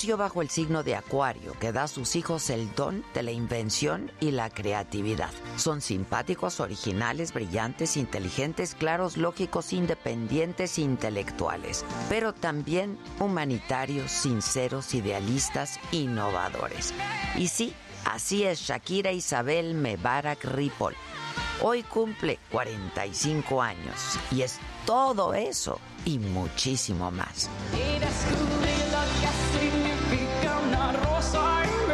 nació bajo el signo de Acuario, que da a sus hijos el don de la invención y la creatividad. Son simpáticos, originales, brillantes, inteligentes, claros, lógicos, independientes, intelectuales, pero también humanitarios, sinceros, idealistas, innovadores. Y sí, así es Shakira Isabel Mebarak Ripoll. Hoy cumple 45 años y es todo eso y muchísimo más. sorry.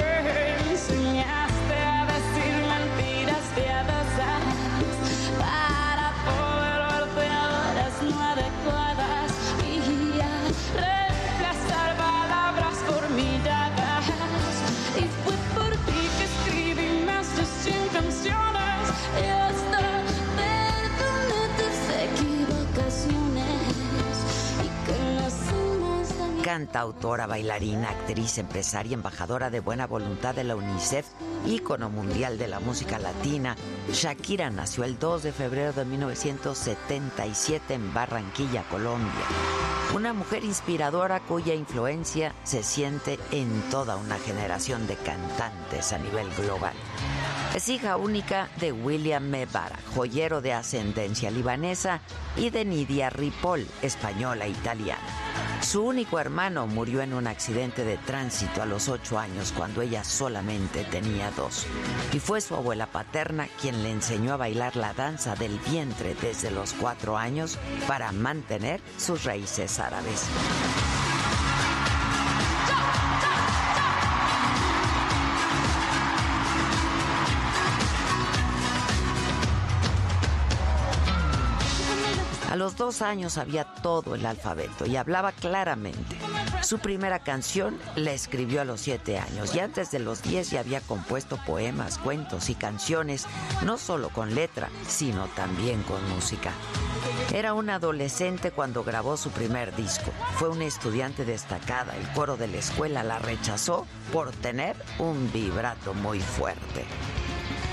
Autora, bailarina, actriz, empresaria, embajadora de buena voluntad de la UNICEF, ícono mundial de la música latina, Shakira nació el 2 de febrero de 1977 en Barranquilla, Colombia. Una mujer inspiradora cuya influencia se siente en toda una generación de cantantes a nivel global. Es hija única de William Mebara, joyero de ascendencia libanesa, y de Nidia Ripoll, española italiana. Su único hermano murió en un accidente de tránsito a los ocho años cuando ella solamente tenía dos. Y fue su abuela paterna quien le enseñó a bailar la danza del vientre desde los cuatro años para mantener sus raíces árabes. A los dos años sabía todo el alfabeto y hablaba claramente. Su primera canción la escribió a los siete años y antes de los diez ya había compuesto poemas, cuentos y canciones, no solo con letra, sino también con música. Era un adolescente cuando grabó su primer disco. Fue una estudiante destacada. El coro de la escuela la rechazó por tener un vibrato muy fuerte.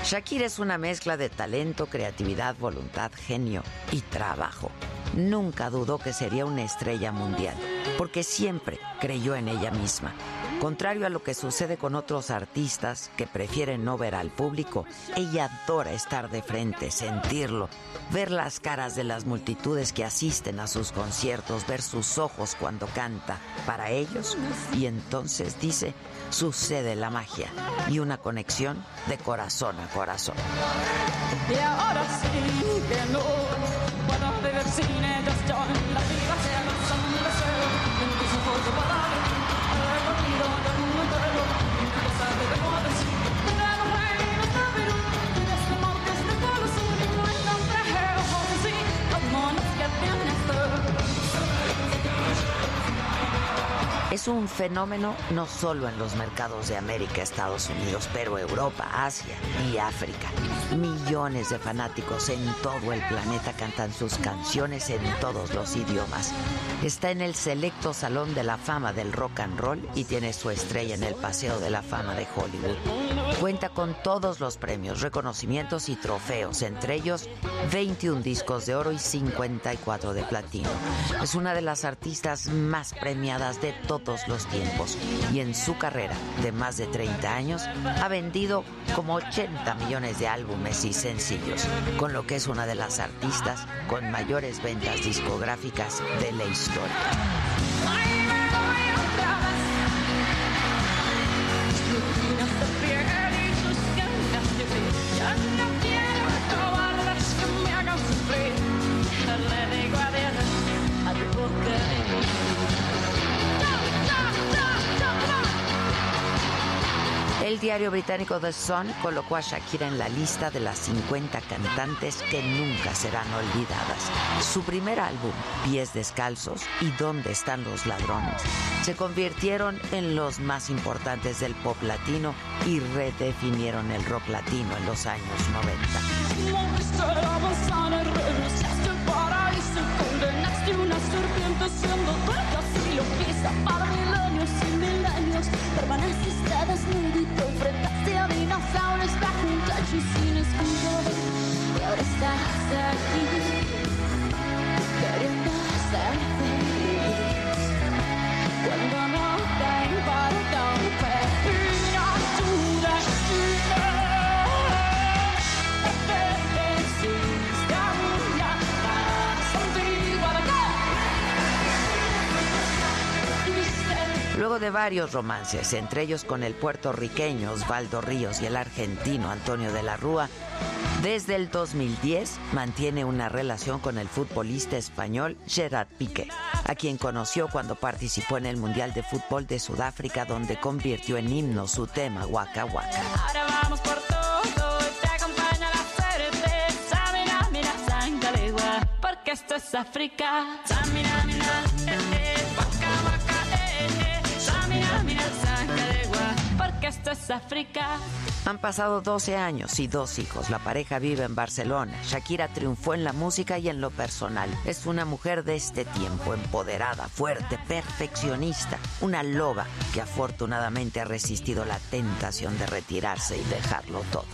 Shakira es una mezcla de talento, creatividad, voluntad, genio y trabajo. Nunca dudó que sería una estrella mundial, porque siempre creyó en ella misma. Contrario a lo que sucede con otros artistas que prefieren no ver al público, ella adora estar de frente, sentirlo, ver las caras de las multitudes que asisten a sus conciertos, ver sus ojos cuando canta para ellos y entonces dice, sucede la magia y una conexión de corazón a corazón. Es un fenómeno no solo en los mercados de América, Estados Unidos, pero Europa, Asia y África. Millones de fanáticos en todo el planeta cantan sus canciones en todos los idiomas. Está en el selecto Salón de la Fama del Rock and Roll y tiene su estrella en el Paseo de la Fama de Hollywood. Cuenta con todos los premios, reconocimientos y trofeos, entre ellos 21 discos de oro y 54 de platino. Es una de las artistas más premiadas de todo los tiempos y en su carrera de más de 30 años ha vendido como 80 millones de álbumes y sencillos, con lo que es una de las artistas con mayores ventas discográficas de la historia. El diario británico The Sun colocó a Shakira en la lista de las 50 cantantes que nunca serán olvidadas. Su primer álbum, Pies Descalzos y ¿Dónde están los ladrones? se convirtieron en los más importantes del pop latino y redefinieron el rock latino en los años 90 desnudito enfrentaste y ahora estás aquí queriendo ser De varios romances, entre ellos con el puertorriqueño Osvaldo Ríos y el argentino Antonio de la Rúa, desde el 2010 mantiene una relación con el futbolista español Gerard Piqué, a quien conoció cuando participó en el Mundial de Fútbol de Sudáfrica, donde convirtió en himno su tema Waka Waka. Esto es África. Porque esto es África. Han pasado 12 años y dos hijos. La pareja vive en Barcelona. Shakira triunfó en la música y en lo personal. Es una mujer de este tiempo, empoderada, fuerte, perfeccionista. Una loba que afortunadamente ha resistido la tentación de retirarse y dejarlo todo.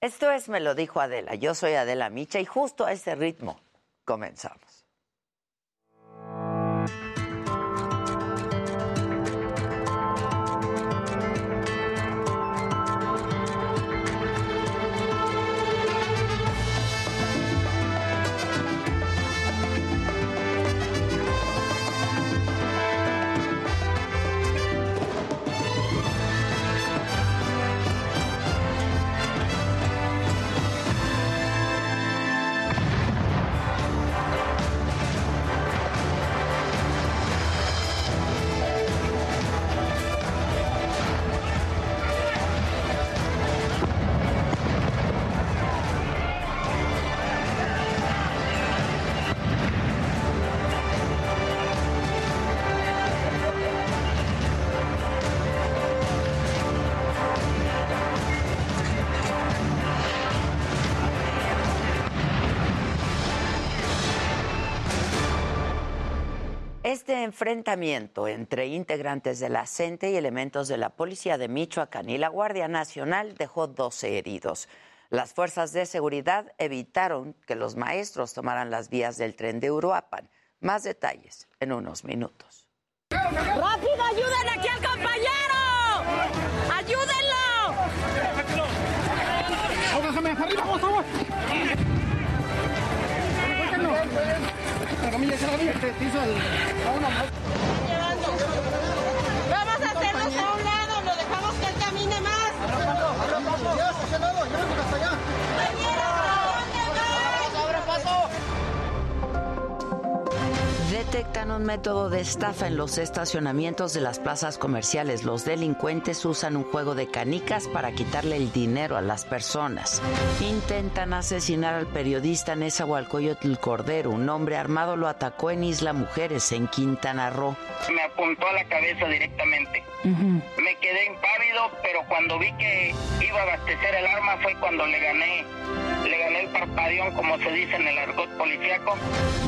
Esto es Me lo dijo Adela. Yo soy Adela Micha y justo a ese ritmo comenzamos. Este enfrentamiento entre integrantes de la CENTE y elementos de la Policía de Michoacán y la Guardia Nacional dejó 12 heridos. Las fuerzas de seguridad evitaron que los maestros tomaran las vías del tren de Uruapan. Más detalles en unos minutos. ¡Rápido, ayuden aquí al compañero! ¡Ayúdenlo! ¡Pónganse para arriba, por favor! La camilla, esa camilla, este piso al... Detectan un método de estafa en los estacionamientos de las plazas comerciales. Los delincuentes usan un juego de canicas para quitarle el dinero a las personas. Intentan asesinar al periodista Nezahualcóyotl Cordero. Un hombre armado lo atacó en Isla Mujeres, en Quintana Roo. me apuntó a la cabeza directamente. Me quedé impávido, pero cuando vi que iba a abastecer el arma fue cuando le gané, le gané el parpadeón, como se dice en el argot policíaco.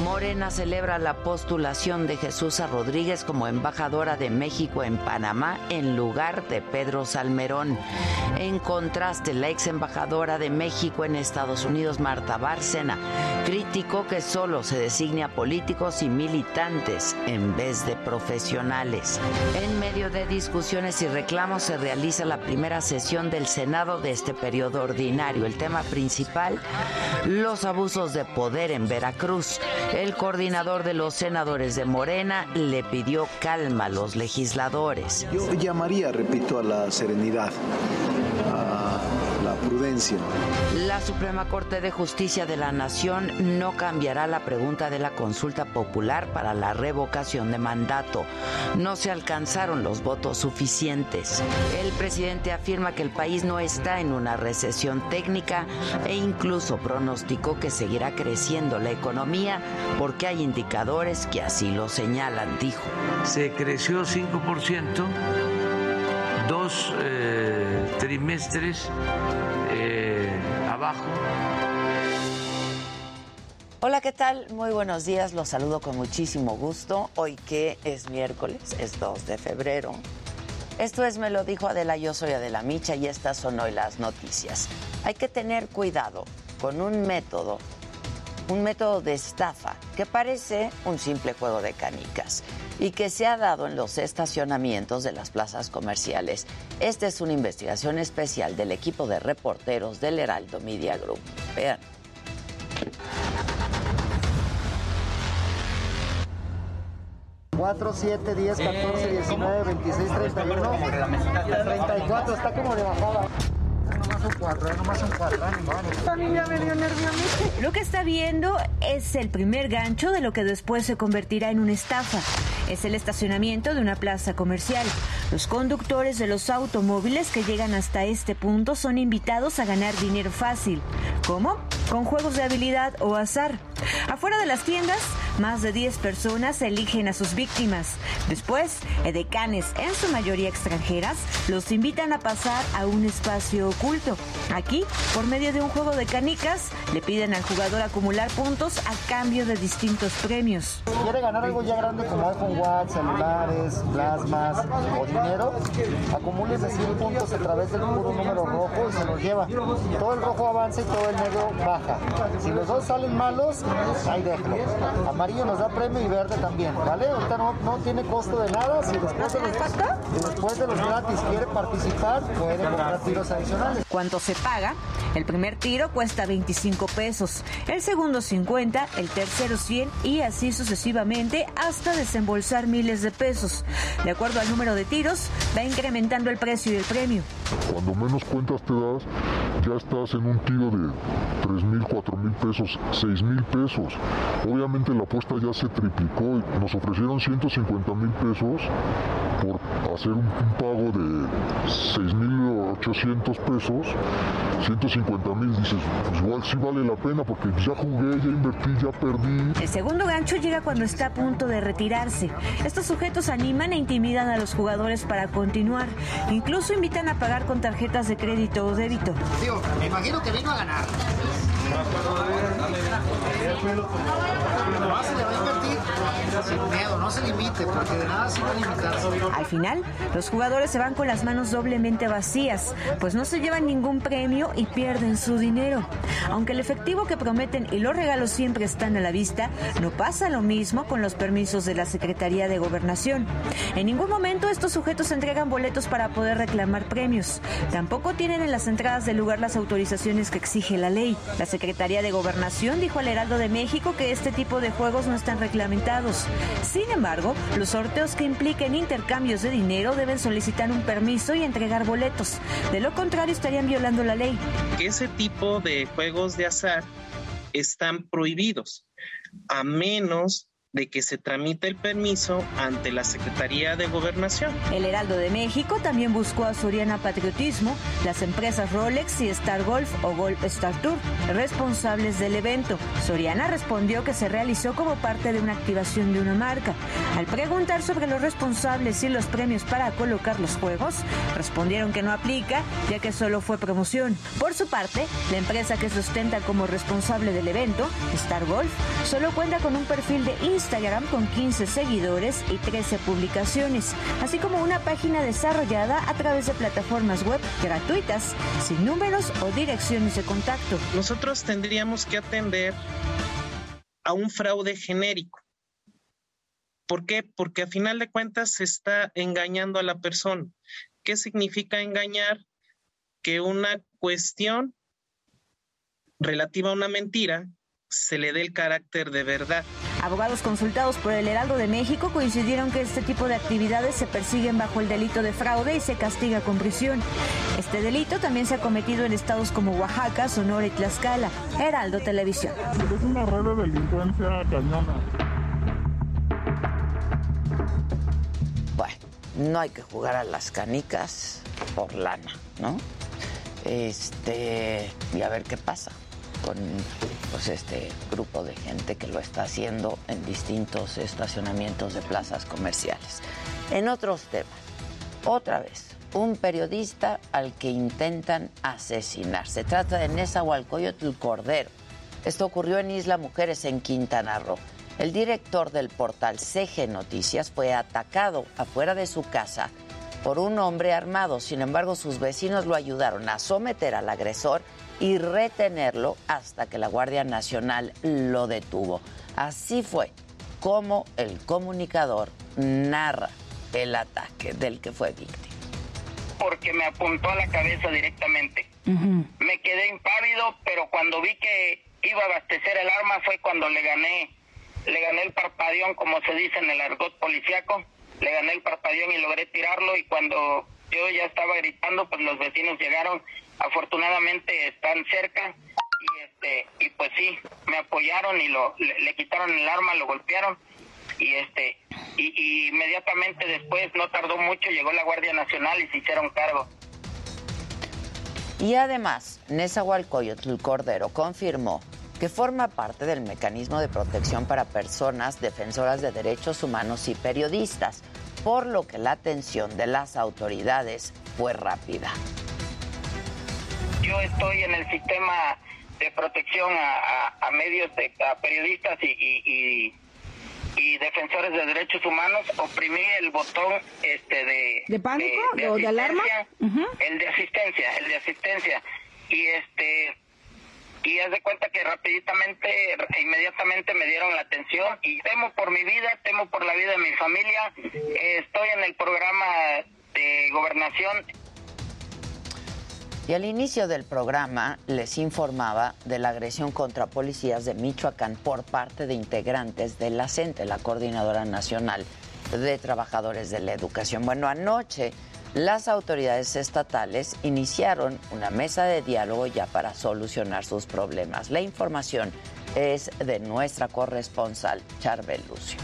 Morena celebra la postulación de Jesús Rodríguez como embajadora de México en Panamá en lugar de Pedro Salmerón. En contraste, la ex embajadora de México en Estados Unidos, Marta Bárcena, criticó que solo se designe a políticos y militantes en vez de profesionales. En medio de discusiones y reclamos se realiza la primera sesión del Senado de este periodo ordinario. El tema principal, los abusos de poder en Veracruz. El coordinador de los senadores de Morena le pidió calma a los legisladores. Yo llamaría, repito, a la serenidad, la Suprema Corte de Justicia de la Nación no cambiará la pregunta de la consulta popular para la revocación de mandato. No se alcanzaron los votos suficientes. El presidente afirma que el país no está en una recesión técnica e incluso pronosticó que seguirá creciendo la economía porque hay indicadores que así lo señalan, dijo. se creció 5%, dos eh, trimestres Hola, ¿qué tal? Muy buenos días, los saludo con muchísimo gusto. Hoy que es miércoles, es 2 de febrero. Esto es Me lo dijo Adela, yo soy Adela Micha y estas son hoy las noticias. Hay que tener cuidado con un método un método de estafa que parece un simple juego de canicas y que se ha dado en los estacionamientos de las plazas comerciales. Esta es una investigación especial del equipo de reporteros del Heraldo Media Group. Vean. Cuatro, siete, 10, 14, 19, 26, 31, 34, está como de bajada. Cuatro, nomás son cuatro, me dio nervio mí. Lo que está viendo es el primer gancho de lo que después se convertirá en una estafa. Es el estacionamiento de una plaza comercial. Los conductores de los automóviles que llegan hasta este punto son invitados a ganar dinero fácil. ¿Cómo? Con juegos de habilidad o azar. Afuera de las tiendas, más de 10 personas eligen a sus víctimas. Después, edecanes, en su mayoría extranjeras, los invitan a pasar a un espacio oculto. Aquí, por medio de un juego de canicas, le piden al jugador acumular puntos a cambio de distintos premios. quiere ganar algo ya grande como iPhone Watch, celulares, plasmas o dinero, acumúlese 100 puntos a través del puro número rojo y se los lleva. Todo el rojo avanza y todo el negro baja. Si los dos salen malos, ahí déjalo. Amarillo nos da premio y verde también, ¿vale? Ahorita no, no tiene costo de nada. Si después de los, si después de los gratis quiere participar, puede comprar tiros adicionales. ¿Cuánto se paga? El primer tiro cuesta 25 pesos, el segundo 50, el tercero 100 y así sucesivamente hasta desembolsar miles de pesos. De acuerdo al número de tiros, va incrementando el precio y el premio. Cuando menos cuentas te das, ya estás en un tiro de 3 mil, 4 mil pesos, 6 mil pesos. Obviamente la apuesta ya se triplicó. Nos ofrecieron 150 mil pesos por hacer un, un pago de 6 mil 800 pesos. 150 mil, dices, pues igual sí vale la pena porque ya jugué, ya invertí, ya perdí. El segundo gancho llega cuando está a punto de retirarse. Estos sujetos animan e intimidan a los jugadores para continuar. Incluso invitan a pagar con tarjetas de crédito o débito. Digo, me imagino que vino a ganar. No se le va a invertir sin miedo, no se limite, porque de nada a limitarse. Al final, los jugadores se van con las manos doblemente vacías, pues no se llevan ningún premio y pierden su dinero. Aunque el efectivo que prometen y los regalos siempre están a la vista, no pasa lo mismo con los permisos de la Secretaría de Gobernación. En ningún momento estos sujetos entregan boletos para poder reclamar premios. Tampoco tienen en las entradas del lugar las autorizaciones que exige la ley. La Secretaría de Gobernación dijo al Heraldo de México que este tipo de juegos no están reglamentados. Sin embargo, los sorteos que impliquen intercambios de dinero deben solicitar un permiso y entregar boletos. De lo contrario, estarían violando la ley. ese tipo de juegos de azar están prohibidos, a menos de que se tramite el permiso ante la Secretaría de Gobernación. El Heraldo de México también buscó a Soriana Patriotismo, las empresas Rolex y Star Golf o Golf Star Tour, responsables del evento. Soriana respondió que se realizó como parte de una activación de una marca. Al preguntar sobre los responsables y los premios para colocar los juegos, respondieron que no aplica, ya que solo fue promoción. Por su parte, la empresa que sustenta como responsable del evento, Star Golf, solo cuenta con un perfil de Instagram con 15 seguidores y 13 publicaciones, así como una página desarrollada a través de plataformas web gratuitas, sin números o direcciones de contacto. Nosotros tendríamos que atender a un fraude genérico. ¿Por qué? Porque a final de cuentas se está engañando a la persona. ¿Qué significa engañar? Que una cuestión relativa a una mentira se le dé el carácter de verdad. Abogados consultados por el Heraldo de México coincidieron que este tipo de actividades se persiguen bajo el delito de fraude y se castiga con prisión. Este delito también se ha cometido en estados como Oaxaca, Sonora y Tlaxcala. Heraldo Televisión. Es una red de delincuencia cañona. Bueno, no hay que jugar a las canicas por lana, ¿no? Este, y a ver qué pasa con pues este grupo de gente que lo está haciendo en distintos estacionamientos de plazas comerciales. En otros temas, otra vez, un periodista al que intentan asesinar. Se trata de Nezahualcóyotl Cordero. Esto ocurrió en Isla Mujeres en Quintana Roo. El director del portal CG Noticias fue atacado afuera de su casa por un hombre armado. Sin embargo, sus vecinos lo ayudaron a someter al agresor y retenerlo hasta que la Guardia Nacional lo detuvo. Así fue como el comunicador narra el ataque del que fue víctima. Porque me apuntó a la cabeza directamente. Me quedé impávido, pero cuando vi que iba a abastecer el arma fue cuando le gané, le gané el parpadeón, como se dice en el argot policiaco, le gané el parpadeón y logré tirarlo y cuando yo ya estaba gritando, pues los vecinos llegaron, afortunadamente están cerca y este y pues sí, me apoyaron y lo le, quitaron el arma, lo golpearon y este y, inmediatamente después no tardó mucho llegó la Guardia Nacional y se hicieron cargo. Y además, Nezahualcóyotl Cordero confirmó que forma parte del mecanismo de protección para personas defensoras de derechos humanos y periodistas, por lo que la atención de las autoridades fue rápida. Yo estoy en el sistema de protección a, medios, de, a periodistas y y defensores de derechos humanos. Oprimí el botón este de de pánico de, o de alarma el de asistencia el de asistencia. Y este y haz de cuenta que rapiditamente inmediatamente me dieron la atención y temo por mi vida temo por la vida de mi familia estoy en el programa de gobernación y al inicio del programa les informaba de la agresión contra policías de Michoacán por parte de integrantes de la CENTE, la Coordinadora Nacional de Trabajadores de la Educación. Bueno, anoche las autoridades estatales iniciaron una mesa de diálogo ya para solucionar sus problemas. La información es de nuestra corresponsal, Charbel Lucio.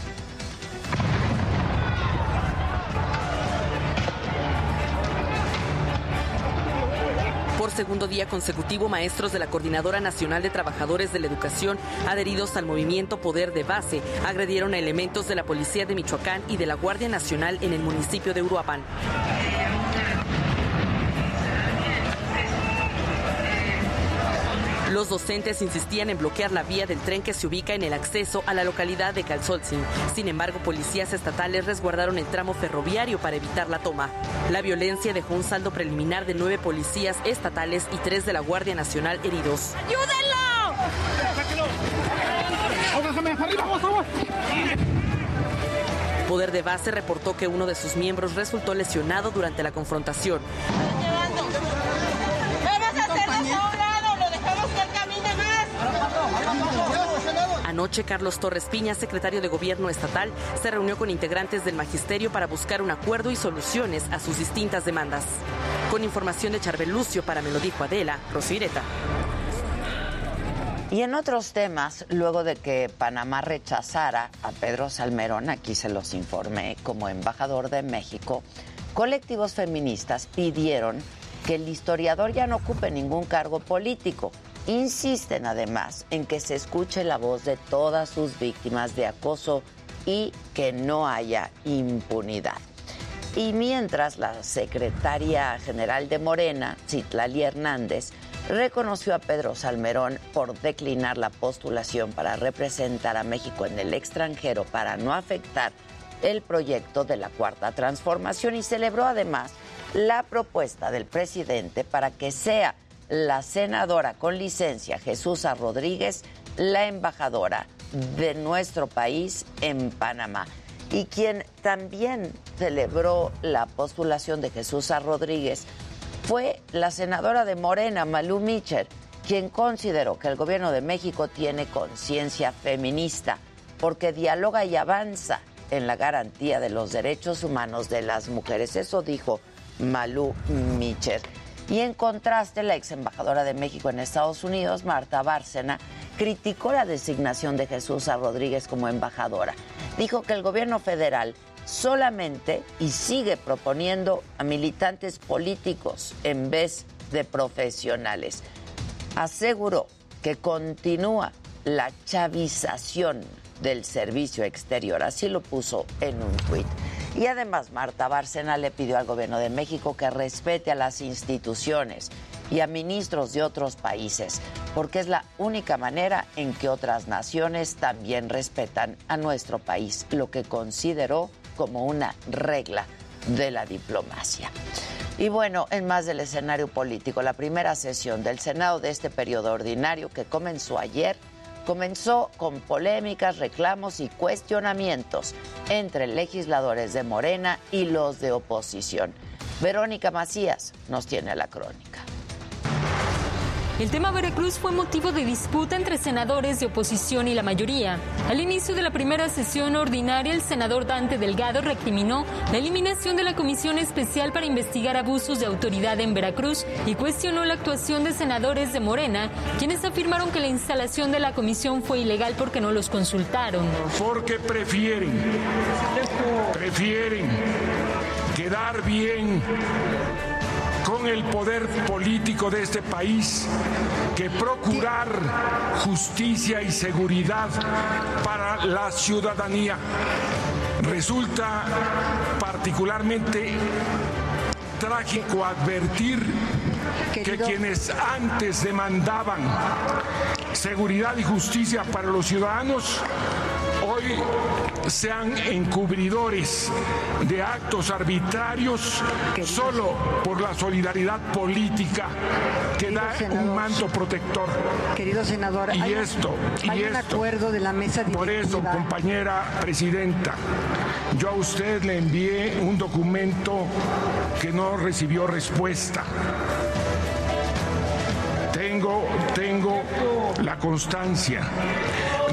Por segundo día consecutivo, maestros de la Coordinadora Nacional de Trabajadores de la Educación, adheridos al movimiento Poder de Base, agredieron a elementos de la Policía de Michoacán y de la Guardia Nacional en el municipio de Uruapan. Los docentes insistían en bloquear la vía del tren que se ubica en el acceso a la localidad de Calzolzin. Sin embargo, policías estatales resguardaron el tramo ferroviario para evitar la toma. La violencia dejó un saldo preliminar de nueve policías estatales y tres de la Guardia Nacional heridos. ¡Ayúdenlo! Poder de Base reportó que uno de sus miembros resultó lesionado durante la confrontación. Anoche, Carlos Torres Piña, secretario de Gobierno estatal, se reunió con integrantes del magisterio para buscar un acuerdo y soluciones a sus distintas demandas. Con información de Charbel Lucio para Me lo dijo Adela, Rosireta. Y en otros temas, luego de que Panamá rechazara a Pedro Salmerón, aquí se los informé, como embajador de México, colectivos feministas pidieron que el historiador ya no ocupe ningún cargo político Insisten además en que se escuche la voz de todas sus víctimas de acoso y que no haya impunidad. Y mientras la secretaria general de Morena, Citlali Hernández, reconoció a Pedro Salmerón por declinar la postulación para representar a México en el extranjero para no afectar el proyecto de la Cuarta Transformación y celebró además la propuesta del presidente para que sea la senadora con licencia Jesús Rodríguez, la embajadora de nuestro país en Panamá. Y quien también celebró la postulación de Jesús Rodríguez fue la senadora de Morena, Malú Mitchell, quien consideró que el gobierno de México tiene conciencia feminista porque dialoga y avanza en la garantía de los derechos humanos de las mujeres. Eso dijo Malú Mitchell. Y en contraste, la ex embajadora de México en Estados Unidos, Marta Bárcena, criticó la designación de Jesús Rodríguez como embajadora. Dijo que el gobierno federal solamente y sigue proponiendo a militantes políticos en vez de profesionales. Aseguró que continúa la chavización del servicio exterior. Así lo puso en un tuit. Y además, Marta Bárcena le pidió al gobierno de México que respete a las instituciones y a ministros de otros países, porque es la única manera en que otras naciones también respetan a nuestro país, lo que consideró como una regla de la diplomacia. Y bueno, en más del escenario político, la primera sesión del Senado de este periodo ordinario que comenzó ayer comenzó con polémicas, reclamos y cuestionamientos entre legisladores de Morena y los de oposición. Verónica Macías nos tiene la crónica. El tema Veracruz fue motivo de disputa entre senadores de oposición y la mayoría. Al inicio de la primera sesión ordinaria, el senador Dante Delgado recriminó la eliminación de la Comisión Especial para investigar abusos de autoridad en Veracruz y cuestionó la actuación de senadores de Morena, quienes afirmaron que la instalación de la comisión fue ilegal porque no los consultaron. Porque prefieren, prefieren quedar bien el poder político de este país que procurar justicia y seguridad para la ciudadanía. Resulta particularmente trágico advertir que quienes antes demandaban seguridad y justicia para los ciudadanos hoy sean encubridores de actos arbitrarios solo por la solidaridad política que da un manto protector. Querido senador, y hay, esto, y un esto. acuerdo de la mesa directiva. Por eso, compañera presidenta, yo a usted le envié un documento que no recibió respuesta. Tengo, tengo la constancia.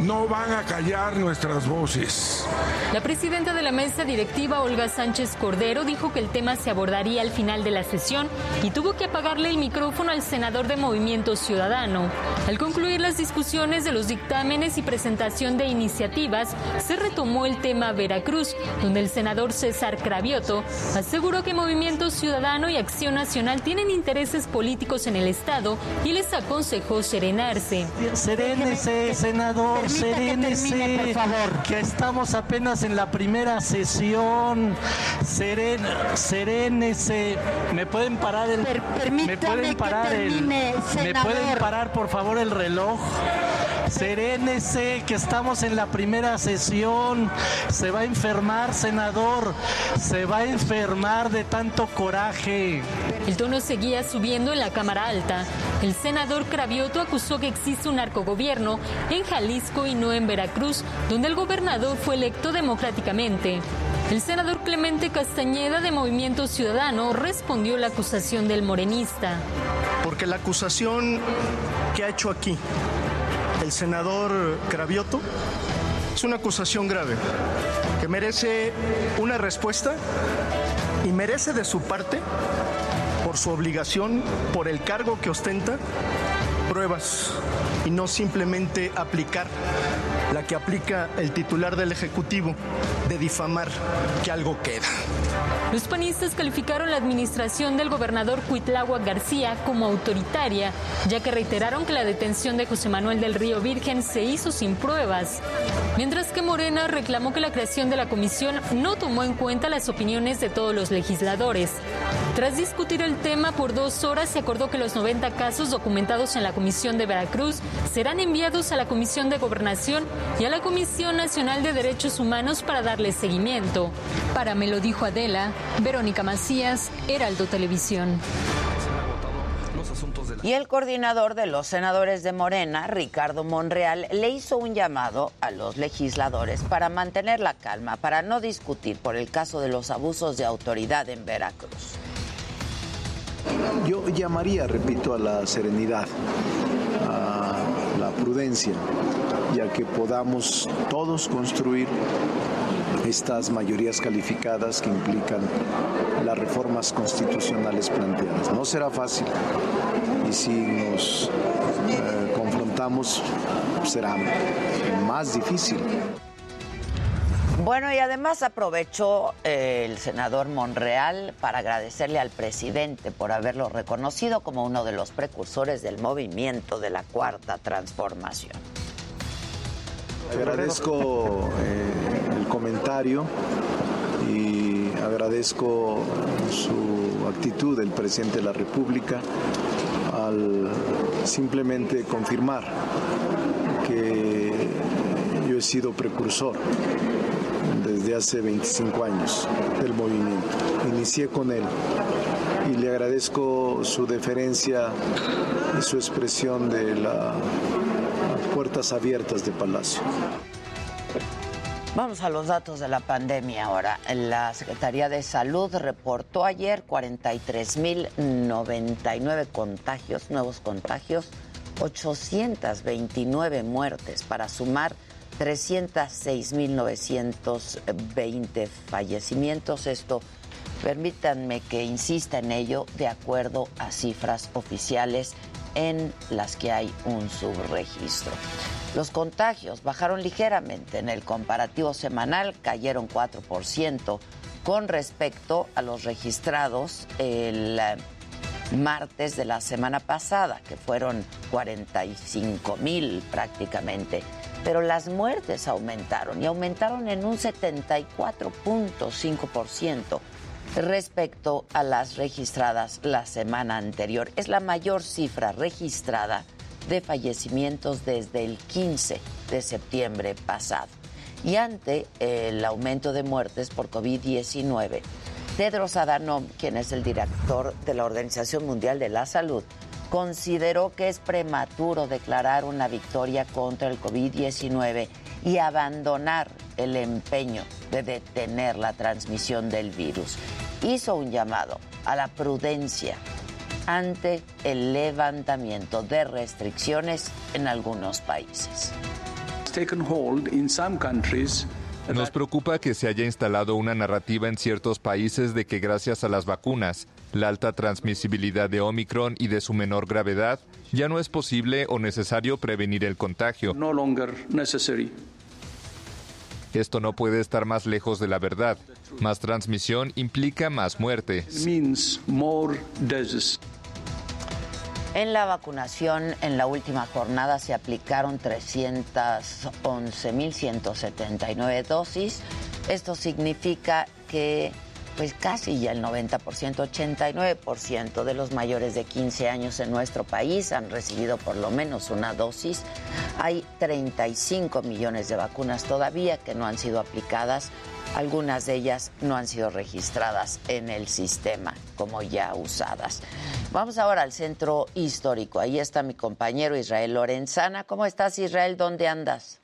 No van a callar nuestras voces. La presidenta de la mesa directiva, Olga Sánchez Cordero, dijo que el tema se abordaría al final de la sesión y tuvo que apagarle el micrófono al senador de Movimiento Ciudadano. Al concluir las discusiones de los dictámenes y presentación de iniciativas, se retomó el tema Veracruz, donde el senador César Cravioto aseguró que Movimiento Ciudadano y Acción Nacional tienen intereses políticos en el Estado y les aconsejó serenarse. Serénese, senador, Que serénese. termine, por favor. Que estamos apenas en la primera sesión. Seren, serénese. ¿Me pueden parar el Per- Me pueden que parar termine, el ¿Me senador. pueden parar por favor el reloj? Serénese, que estamos en la primera sesión. Se va a enfermar, senador. Se va a enfermar de tanto coraje. El tono seguía subiendo en la Cámara Alta. El senador Cravioto acusó que existe un narcogobierno en Jalisco y no en Veracruz, donde el gobernador fue electo democráticamente. El senador Clemente Castañeda de Movimiento Ciudadano respondió la acusación del morenista. Porque la acusación que ha hecho aquí el senador Cravioto es una acusación grave que merece una respuesta y merece de su parte, por su obligación, por el cargo que ostenta, pruebas y no simplemente aplicar la que aplica el titular del Ejecutivo de difamar que algo queda. Los panistas calificaron la administración del gobernador Cuitláhuac García como autoritaria, ya que reiteraron que la detención de José Manuel del Río Virgen se hizo sin pruebas. Mientras que Morena reclamó que la creación de la comisión no tomó en cuenta las opiniones de todos los legisladores. Tras discutir el tema por dos horas, se acordó que los 90 casos documentados en la Comisión de Veracruz serán enviados a la Comisión de Gobernación y a la Comisión Nacional de Derechos Humanos para darle seguimiento. Para Me lo dijo Adela, Verónica Macías, Heraldo Televisión. Y el coordinador de los senadores de Morena, Ricardo Monreal, le hizo un llamado a los legisladores para mantener la calma, para no discutir por el caso de los abusos de autoridad en Veracruz. Yo llamaría, repito, a la serenidad, a la prudencia, ya que podamos todos construir estas mayorías calificadas que implican las reformas constitucionales planteadas. No será fácil y si nos eh, confrontamos será más difícil. Bueno, y además aprovechó eh, el senador Monreal para agradecerle al presidente por haberlo reconocido como uno de los precursores del movimiento de la Cuarta Transformación. Agradezco eh, el comentario y agradezco su actitud del presidente de la República al simplemente confirmar que yo he sido precursor desde hace 25 años del movimiento. Inicié con él y le agradezco su deferencia y su expresión de las puertas abiertas de Palacio. Vamos a los datos de la pandemia ahora. La Secretaría de Salud reportó ayer 43.099 contagios, nuevos contagios, 829 muertes para sumar 306.920 fallecimientos. Esto, permítanme que insista en ello, de acuerdo a cifras oficiales en las que hay un subregistro. Los contagios bajaron ligeramente en el comparativo semanal, cayeron 4% con respecto a los registrados el eh, martes de la semana pasada, que fueron 45 mil prácticamente. Pero las muertes aumentaron y aumentaron en un 74.5% respecto a las registradas la semana anterior. Es la mayor cifra registrada de fallecimientos desde el 15 de septiembre pasado. Y ante el aumento de muertes por COVID-19, Tedros Adhanom, quien es el director de la Organización Mundial de la Salud, consideró que es prematuro declarar una victoria contra el COVID-19 y abandonar el empeño de detener la transmisión del virus. Hizo un llamado a la prudencia ante el levantamiento de restricciones en algunos países. Nos preocupa que se haya instalado una narrativa en ciertos países de que gracias a las vacunas, la alta transmisibilidad de Omicron y de su menor gravedad, ya no es posible o necesario prevenir el contagio. Esto no puede estar más lejos de la verdad. Más transmisión implica más muerte. En la vacunación, en la última jornada se aplicaron 311.179 dosis. Esto significa que pues casi ya el 90%, 89% de los mayores de 15 años en nuestro país han recibido por lo menos una dosis. Hay 35 millones de vacunas todavía que no han sido aplicadas. Algunas de ellas no han sido registradas en el sistema como ya usadas. Vamos ahora al centro histórico. Ahí está mi compañero Israel Lorenzana. ¿Cómo estás Israel? ¿Dónde andas?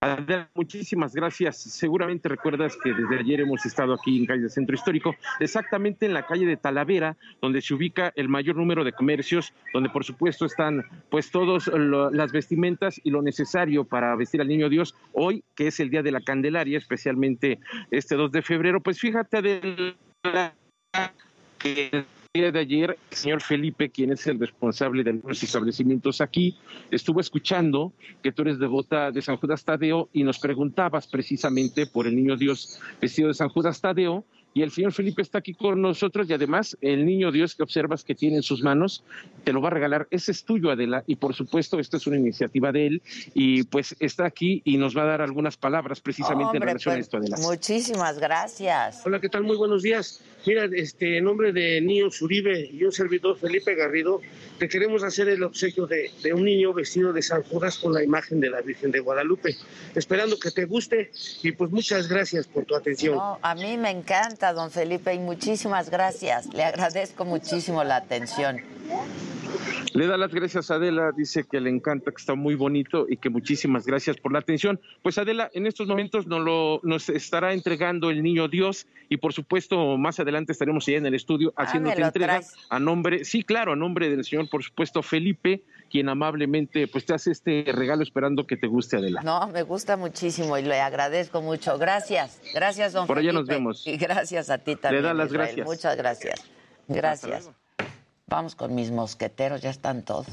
Adela, muchísimas gracias. Seguramente recuerdas que desde ayer hemos estado aquí en calle del Centro Histórico, exactamente en la calle de Talavera, donde se ubica el mayor número de comercios, donde por supuesto están pues todas las vestimentas y lo necesario para vestir al niño Dios hoy, que es el día de la Candelaria, especialmente este 2 de febrero. Pues fíjate Adela, que día de ayer, el señor Felipe, quien es el responsable de algunos establecimientos aquí, estuvo escuchando que tú eres devota de San Judas Tadeo y nos preguntabas precisamente por el niño Dios vestido de San Judas Tadeo. Y el señor Felipe está aquí con nosotros y además el niño Dios que observas que tiene en sus manos te lo va a regalar. Ese es tuyo, Adela. Y por supuesto, esta es una iniciativa de él y pues está aquí y nos va a dar algunas palabras precisamente en Hombre, relación a pues, esto, Adela. Muchísimas gracias. Hola, ¿qué tal? Muy buenos días. Mira, este, en nombre de Niño Uribe y un servidor Felipe Garrido, te queremos hacer el obsequio de, de un niño vestido de San Judas con la imagen de la Virgen de Guadalupe, esperando que te guste y pues muchas gracias por tu atención. No, a mí me encanta, don Felipe, y muchísimas gracias. Le agradezco muchísimo la atención. Le da las gracias a Adela, dice que le encanta, que está muy bonito y que muchísimas gracias por la atención. Pues Adela, en estos momentos nos, lo, nos estará entregando el niño Dios y por supuesto más adelante estaremos allá en el estudio haciendo Ah, entrega traes. a nombre, sí, claro, a nombre del señor, por supuesto, Felipe, quien amablemente pues te hace este regalo esperando que te guste Adela. No, me gusta muchísimo y le agradezco mucho. Gracias, gracias, don Por allá nos vemos. Y gracias a ti también. da las Israel. gracias. Muchas gracias. Gracias. Vamos con mis mosqueteros, ya están todos.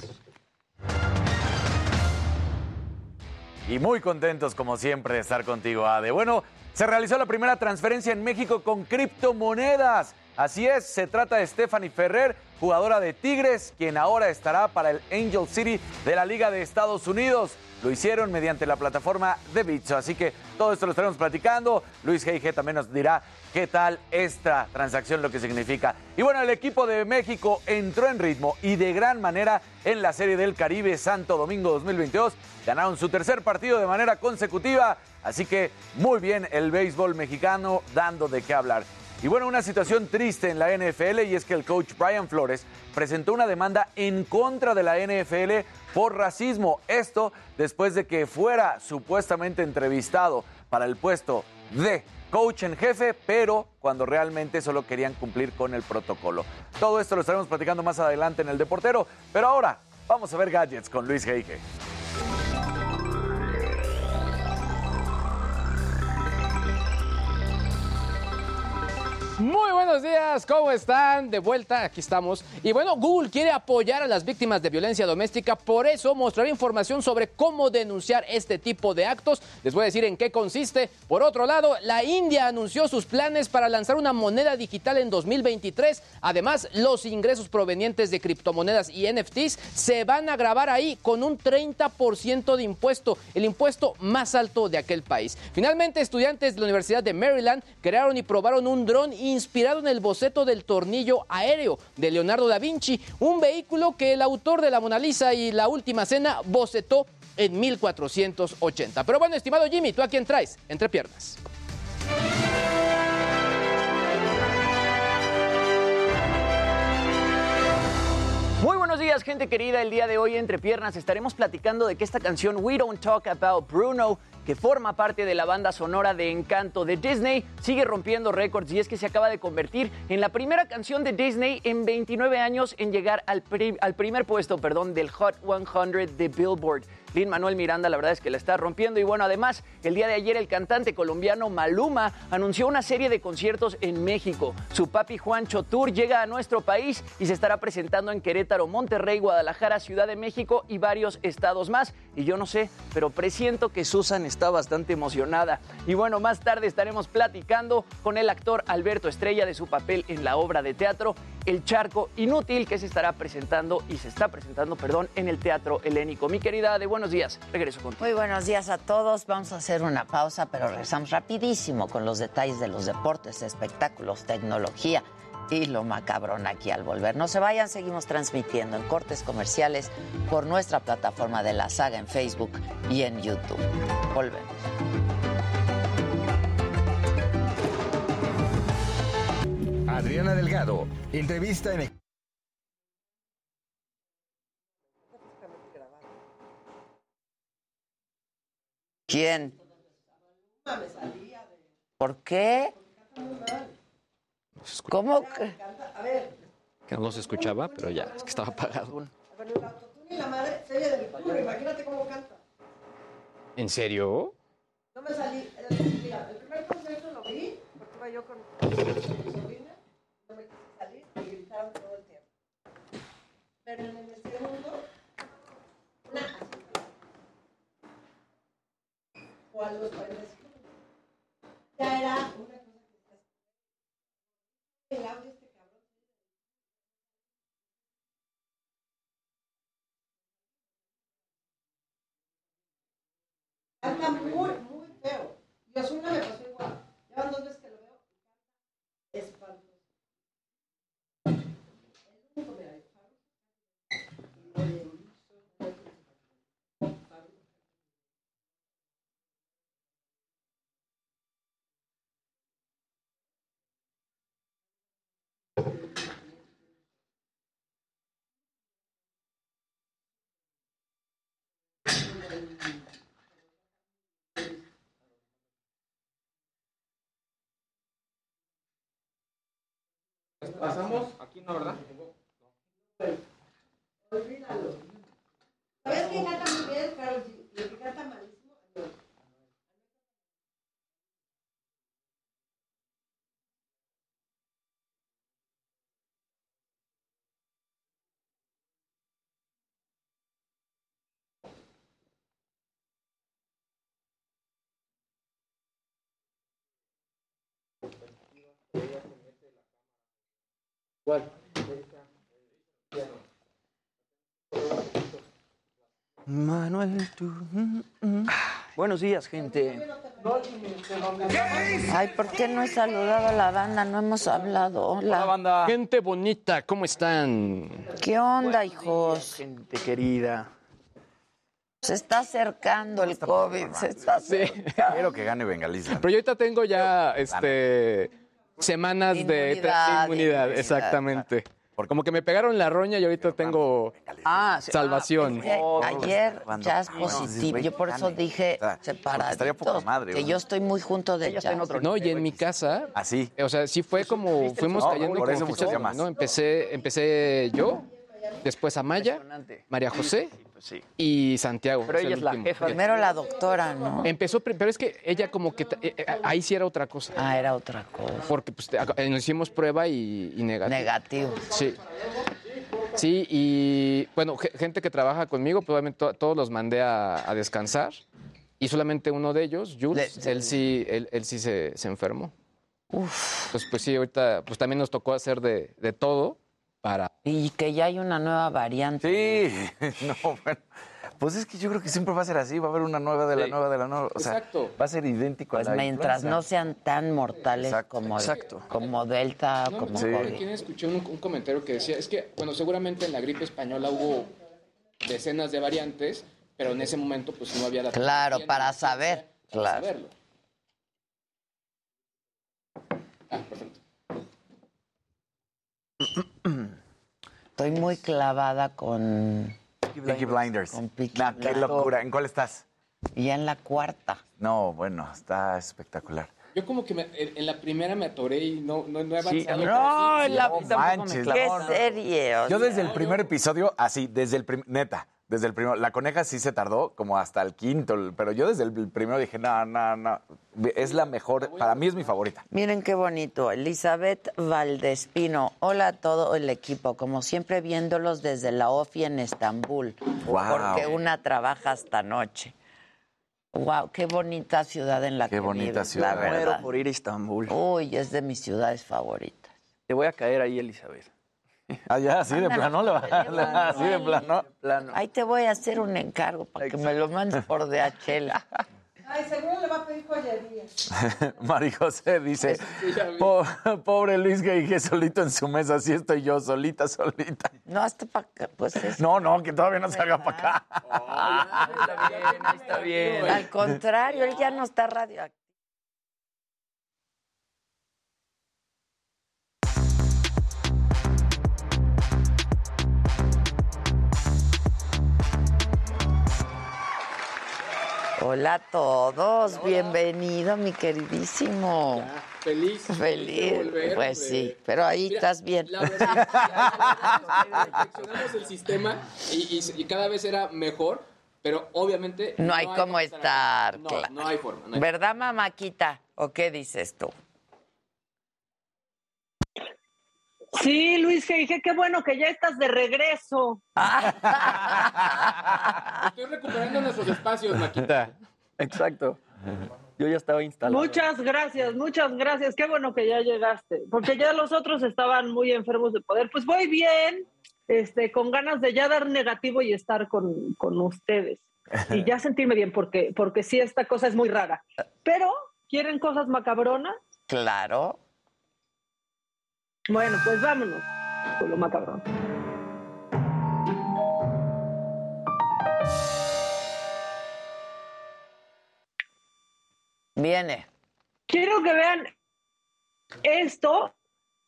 Y muy contentos, como siempre, de estar contigo, Ade. Bueno, se realizó la primera transferencia en México con criptomonedas. Así es, se trata de Stephanie Ferrer, jugadora de Tigres, quien ahora estará para el Angel City de la Liga de Estados Unidos. Lo hicieron mediante la plataforma de Bitso, así que todo esto lo estaremos platicando. Luis G.G. también nos dirá qué tal esta transacción, lo que significa. Y bueno, el equipo de México entró en ritmo y de gran manera en la Serie del Caribe Santo Domingo 2022. Ganaron su tercer partido de manera consecutiva, así que muy bien el béisbol mexicano dando de qué hablar. Y bueno, una situación triste en la NFL y es que el coach Brian Flores presentó una demanda en contra de la NFL por racismo. Esto después de que fuera supuestamente entrevistado para el puesto de coach en jefe, pero cuando realmente solo querían cumplir con el protocolo. Todo esto lo estaremos platicando más adelante en el Deportero, pero ahora vamos a ver gadgets con Luis Heige. Muy buenos días, ¿cómo están? De vuelta, aquí estamos. Y bueno, Google quiere apoyar a las víctimas de violencia doméstica, por eso mostraré información sobre cómo denunciar este tipo de actos. Les voy a decir en qué consiste. Por otro lado, la India anunció sus planes para lanzar una moneda digital en 2023. Además, los ingresos provenientes de criptomonedas y NFTs se van a grabar ahí con un 30% de impuesto, el impuesto más alto de aquel país. Finalmente, estudiantes de la Universidad de Maryland crearon y probaron un dron inspirado en el boceto del tornillo aéreo de Leonardo da Vinci, un vehículo que el autor de la Mona Lisa y la Última Cena bocetó en 1480. Pero bueno, estimado Jimmy, ¿tú a quién traes? Entre piernas. Buenos días, gente querida. El día de hoy, entre piernas, estaremos platicando de que esta canción We Don't Talk About Bruno, que forma parte de la banda sonora de Encanto de Disney, sigue rompiendo récords y es que se acaba de convertir en la primera canción de Disney en 29 años en llegar al, primer puesto perdón, del Hot 100 de Billboard. Lin Manuel Miranda la verdad es que la está rompiendo y bueno, además el día de ayer el cantante colombiano Maluma anunció una serie de conciertos en México. Su papi Juancho Tour llega a nuestro país y se estará presentando en Querétaro, Monterrey, Guadalajara, Ciudad de México y varios estados más. Y yo no sé, pero presiento que Susan está bastante emocionada. Y bueno, más tarde estaremos platicando con el actor Alberto Estrella de su papel en la obra de teatro El Charco Inútil que se estará presentando y se está presentando, perdón, en el Teatro Helénico. Mi querida de buenos días, regreso contigo. Muy buenos días a todos. Vamos a hacer una pausa, pero regresamos rapidísimo con los detalles de los deportes, espectáculos, tecnología y lo macabrón aquí al volver. No se vayan, seguimos transmitiendo en cortes comerciales por nuestra plataforma de la saga en Facebook y en YouTube. Volvemos. Adriana Delgado, entrevista en... ¿Quién? ¿Por qué? ¿Cómo que? A ver. Que no se escuchaba, pero ya, es que estaba apagado. A ver, el autotune y la madre se oye del culo, imagínate cómo canta. ¿En serio? No me salí. Mira, el primer concierto lo vi porque iba yo con mi sobrina, no me quise salir y gritaron todo el tiempo. Pero en el segundo, una así. O a los 45 ya era una cosa que el audio este cabrón. Canta muy, muy feo. Y Osuna me pasó igual. Ya van dos veces que lo veo. Espantoso. El único, mira, ¿Pasamos? Aquí no, ¿verdad? Olvídalo. ¿Sabes quién canta muy bien? El que canta malísimo, Manuel, tú. mm, mm. Buenos días, gente. Ay, ¿por qué no he saludado a la banda? No hemos hablado. Hola. banda. Gente bonita, ¿cómo están? ¿Qué onda, hijos? Gente querida. Se está acercando el COVID, se está acercando. Quiero que gane Bengalista. Pero yo ahorita tengo ya este semanas de Inmunidad, tra- inmunidad, inmunidad. exactamente. Como que me pegaron la roña y ahorita tengo Ah, salvación. Que ayer ya es No, positivo. Yo por eso dije separaditos. estaría poca madre, Que yo estoy muy junto de Jazz. No, y en mi casa, Así. o sea, sí fue como fuimos No, cayendo por eso fichas dominó. Empecé, empecé yo, después Amaya, María José Sí. y Santiago. Pero es ella el es la último. jefa. Primero la doctora, ¿no? Empezó, pero es que ella como que eh, eh, ahí sí era otra cosa. Ah, era otra cosa. Porque pues, te- eh, nos hicimos prueba y, y negativo. Negativo. Sí. Sí, y bueno, ge- gente que trabaja conmigo, pues obviamente to- todos los mandé a, a descansar. Y solamente uno de ellos, Jules, él sí, él, él sí se, se enfermó. Uf. Pues, pues sí, ahorita pues también nos tocó hacer de, de todo para... Y que ya hay una nueva variante. Sí, no, bueno. Pues es que yo creo que siempre va a ser así, va a haber una nueva de la Sí. nueva de la nueva. O sea, Exacto. va a ser idéntico Pues a la mientras influenza. no sean tan mortales Exacto, como, exacto. como Delta, como Sí. COVID. ¿Quién escuché un, un comentario que decía? Es que, bueno, seguramente en la gripe española hubo decenas de variantes, pero en ese momento pues no había la Claro, para saber, para claro. saberlo. Ah, perfecto. Estoy muy clavada con... Peaky Blinders. Con Peaky Nah, qué Blinders. locura. ¿En cuál estás? Y ya en la cuarta. No, bueno, está espectacular. Yo como que me- en, la primera me atoré y no, no, no he Sí, avanzado. no, sí, en la- me manches, clavó, Qué ¿no? serie. o Yo sea. desde el primer episodio, así, desde el primer, neta, desde el primero, la coneja sí se tardó como hasta el quinto, pero yo desde el primero dije, no, no, no, es la mejor, para mí es mi favorita. Miren qué bonito. Elizabeth Valdespino. Hola a todo el equipo. Como siempre, viéndolos desde la OFI en Estambul. Guau. Porque una trabaja hasta noche. Wow, qué bonita ciudad en la Qué que bonita vives, ciudad. La Muero verdad. por ir a Estambul. Uy, es de mis ciudades favoritas. Te voy a caer ahí, Elizabeth. Ah, ya, así de plano, le va- así de plano. Plano. Ahí te voy a hacer un encargo para que me lo mandes por DHL. Ay, seguro le va a pedir joyería. Mari José dice, "Po- pobre Luis que dije solito en su mesa, así estoy yo, solita, solita. No, hasta para acá, pues es. No, no, que todavía no se haga para acá. Está bien, ahí está bien. Al contrario, él ya no está radio. Hola a todos, bienvenido mi queridísimo. Feliz. Feliz, volver, pues sí, pero ahí Mira, estás bien. La verdad, perfeccionamos el sistema y, y- y cada vez era mejor, pero obviamente... No hay cómo estar, No, claro. no hay forma. no hay ¿Verdad, mamáquita? ¿O qué dices tú? Sí, Luis, que dije, qué bueno que ya estás de regreso. Estoy recuperando nuestros espacios, Maquita. Exacto. Yo ya estaba instalado. Muchas gracias, muchas gracias. Qué bueno que ya llegaste, porque ya los otros estaban muy enfermos de poder. Pues voy bien, este, con ganas de ya dar negativo y estar con, con ustedes. Y ya sentirme bien, porque, porque sí, esta cosa es muy rara. Pero, ¿quieren cosas macabronas? Claro. Bueno, pues vámonos con lo macabrón. Viene. Quiero que vean esto.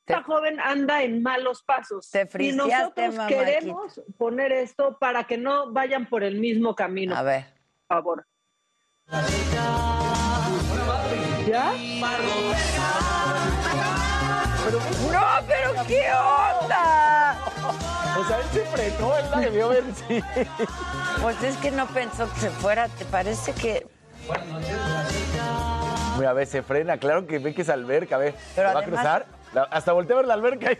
Esta joven anda en malos pasos. Te y nosotros queremos poner esto para que no vayan por el mismo camino. A ver. Por favor. ¿Ya? ¡No, pero qué onda! O sea, él se frenó, él la debió ver, sí. Pues es que no pensó que se fuera. ¿Te parece que.? Mira, a ver, se frena, claro que ve que es alberca, a ver, Pero ¿la ¿va a cruzar? La- hasta voltea a ver la alberca. y-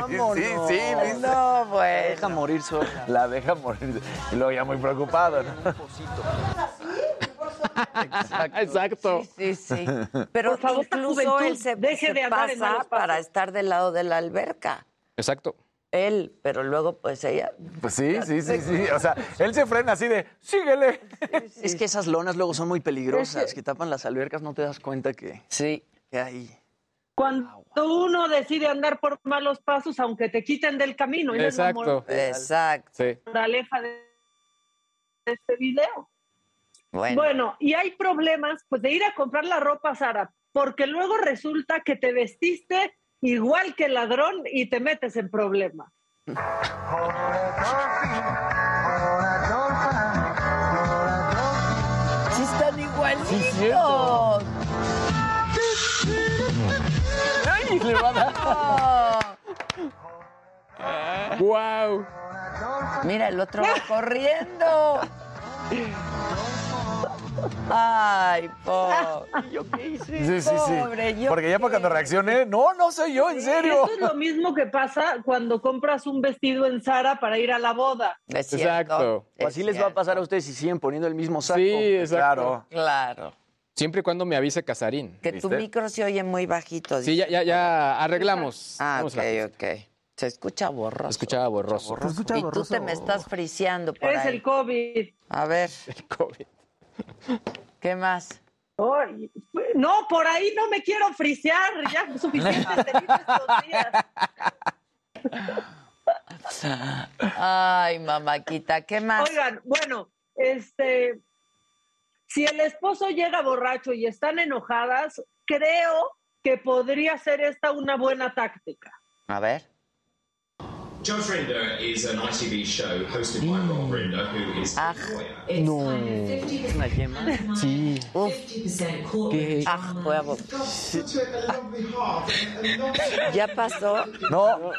Vámonos. Sí, sí, ¿viste? No, bueno. Deja morir sola. La deja morir. Y luego ya muy preocupado, ¿no? Exacto. Sí, sí. Pero Por favor, incluso él se, deje se de pasa para estar del lado de la alberca. Exacto. Él, pero luego pues ella... Pues sí, sí, sí, sí. O sea, él se frena así de, síguele. Es que esas lonas luego son muy peligrosas, Es que- que tapan las albercas, no te das cuenta que, sí. que hay. Cuando uno decide andar por malos pasos, aunque te quiten del camino. la Exacto. Exacto. Sí. moraleja de este video. Bueno, Bueno, y hay problemas pues de ir a comprar la ropa Sara, porque luego resulta que te vestiste igual que el ladrón y te metes en problemas. sí están igualitos. Ay, le va a dar. ¡Wow! Mira, el otro va corriendo. Ay, pobre. ¿Yo qué hice? Sí, sí, sí. Pobre, yo Porque ya para cuando reaccione, no, no soy yo, en serio. Eso es lo mismo que pasa cuando compras un vestido en Sara para ir a la boda. Es cierto. Exacto. O así les va a pasar a ustedes si siguen poniendo el mismo saco. Sí, exacto. Claro. Claro. Siempre y cuando me avise Casarín. Que tu micro se oye muy bajito. Sí, ya, ya, ya arreglamos. Ah, Vamos ok, ok. Se escucha borroso. Escuchaba borroso. y tú te me estás friseando por Es ahí. el COVID. A ver, El COVID. ¿Qué más? No, por ahí no me quiero frisear. Ya suficiente te hice estos días. Ay, mamáquita, ¿qué más? Oigan, bueno, este, si el esposo llega borracho y están enojadas, creo que podría ser esta una buena táctica. A ver. Judge Rinder is an ITV show hosted by Rob Rinder, who is Ah, a lawyer. No. ¿Una yema? Sí. Uf, ¿Qué? ah, huevo. ¿Ya pasó? No,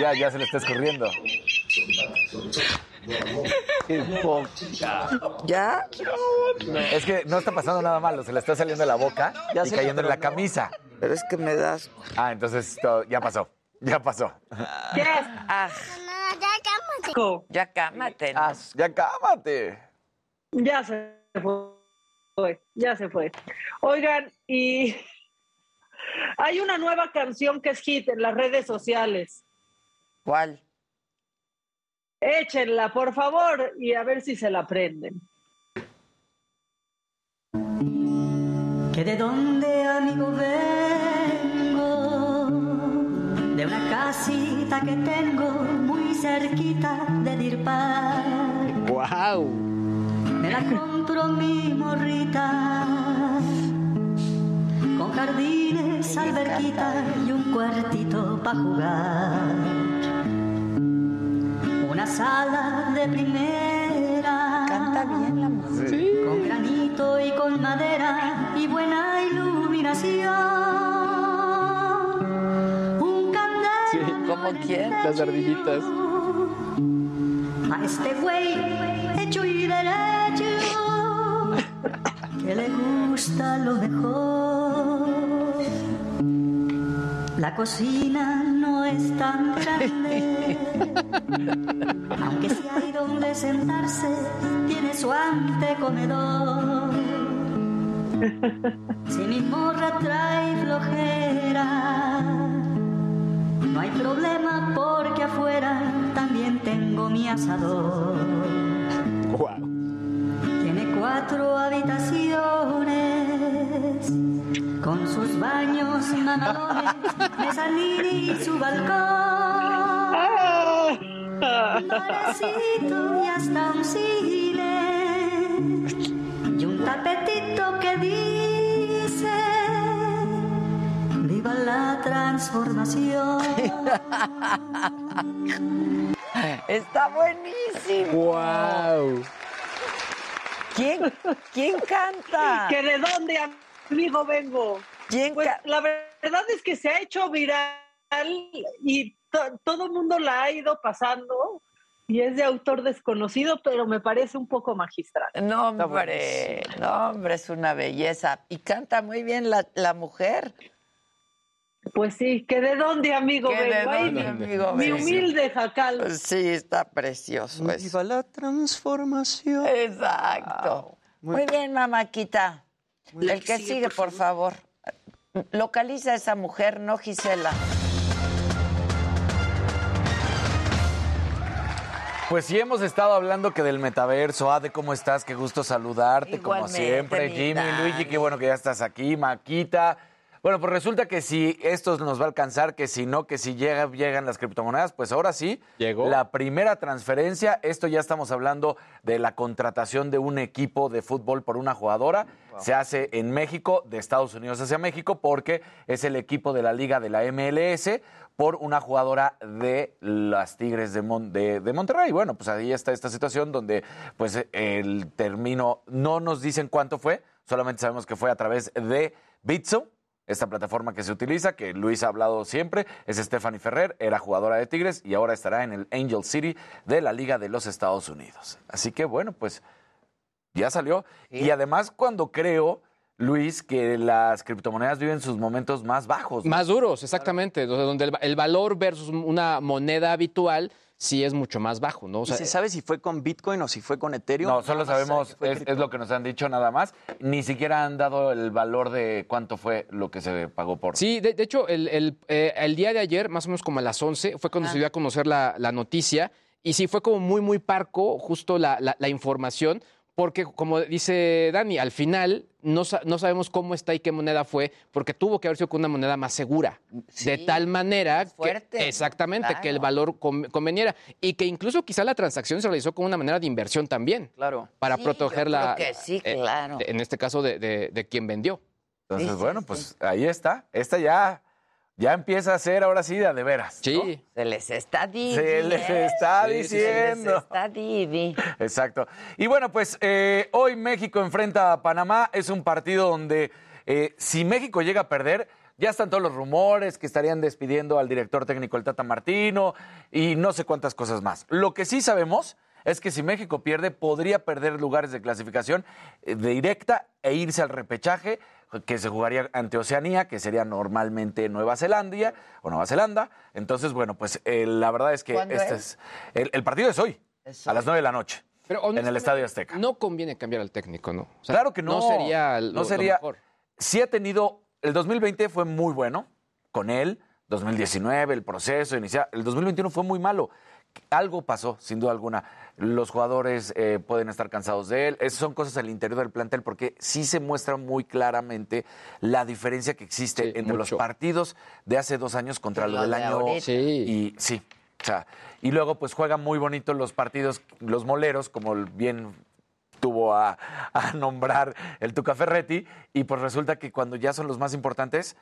ya, ya se le está escurriendo. Qué poca. ¿Ya? Es que no está pasando nada malo, se le está saliendo de la boca Ya y se cayendo en la tronó. camisa. Pero es que me das... Ah, entonces todo- ya pasó, ya pasó. Ya, Ah, asco. ya cámate. ¿no? Ah, ya cámate. ya se fue, ya se fue. Oigan, y hay una nueva canción que es hit en las redes sociales. ¿Cuál? Échenla, por favor, y a ver si se la aprenden. que de donde amigo de una casita que tengo muy cerquita de Dirpar. ¡Wow! Me la compro mi morrita, con jardines, alberquita y un cuartito para jugar. Una sala de primera. Canta bien la mujer. Con granito y con madera y buena iluminación. Sí. ¿Cómo quién? Las ardillitas. a este güey hecho y derecho que le gusta lo mejor. La cocina no es tan grande, aunque si hay donde sentarse, tiene su antecomedor. Si mi morra trae flojera, hay problema porque afuera también tengo mi asador. ¡Wow! Tiene cuatro habitaciones con sus baños mamalones, mezanini y su balcón. Un barecito y hasta un cine transformación. Está buenísimo. ¡Wow! ¿Quién, quién canta? ¿Que de dónde, amigo, vengo? ¿Quién Pues la verdad es que se ha hecho viral y to- todo el mundo la ha ido pasando y es de autor desconocido, pero me parece un poco magistral. No, hombre, no, hombre, es una belleza. Y canta muy bien la, la mujer. Pues sí, que de dónde, amigo, ¿Qué de. Ay, dónde, mi- amigo, mi vengo? humilde jacal. Sí, está precioso. eso. Viva la transformación. Exacto. Muy bien, mamáquita. El que sigue, por favor. Localiza a esa mujer, no Gisela. Pues sí hemos estado hablando que del metaverso, Ade, ¿cómo estás? Qué gusto saludarte, como siempre. Jimmy, Dani. Luigi, qué bueno que ya estás aquí, Maquita. Bueno, pues resulta que si esto nos va a alcanzar, que si no, que si llega, llegan las criptomonedas, pues ahora sí. Llegó. La primera transferencia, esto ya estamos hablando de la contratación de un equipo de fútbol por una jugadora. Se hace en México, de Estados Unidos hacia México, porque es el equipo de la liga de la MLS por una jugadora de las Tigres de, Mon- de, de Monterrey. Bueno, pues ahí está esta situación donde pues el término, no nos dicen cuánto fue, solamente sabemos que fue a través de Bitso, esta plataforma que se utiliza, que Luis ha hablado siempre, es Stephanie Ferrer, era jugadora de Tigres y ahora estará en el Angel City de la Liga de los Estados Unidos. Así que bueno, pues ya salió. Y además cuando creo, Luis, que las criptomonedas viven sus momentos más bajos. ¿no? Más duros, exactamente. Donde donde el, el valor versus una moneda habitual sí es mucho más bajo, ¿no? O ¿Y se sabe si fue con Bitcoin o si fue con Ethereum? No, solo sabemos, es, es lo que nos han dicho nada más. Ni siquiera han dado el valor de cuánto fue lo que se pagó por. Sí, de, de hecho, el, el, eh, el día de ayer, más o menos como a las 11, fue cuando se dio a conocer la, la noticia. Y sí, fue como muy, muy parco justo la, la- la información, porque como dice Dani, al final no, sa- no sabemos cómo está y qué moneda fue, porque tuvo que haber sido con una moneda más segura. de tal manera fuerte, que, exactamente, que el valor con- conveniera. Y que incluso quizá la transacción se realizó como una manera de inversión también. Claro. Para Sí, proteger yo la. creo que sí, eh, claro. en este caso, de, de- de quien vendió. Entonces, Sí, sí, bueno, sí. pues ahí está. Esta ya, ya empieza a ser ahora sí de a de veras. ¿no? Sí. Se les está diciendo. Se les está Se les diciendo. está Didi. Exacto. Y bueno, pues eh, hoy México enfrenta a Panamá. Es un partido donde eh, si México llega a perder, ya están todos los rumores que estarían despidiendo al director técnico, el Tata Martino, y no sé cuántas cosas más. Lo que sí sabemos es que si México pierde, podría perder lugares de clasificación eh, de directa e irse al repechaje que se jugaría ante Oceanía, que sería normalmente Nueva Zelanda o Nueva Zelanda. Entonces, bueno, pues eh, la verdad es que ¿Cuándo este es? es el, el partido es hoy, Es a las hoy. 9 de la noche. Pero en el Estadio Azteca. No conviene cambiar al técnico, ¿no? O sea, claro que no. No sería lo, no lo sería, mejor. Sí ha tenido. El 2020 fue muy bueno con él. 2019, el proceso inicial. El 2021 fue muy malo. Algo pasó, sin duda alguna. Los jugadores eh, pueden estar cansados de él. Esas son cosas al interior del plantel porque sí se muestra muy claramente la diferencia que existe Sí, entre los partidos de hace dos años contra lo lo del de año. Sí. Y sí, o sea, y luego pues juegan muy bonito los partidos, los moleros, como bien tuvo a, a nombrar el Tuca Ferretti, y pues resulta que cuando ya son los más importantes,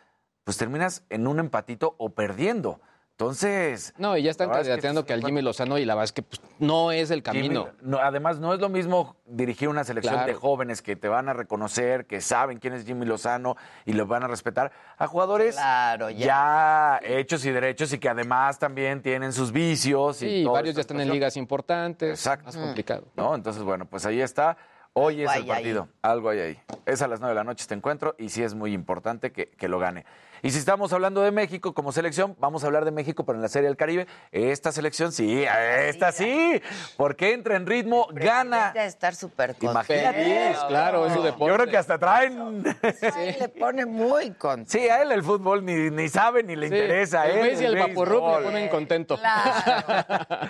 pues terminas en un empatito o perdiendo. Entonces... No, y ya están candidateando que, al Jimmy Lozano y la verdad es que pues, no es el camino. Jimmy- no, además, no es lo mismo dirigir una selección Claro. de jóvenes que te van a reconocer, que saben quién es Jimmy Lozano y lo van a respetar, a jugadores Claro, ya. ya hechos y derechos y que además también tienen sus vicios. Y Sí, toda varios ya están en ligas importantes. Exacto. Más complicado. ¿no? Entonces, bueno, pues ahí está. Hoy Algo es el ahí. partido. Algo hay ahí. Es a las 9 de la noche este encuentro y sí es muy importante que, que lo gane. Y si estamos hablando de México como selección, vamos a hablar de México, pero en la Serie del Caribe. Esta selección sí, esta sí, porque entra en ritmo, gana. Debe estar súper Imagínate. Feliz, claro, es su deporte. Yo creo que hasta traen. Sí, le pone muy contento. Sí, a él el fútbol ni, ni sabe ni le Sí, interesa. el él Messi y el Vaporrup le béisbol. ponen contento. Claro.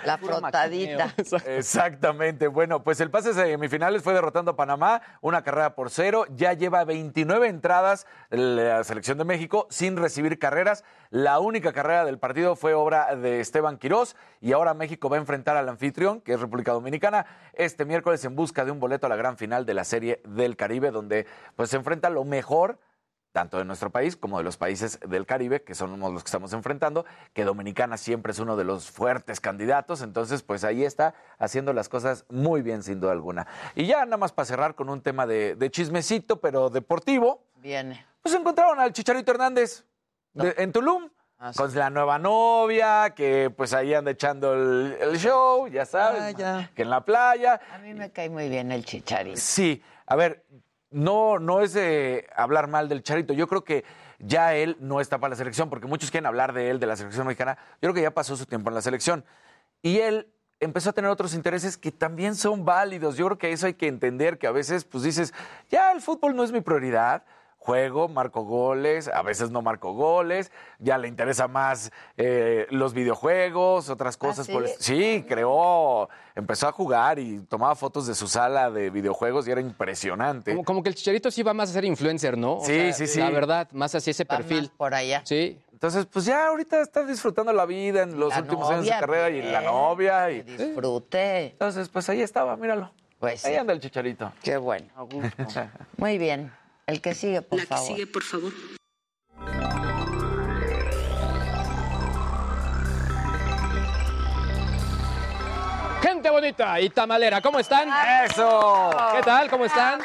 La frotadita. Exactamente. Bueno, pues el pase a semifinales fue derrotando a Panamá, una carrera por cero. Ya lleva 29 entradas la selección de México sin recibir carreras. La única carrera del partido fue obra de Esteban Quirós y ahora México va a enfrentar al anfitrión, que es República Dominicana, este miércoles en busca de un boleto a la gran final de la Serie del Caribe, donde pues se enfrenta lo mejor tanto de nuestro país como de los países del Caribe, que son los que estamos enfrentando, que Dominicana siempre es uno de los fuertes candidatos, entonces pues ahí está haciendo las cosas muy bien sin duda alguna. Y ya nada más para cerrar con un tema de, de chismecito, pero deportivo, Viene. pues encontraron al Chicharito Hernández de- en Tulum. Ah, sí. Con la nueva novia, que pues ahí anda echando el, el show, ya sabes, Ah, ya. que en la playa. A mí me cae muy bien el chicharito. Sí, a ver, no, no es de hablar mal del Charito. Yo creo que ya él no está para la selección, porque muchos quieren hablar de él, de la selección mexicana. Yo creo que ya pasó su tiempo en la selección. Y él empezó a tener otros intereses que también son válidos. Yo creo que eso hay que entender, que a veces pues dices, ya el fútbol no es mi prioridad. Juego, marco goles, a veces no marco goles, ya le interesa más eh, los videojuegos, otras cosas. por el- sí, creó, empezó a jugar y tomaba fotos de su sala de videojuegos y era impresionante. Como, como que el chicharito sí va más a ser influencer, ¿no? O Sí, sea, sí, sí. La verdad, más hacia ese Va perfil. más por allá. Sí. Entonces, pues ya ahorita está disfrutando la vida en los La últimos años de su carrera y la bien, novia. Y, Disfrute. Entonces, pues ahí estaba, míralo. Pues Ahí sí. anda el chicharito. Qué bueno. Muy bien. El que sigue, por La que favor. sigue, por favor. Gente bonita y tamalera, ¿cómo están? ¡Eso! ¿Qué tal? ¿Cómo están?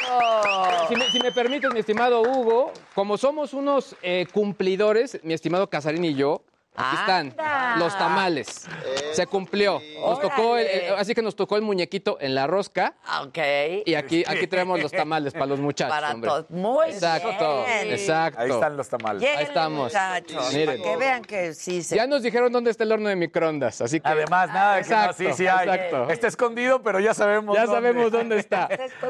Si me, si me permites, mi estimado Hugo, como somos unos eh, cumplidores, mi estimado Casarín y yo, aquí están Anda. los tamales. Se cumplió. Nos tocó el- el- Órale. así que nos tocó el muñequito en la rosca. Ok. Y aquí, aquí traemos los tamales para los muchachos, Para hombre. todos. Muy Exacto, bien. exacto. Ahí están los tamales. Ahí estamos. muchachos, Miren. para que vean que sí se... Ya nos dijeron dónde está el horno de microondas, así que... Además, nada de que no, Exacto, sí, sí hay. exacto. Está escondido, pero ya sabemos Ya dónde. sabemos dónde está.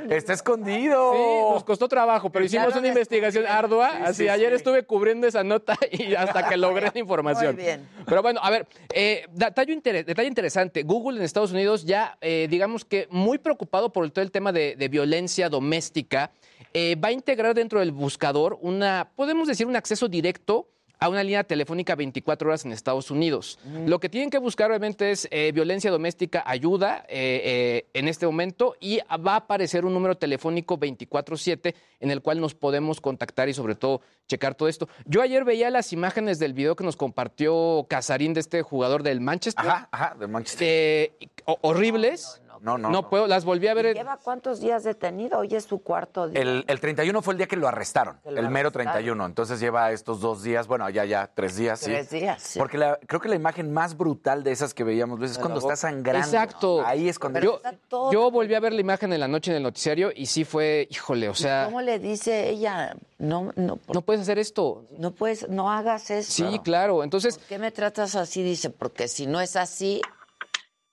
Está escondido. Sí, nos costó trabajo, pero hicimos lo una investigación ardua. Sí, así, sí, ayer sí. estuve cubriendo esa nota y hasta que logré la información. Bien. Pero bueno, a ver, eh, detalle, detalle interesante. Google en Estados Unidos ya, eh, digamos que muy preocupado por todo el tema de, de violencia doméstica, eh, va a integrar dentro del buscador una, podemos decir, un acceso directo a una línea telefónica 24 horas en Estados Unidos. Lo que tienen que buscar obviamente es eh, violencia doméstica, ayuda eh, eh, en este momento y va a aparecer un número telefónico 24/7 en el cual nos podemos contactar y sobre todo checar todo esto. Yo ayer veía las imágenes del video que nos compartió Casarín de este jugador del Manchester. Ajá, ajá, de Manchester. Eh, ho- horribles. No, no. No puedo, las volví a ver. ¿Lleva cuántos días detenido? Hoy es su cuarto día. El, el 31 fue el día que lo arrestaron, Que lo el mero arrestaron. 31. Entonces lleva estos dos días, bueno, ya, ya, tres días, sí. Tres días, sí. Porque la- creo que la imagen más brutal de esas que veíamos Luis, es cuando está sangrando. Exacto. Ahí es cuando... Yo, todo- yo volví a ver la imagen en la noche en el noticiario y sí fue, híjole, o sea, ¿Cómo le dice ella? No, no, por- no puedes hacer esto. no puedes, no hagas eso. Sí, claro. Entonces, ¿Por qué me tratas así? Dice, porque si no es así,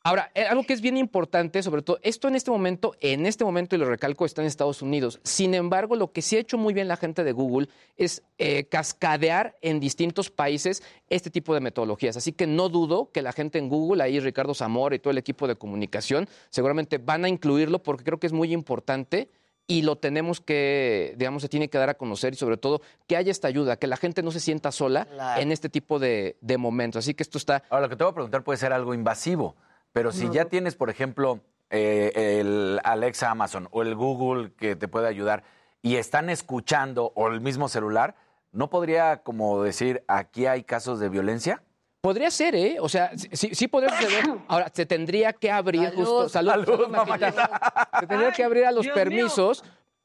Ahora, eh, algo que es bien importante, sobre todo, esto en este momento, en este momento, y lo recalco, está en Estados Unidos. Sin embargo, lo que sí ha hecho muy bien la gente de Google es eh, cascadear en distintos países este tipo de metodologías. Así que no dudo que la gente en Google, ahí Ricardo Zamora y todo el equipo de comunicación, seguramente van a incluirlo porque creo que es muy importante y lo tenemos que, digamos, se tiene que dar a conocer y sobre todo que haya esta ayuda, que la gente no se sienta sola Claro. en este tipo de, de momentos. Así que esto está Ahora, lo que te voy a preguntar puede ser algo invasivo, pero si ya tienes, por ejemplo, eh, el Alexa Amazon o el Google que te puede ayudar y están escuchando o el mismo celular, ¿no podría como decir aquí hay casos de violencia? Podría ser, ¿eh? O sea, sí- sí, podría suceder. Ahora, se tendría que abrir Salud. justo. Salud, Salud, salud. Se tendría que abrir a los Dios mío.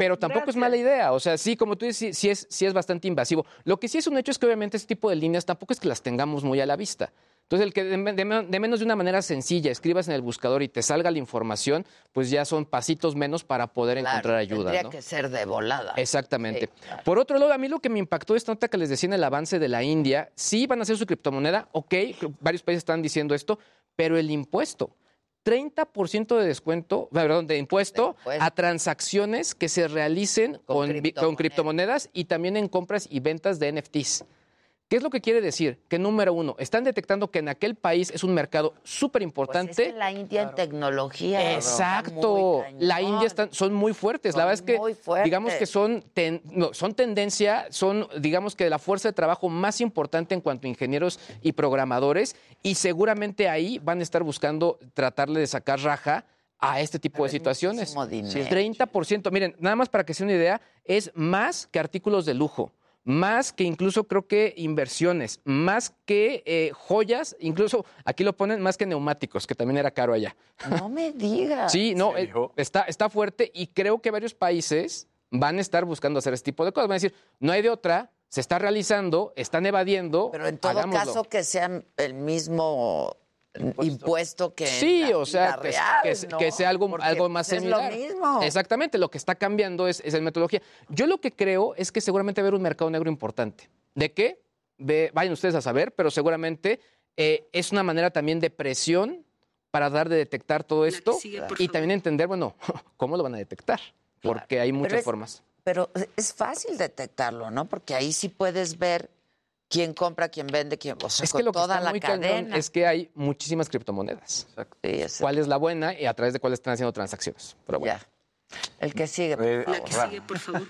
Pero tampoco es mala idea. O sea, sí, como tú dices, sí, sí es, sí es bastante invasivo. Lo que sí es un hecho es que obviamente este tipo de líneas tampoco es que las tengamos muy a la vista. Entonces, el que de, de- de menos de una manera sencilla escribas en el buscador y te salga la información, pues ya son pasitos menos para poder claro, encontrar ayuda. tendría ¿no? que ser de volada. Exactamente. Sí, claro. Por otro lado, a mí lo que me impactó esta nota que les decía en el avance de la India, sí van a hacer su criptomoneda, ok, varios países están diciendo esto, pero el impuesto, 30% de descuento, perdón, de impuesto a transacciones que se realicen Con con, vi- con criptomonedas. criptomonedas y también en compras y ventas de NFTs. ¿Qué es lo que quiere decir? Que número uno, están detectando que en aquel país es un mercado súper Pues importante. es que la India en tecnología. Exacto. muy La. India están, son muy fuertes. la verdad es que muy fuertes. digamos que son, ten- no, son tendencia, son digamos que la fuerza de trabajo más importante en cuanto a ingenieros y programadores y seguramente ahí van a estar buscando tratarle de sacar raja a este tipo de es situaciones. Sí, 30%. Miren, nada más para que se den una idea, es más que artículos de lujo. Más que incluso creo que inversiones, más que eh, joyas, incluso aquí lo ponen más que neumáticos, que también era caro allá. No me digas. Sí, no, eh, está, está fuerte y creo que varios países van a estar buscando hacer este tipo de cosas. Van a decir, no hay de otra, se está realizando, están evadiendo. Pero en todo hagámoslo". caso que sea el mismo impuesto, que Sí, la o sea, vida que, real, que- ¿no? que sea algo, Porque, algo más pues, similar. Es lo mismo. Exactamente, lo que está cambiando es, es la metodología. Yo lo que creo es que seguramente va a haber un mercado negro importante. ¿De qué? Ve- vayan ustedes a saber, pero seguramente eh, es una manera también de presión para dar de detectar todo esto sigue, y también entender, bueno, cómo lo van a detectar, porque hay muchas Pero es- formas. pero es fácil detectarlo, ¿no? Porque ahí sí puedes ver quién compra, quién vende, quién, o sea, Es con que lo que toda está la muy cadena. es que hay muchísimas criptomonedas. ¿Cuál es la buena y a través de cuál están haciendo transacciones? Pero bueno. El que sigue, por Eh, favor. que sigue, por favor.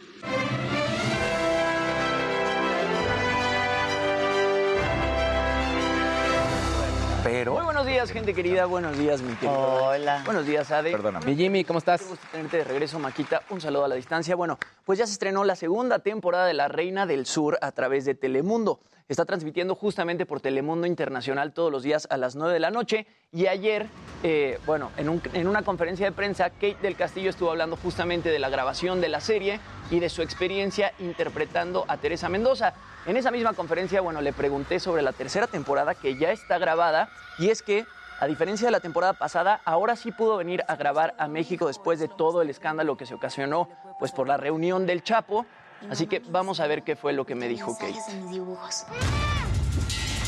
Muy buenos días, gente querida. Buenos días, mi querido. Hola. Buenos días, Ade. Perdóname. Mi Jimmy, ¿cómo estás? Qué gusto tenerte de regreso, Maquita. Un saludo a la distancia. Bueno, pues ya se estrenó la segunda temporada de La Reina del Sur a través de Telemundo. Está transmitiendo justamente por Telemundo Internacional todos los días a las 9 de la noche. Y ayer, eh, bueno, en, un- en una conferencia de prensa, Kate del Castillo estuvo hablando justamente de la grabación de la serie y de su experiencia interpretando a Teresa Mendoza. En esa misma conferencia, bueno, le pregunté sobre la tercera temporada que ya está grabada y es que a diferencia de la temporada pasada, ahora sí pudo venir a grabar a México después de todo el escándalo que se ocasionó pues por la reunión del Chapo. Así que vamos a ver qué fue lo que me dijo Kate.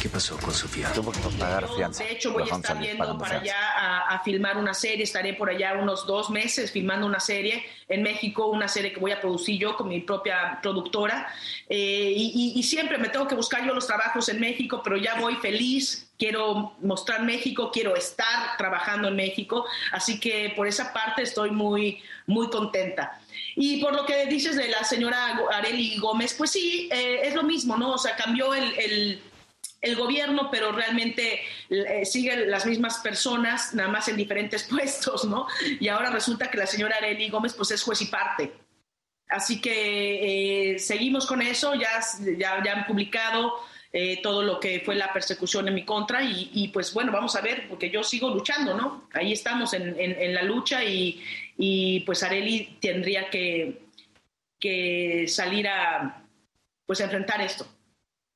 ¿Qué pasó con Sofía? Tuvo que pagar fianza. De hecho, voy a estar yendo para allá a, a filmar una serie. Estaré por allá unos dos meses filmando una serie en México, una serie que voy a producir yo con mi propia productora. Eh, y, y- y siempre me tengo que buscar yo los trabajos en México, pero ya voy feliz. Quiero mostrar México, quiero estar trabajando en México. Así que por esa parte estoy muy, muy contenta. Y por lo que dices de la señora Areli Gómez, pues sí, eh, es lo mismo, ¿no? O sea, cambió el- el el gobierno, pero realmente eh, siguen las mismas personas, nada más en diferentes puestos, ¿no? Y ahora resulta que la señora Arely Gómez, pues es juez y parte. Así que eh, seguimos con eso, ya, ya, han publicado eh, todo lo que fue la persecución en mi contra y, pues bueno, vamos a ver, porque yo sigo luchando, ¿no? Ahí estamos en, la lucha y, pues Areli tendría que, que salir a, pues a enfrentar esto.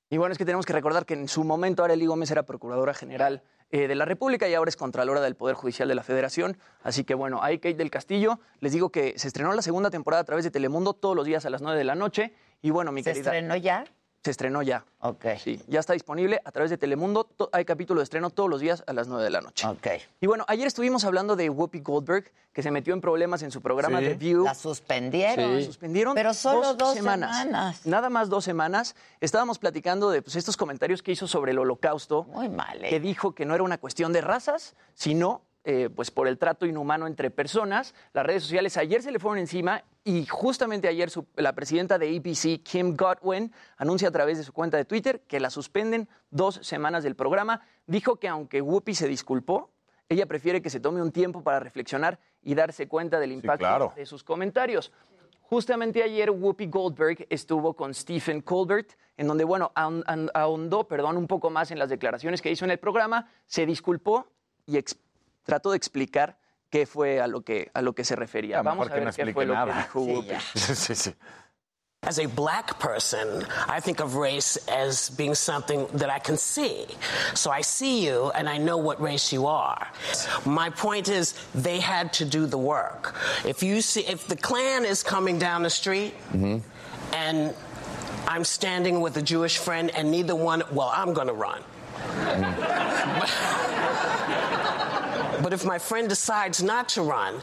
Y bueno, es que tenemos que recordar que en su momento Arely Gómez era Procuradora General eh, de la República y ahora es Contralora del Poder Judicial de la Federación. Así que bueno, ahí Kate del Castillo. Les digo que se estrenó la segunda temporada a través de Telemundo todos los días a las 9 de la noche. Y bueno, mi ¿Se querida... estrenó ya? Se estrenó ya. Ok. Sí, ya está disponible a través de Telemundo. Hay capítulo de estreno todos los días a las 9 de la noche. Ok. Y bueno, ayer estuvimos hablando de Whoopi Goldberg, que se metió en problemas en su programa Sí. The View. La suspendieron. La suspendieron. Pero solo dos semanas. Nada más dos semanas. Estábamos platicando de pues, estos comentarios que hizo sobre el holocausto. Muy mal. ¿eh? Que dijo que no era una cuestión de razas, sino eh, pues por el trato inhumano entre personas. Las redes sociales ayer se le fueron encima y justamente ayer su- la presidenta de ABC, Kim Godwin, anuncia a través de su cuenta de Twitter que la suspenden dos semanas del programa. Dijo que aunque Whoopi se disculpó, ella prefiere que se tome un tiempo para reflexionar y darse cuenta del impacto claro. de sus comentarios. Justamente ayer Whoopi Goldberg estuvo con Stephen Colbert, en donde, bueno, ahon- ahon- ahondó, perdón, un poco más en las declaraciones que hizo en el programa, se disculpó y ex- trató de explicar qué fue a lo que, a lo que se refería. Ya, Vamos a ver no qué explique fue lo que nada. dijo Sí, Whoopi. ya. sí, sí. As a black person, I think of race as being something that I can see. So I see you and I know what race you are. My point is they had to do the work. If you see if the Klan is coming down the street mm-hmm. and I'm standing with a Jewish friend and neither one well, I'm going to run. Mm. but if my friend decides not to run,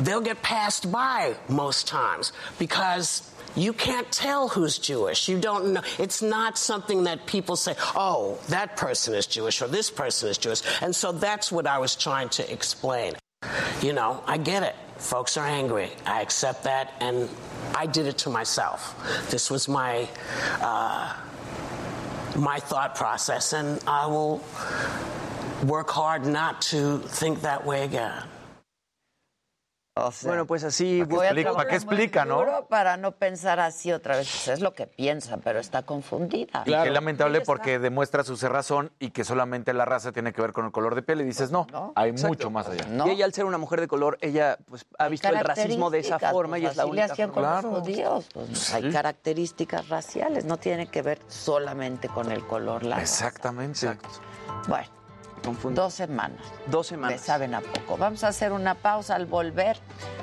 they'll get passed by most times because you can't tell who's Jewish. You don't know. It's not something that people say, oh, that person is Jewish or this person is Jewish. And so that's what I was trying to explain. You know, I get it. Folks are angry. I accept that. And I did it to myself. This was my, uh, my thought process. And I will work hard not to think that way again. bueno, pues así. Voy a explica- ¿para qué explica, no? Para no pensar así otra vez. Pues es lo que piensa, pero está confundida. Y qué lamentable porque demuestra su cerrazón y que solamente la raza tiene que ver con el color de piel. Y dices, no, hay Exacto. mucho más allá. Y ella, al ser una mujer de color, ella pues, ha visto el racismo de esa forma y pues es la así le única hacían con forma. los judíos. Pues, Hay características raciales, no tiene que ver solamente con el color. La raza. Exactamente. Bueno, dos semanas. Dos semanas. Me saben a poco. Vamos a hacer una pausa al volver.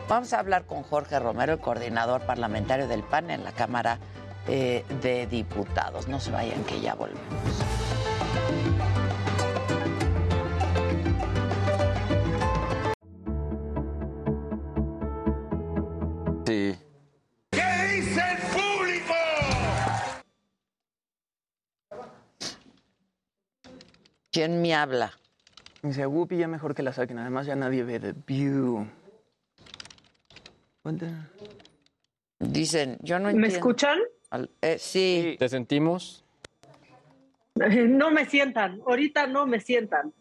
Vamos a hablar con Jorge Romero, el coordinador parlamentario del PAN en la Cámara eh, de Diputados. No se vayan, que ya volvemos. Sí. ¿Quién me habla? Dice, Whoopi, ya mejor que la saquen. Además, ya nadie ve The View. What the- Dicen, yo no ¿Me entiendo. escuchan? Al- eh, sí. ¿Te sentimos? No me sientan, ahorita no me sientan.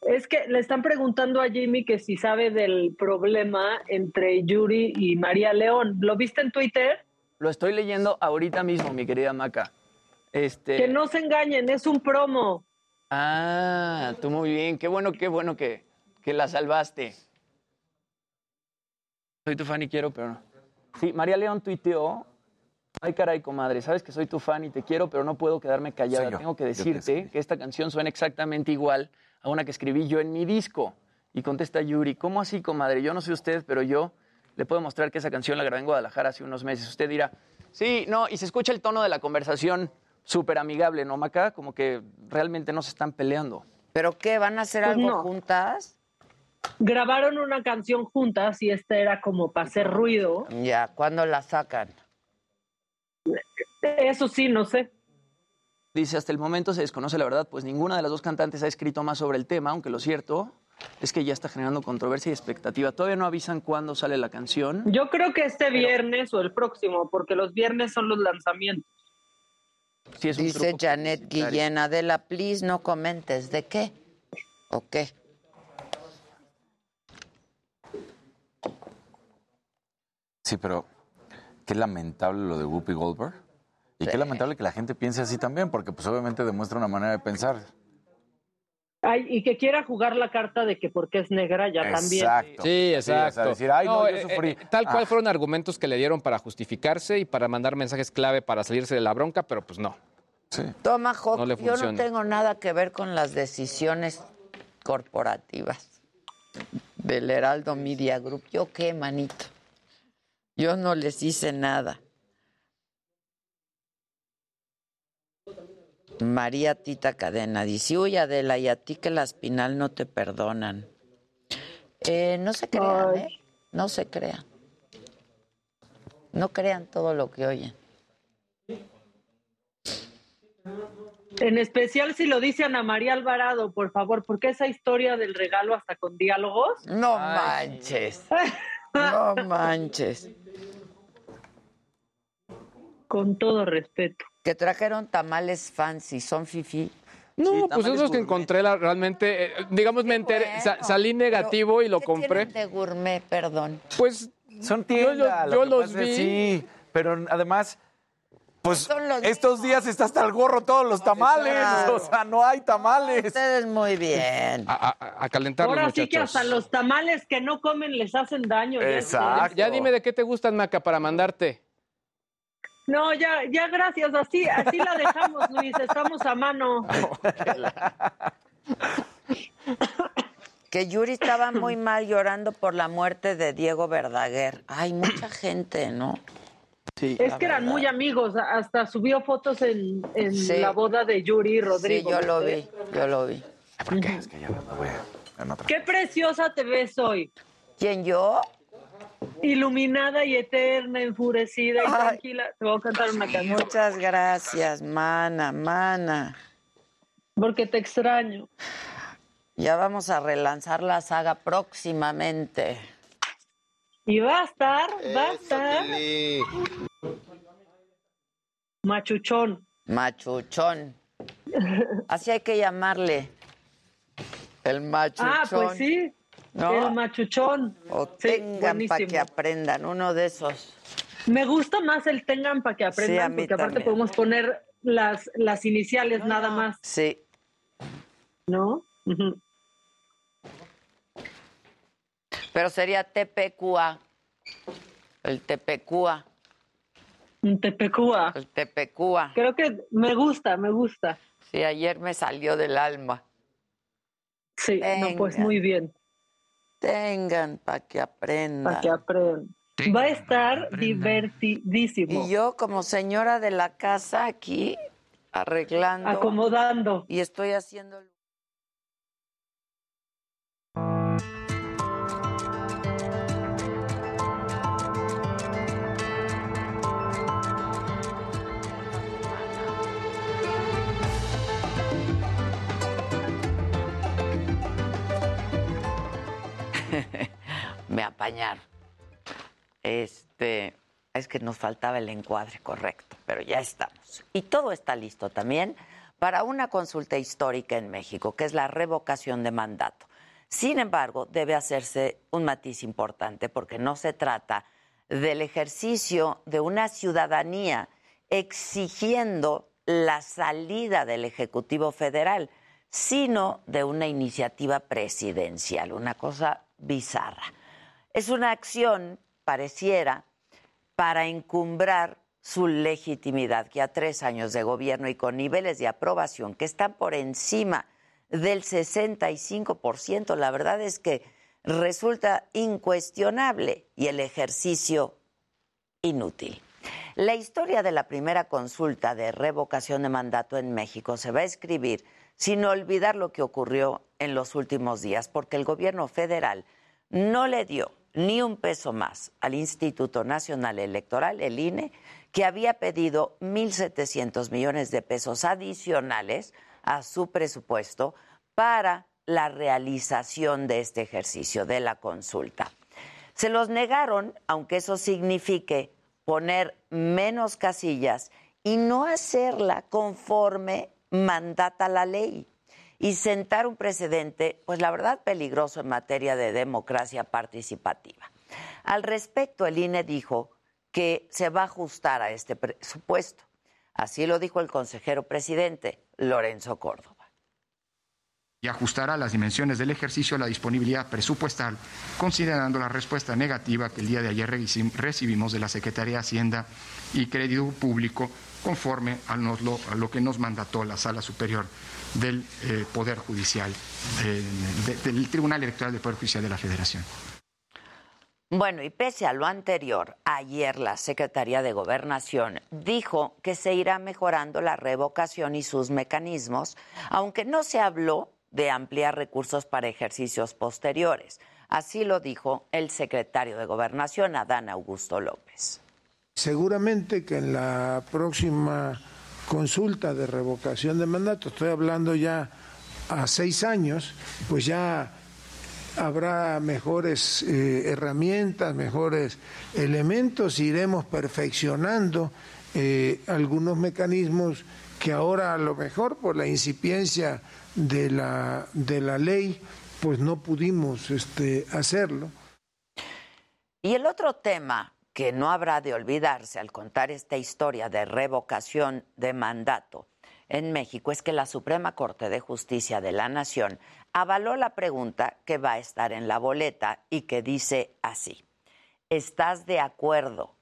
Es que le están preguntando a Jimmy que si sabe del problema entre Yuri y María León. ¿Lo viste en Twitter? Lo estoy leyendo ahorita mismo, mi querida Maca. Este... Que no se engañen, es un promo. Ah, tú muy bien. Qué bueno, qué bueno que, que la salvaste. Soy tu fan y quiero, pero no. Sí, María León tuiteó. Ay, caray, comadre, sabes que soy tu fan y te quiero, pero no puedo quedarme callada. Yo. Tengo que decirte que esta canción suena exactamente igual a una que escribí yo en mi disco. Y contesta Yuri, ¿cómo así, comadre? Yo no sé usted, pero yo le puedo mostrar que esa canción la grabé en Guadalajara hace unos meses. Usted dirá, sí, no, y se escucha el tono de la conversación súper amigable, ¿no, Maca? Como que realmente no se están peleando. ¿Pero qué? ¿Van a hacer Pues algo no. juntas? Grabaron una canción juntas y esta era como para hacer ruido. Ya, ¿cuándo la sacan? Eso sí, no sé. Dice, hasta el momento se desconoce la verdad, pues ninguna de las dos cantantes ha escrito más sobre el tema, aunque lo cierto es que ya está generando controversia y expectativa. Todavía no avisan cuándo sale la canción. Yo creo que este viernes o el próximo, porque los viernes son los lanzamientos. Sí, es un Dice truco Janet. Guillén, Adela, please no comentes. ¿De qué? ¿O qué? Sí, pero qué lamentable lo de Whoopi Goldberg. Y qué lamentable que la gente piense así también, porque pues obviamente demuestra una manera de pensar. Ay, y que quiera jugar la carta de que porque es negra ya también. Exacto. Sí, o sea, decir, ay, no, yo eh, sufrí. eh, tal cual Ah. fueron argumentos que le dieron para justificarse y para mandar mensajes clave para salirse de la bronca, pero pues no. Toma, Hawk, No le yo no tengo nada que ver con las decisiones corporativas del Heraldo Media Group. ¿Yo qué, manito? Yo no les hice nada. María Tita Cadena dice, uy Adela, y a ti que la espinal no te perdonan. Eh, no se crean, ¿eh? No se crean. No crean todo lo que oyen. En especial si lo dice Ana María Alvarado, por favor, porque esa historia del regalo hasta con diálogos. No manches. No manches. Con todo respeto. Que trajeron tamales fancy, son fifi. No, pues esos que encontré la- realmente, eh, digamos, me enteré, sa- salí negativo y lo ¿Qué compré. de gourmet, perdón? Pues Son yo, tiendas. yo los es- vi. Sí, pero además, pues estos días está hasta el gorro todos los tamales. Claro. O sea, no hay tamales. Ustedes muy bien. A, a- a calentarlos, Ahora sí que muchachos. hasta los tamales que no comen les hacen daño. ya- Ya dime de qué te gustan, Maca, para mandarte. No, ya, ya gracias, así, así la dejamos, Luis, estamos a mano. Que Yuri estaba muy mal llorando por la muerte de Diego Verdaguer. Hay mucha gente, ¿no? Sí. Es que eran muy amigos, hasta subió fotos en, en Sí. la boda de Yuri y Rodrigo. Sí, yo lo vi, yo lo vi. ¿Por qué? Es que ya me voy a- en otra. Qué preciosa te ves hoy. ¿Quién yo? Iluminada y eterna, enfurecida y Ay. tranquila. Te voy a cantar una canción. Muchas gracias, mana, mana. Porque te extraño. Ya vamos a relanzar la saga próximamente. Y va a estar, va a estar. Machuchón. Machuchón. Así hay que llamarle. El machuchón. Ah, pues sí. ¿No? El machuchón. O Sí, tengan para que aprendan. Uno de esos. Me gusta más el tengan para que aprendan, Sí, a mí porque aparte también. podemos poner las, las iniciales nada más, Sí. ¿no? Pero sería TPQA. El TPQA. Un Tepecúa. El TPQA. Creo que me gusta, me gusta. Sí, ayer me salió del alma. Sí, no, pues muy bien, Tengan para que aprendan. para que aprendan. Va a estar divertidísimo. Y yo como señora de la casa aquí arreglando Acomodando. y estoy haciendo me apañaron. Este, es que nos faltaba el encuadre correcto, pero ya estamos. Y todo está listo también para una consulta histórica en México, que es la revocación de mandato. Sin embargo, debe hacerse un matiz importante porque no se trata del ejercicio de una ciudadanía exigiendo la salida del Ejecutivo Federal, sino de una iniciativa presidencial, una cosa bizarra. Es una acción, pareciera, para encumbrar su legitimidad, que a tres años de gobierno y con niveles de aprobación que están por encima del 65%, la verdad es que resulta incuestionable y el ejercicio inútil. La historia de la primera consulta de revocación de mandato en México se va a escribir sin olvidar lo que ocurrió en los últimos días, porque el gobierno federal no le dio ni un peso más al Instituto Nacional Electoral, el INE, que había pedido 1.700 millones de pesos adicionales a su presupuesto para la realización de este ejercicio de la consulta. Se los negaron, aunque eso signifique poner menos casillas y no hacerla conforme mandata la ley y sentar un precedente, pues la verdad peligroso en materia de democracia participativa. Al respecto, el INE dijo que se va a ajustar a este presupuesto. Así lo dijo el consejero presidente, Lorenzo Córdoba y ajustará las dimensiones del ejercicio a la disponibilidad presupuestal, considerando la respuesta negativa que el día de ayer recibimos de la Secretaría de Hacienda y Crédito Público conforme a, lo, que nos mandató la Sala Superior del eh, Poder Judicial, eh, del Tribunal Electoral del Poder Judicial de la Federación. Bueno, y pese a lo anterior, ayer la Secretaría de Gobernación dijo que se irá mejorando la revocación y sus mecanismos, aunque no se habló de ampliar recursos para ejercicios posteriores. Así lo dijo el secretario de Gobernación, Adán Augusto López. Seguramente que en la próxima consulta de revocación de mandato, estoy hablando ya a seis años, pues ya habrá mejores eh, herramientas, mejores elementos, iremos perfeccionando eh, algunos mecanismos que ahora a lo mejor por la incipiencia de la, de la ley, pues no pudimos este, hacerlo. Y el otro tema que no habrá de olvidarse al contar esta historia de revocación de mandato en México es que la Suprema Corte de Justicia de la Nación avaló la pregunta que va a estar en la boleta y que dice así, ¿estás de acuerdo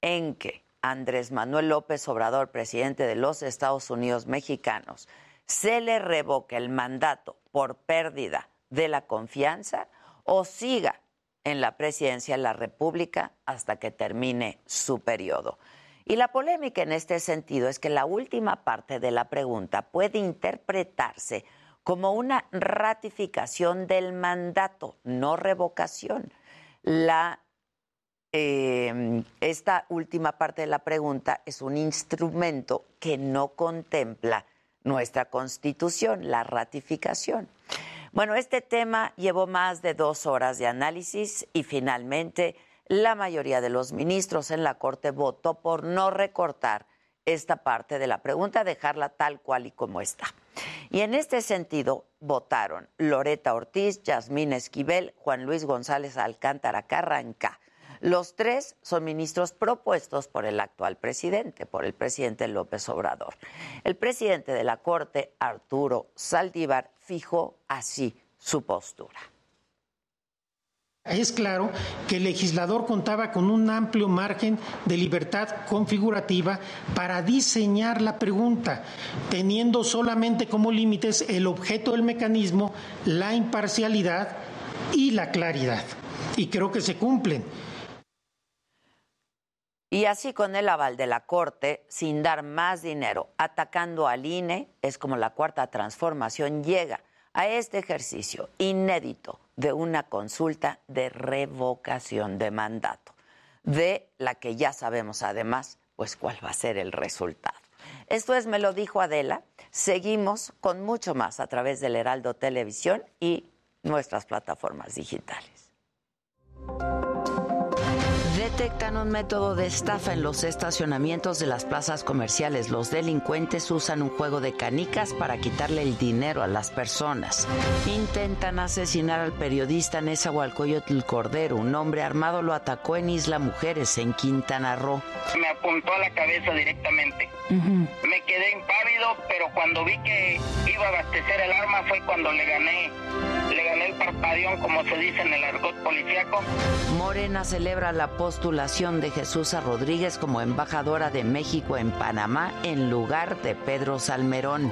en que Andrés Manuel López Obrador, presidente de los Estados Unidos mexicanos, se le revoque el mandato por pérdida de la confianza o siga en la presidencia de la República hasta que termine su periodo. Y la polémica en este sentido es que la última parte de la pregunta puede interpretarse como una ratificación del mandato, no revocación. La, eh, esta última parte de la pregunta es un instrumento que no contempla nuestra constitución, la ratificación. Bueno, este tema llevó más de dos horas de análisis y finalmente la mayoría de los ministros en la Corte votó por no recortar esta parte de la pregunta, dejarla tal cual y como está. Y en este sentido votaron Loreta Ortiz, Yasmín Esquivel, Juan Luis González Alcántara Carranca, los tres son ministros propuestos por el actual presidente, por el presidente López Obrador. El presidente de la Corte, Arturo Saldívar, fijó así su postura. Es claro que el legislador contaba con un amplio margen de libertad configurativa para diseñar la pregunta, teniendo solamente como límites el objeto del mecanismo, la imparcialidad y la claridad. Y creo que se cumplen. Y así con el aval de la Corte, sin dar más dinero, atacando al INE, es como la cuarta transformación llega a este ejercicio inédito de una consulta de revocación de mandato, de la que ya sabemos además, pues cuál va a ser el resultado. Esto es, me lo dijo Adela, seguimos con mucho más a través del Heraldo Televisión y nuestras plataformas digitales. Detectan un método de estafa en los estacionamientos de las plazas comerciales. Los delincuentes usan un juego de canicas para quitarle el dinero a las personas. Intentan asesinar al periodista Nezahualcóyotl Cordero. Un hombre armado lo atacó en Isla Mujeres, en Quintana Roo. Me apuntó a la cabeza directamente. Me quedé impávido, pero cuando vi que iba a abastecer el arma fue cuando le gané, le gané el parpadeón, como se dice en el argot policiaco. Morena celebra la postulación de Jesús Rodríguez como embajadora de México en Panamá en lugar de Pedro Salmerón.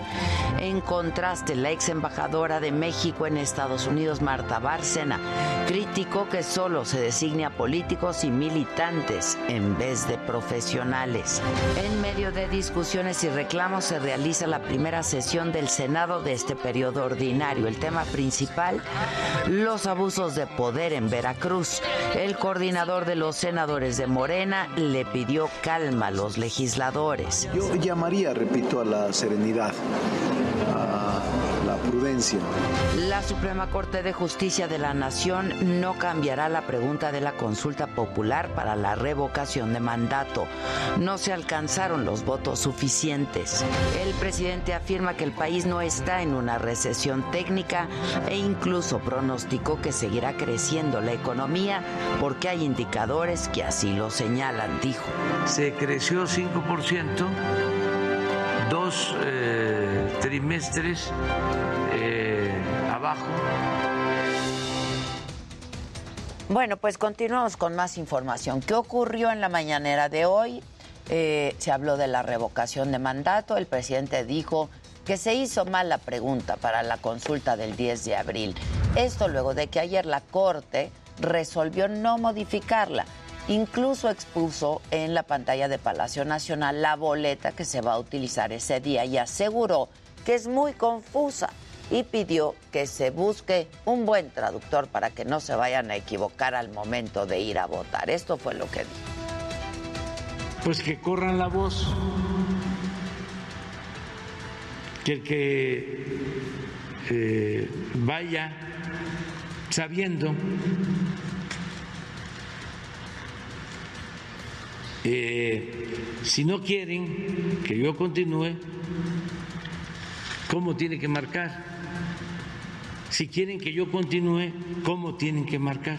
En contraste, la ex embajadora de México en Estados Unidos, Marta Bárcena, criticó que solo se designe a políticos y militantes en vez de profesionales. En medio de discusiones y reclamos se realiza la primera sesión del Senado de este periodo ordinario. El tema principal, los abusos de poder en Veracruz. El coordinador de los senadores de Morena le pidió calma a los legisladores. Yo llamaría, repito, a la serenidad, la Suprema Corte de Justicia de la Nación no cambiará la pregunta de la consulta popular para la revocación de mandato. No se alcanzaron los votos suficientes. El presidente afirma que el país no está en una recesión técnica e incluso pronosticó que seguirá creciendo la economía porque hay indicadores que así lo señalan, dijo. Se creció 5%, dos eh, trimestres Bueno, pues continuamos con más información. ¿Qué ocurrió en la mañanera de hoy? Eh, se habló de la revocación de mandato. El presidente dijo que se hizo mal la pregunta para la consulta del 10 de abril. Esto luego de que ayer la Corte resolvió no modificarla. Incluso expuso en la pantalla de Palacio Nacional la boleta que se va a utilizar ese día y aseguró que es muy confusa y pidió que se busque un buen traductor para que no se vayan a equivocar al momento de ir a votar. Esto fue lo que dijo. Pues que corran la voz, que el que eh, vaya sabiendo eh, si no quieren que yo continúe, ¿cómo tiene que marcar? Si quieren que yo continúe, ¿cómo tienen que marcar?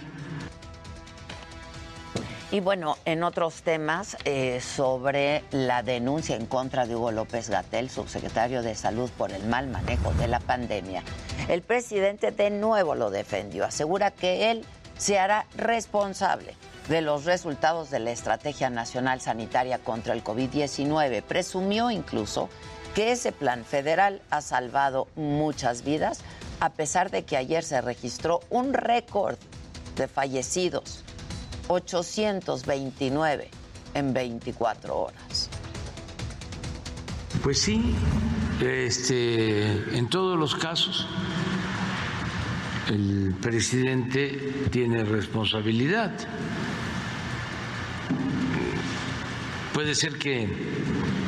Y bueno, en otros temas eh, sobre la denuncia en contra de Hugo López Gatel, subsecretario de Salud, por el mal manejo de la pandemia, el presidente de nuevo lo defendió. Asegura que él se hará responsable de los resultados de la Estrategia Nacional Sanitaria contra el COVID-19. Presumió incluso que ese plan federal ha salvado muchas vidas, a pesar de que ayer se registró un récord de fallecidos 829 en 24 horas. Pues sí, este, en todos los casos el presidente tiene responsabilidad. Puede ser que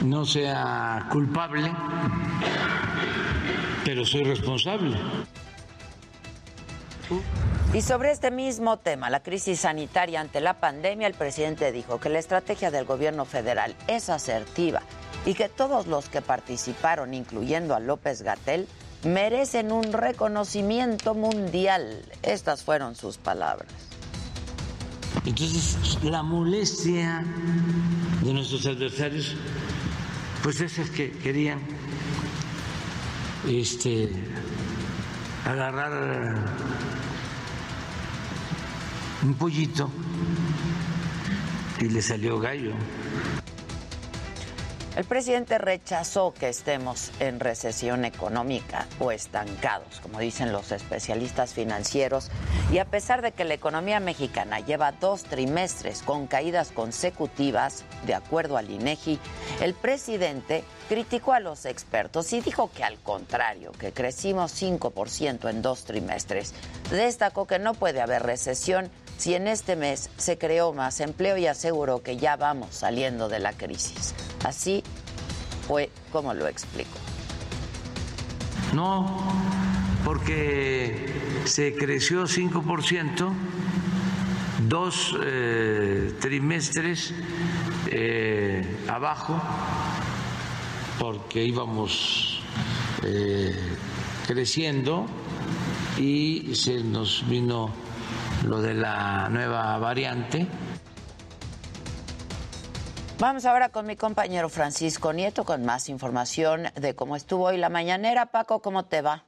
no sea culpable, pero soy responsable. Y sobre este mismo tema, la crisis sanitaria ante la pandemia, el presidente dijo que la estrategia del gobierno federal es asertiva y que todos los que participaron, incluyendo a López Gatel, merecen un reconocimiento mundial. Estas fueron sus palabras. Entonces, la molestia de nuestros adversarios, pues es que querían este, agarrar un pollito y le salió gallo. El presidente rechazó que estemos en recesión económica o estancados, como dicen los especialistas financieros, y a pesar de que la economía mexicana lleva dos trimestres con caídas consecutivas, de acuerdo al INEGI, el presidente criticó a los expertos y dijo que al contrario, que crecimos 5% en dos trimestres. Destacó que no puede haber recesión si en este mes se creó más empleo y aseguró que ya vamos saliendo de la crisis. Así fue como lo explico. No, porque se creció 5% dos eh, trimestres eh, abajo porque íbamos eh, creciendo y se nos vino lo de la nueva variante. Vamos ahora con mi compañero Francisco Nieto con más información de cómo estuvo hoy la mañanera. Paco, ¿cómo te va?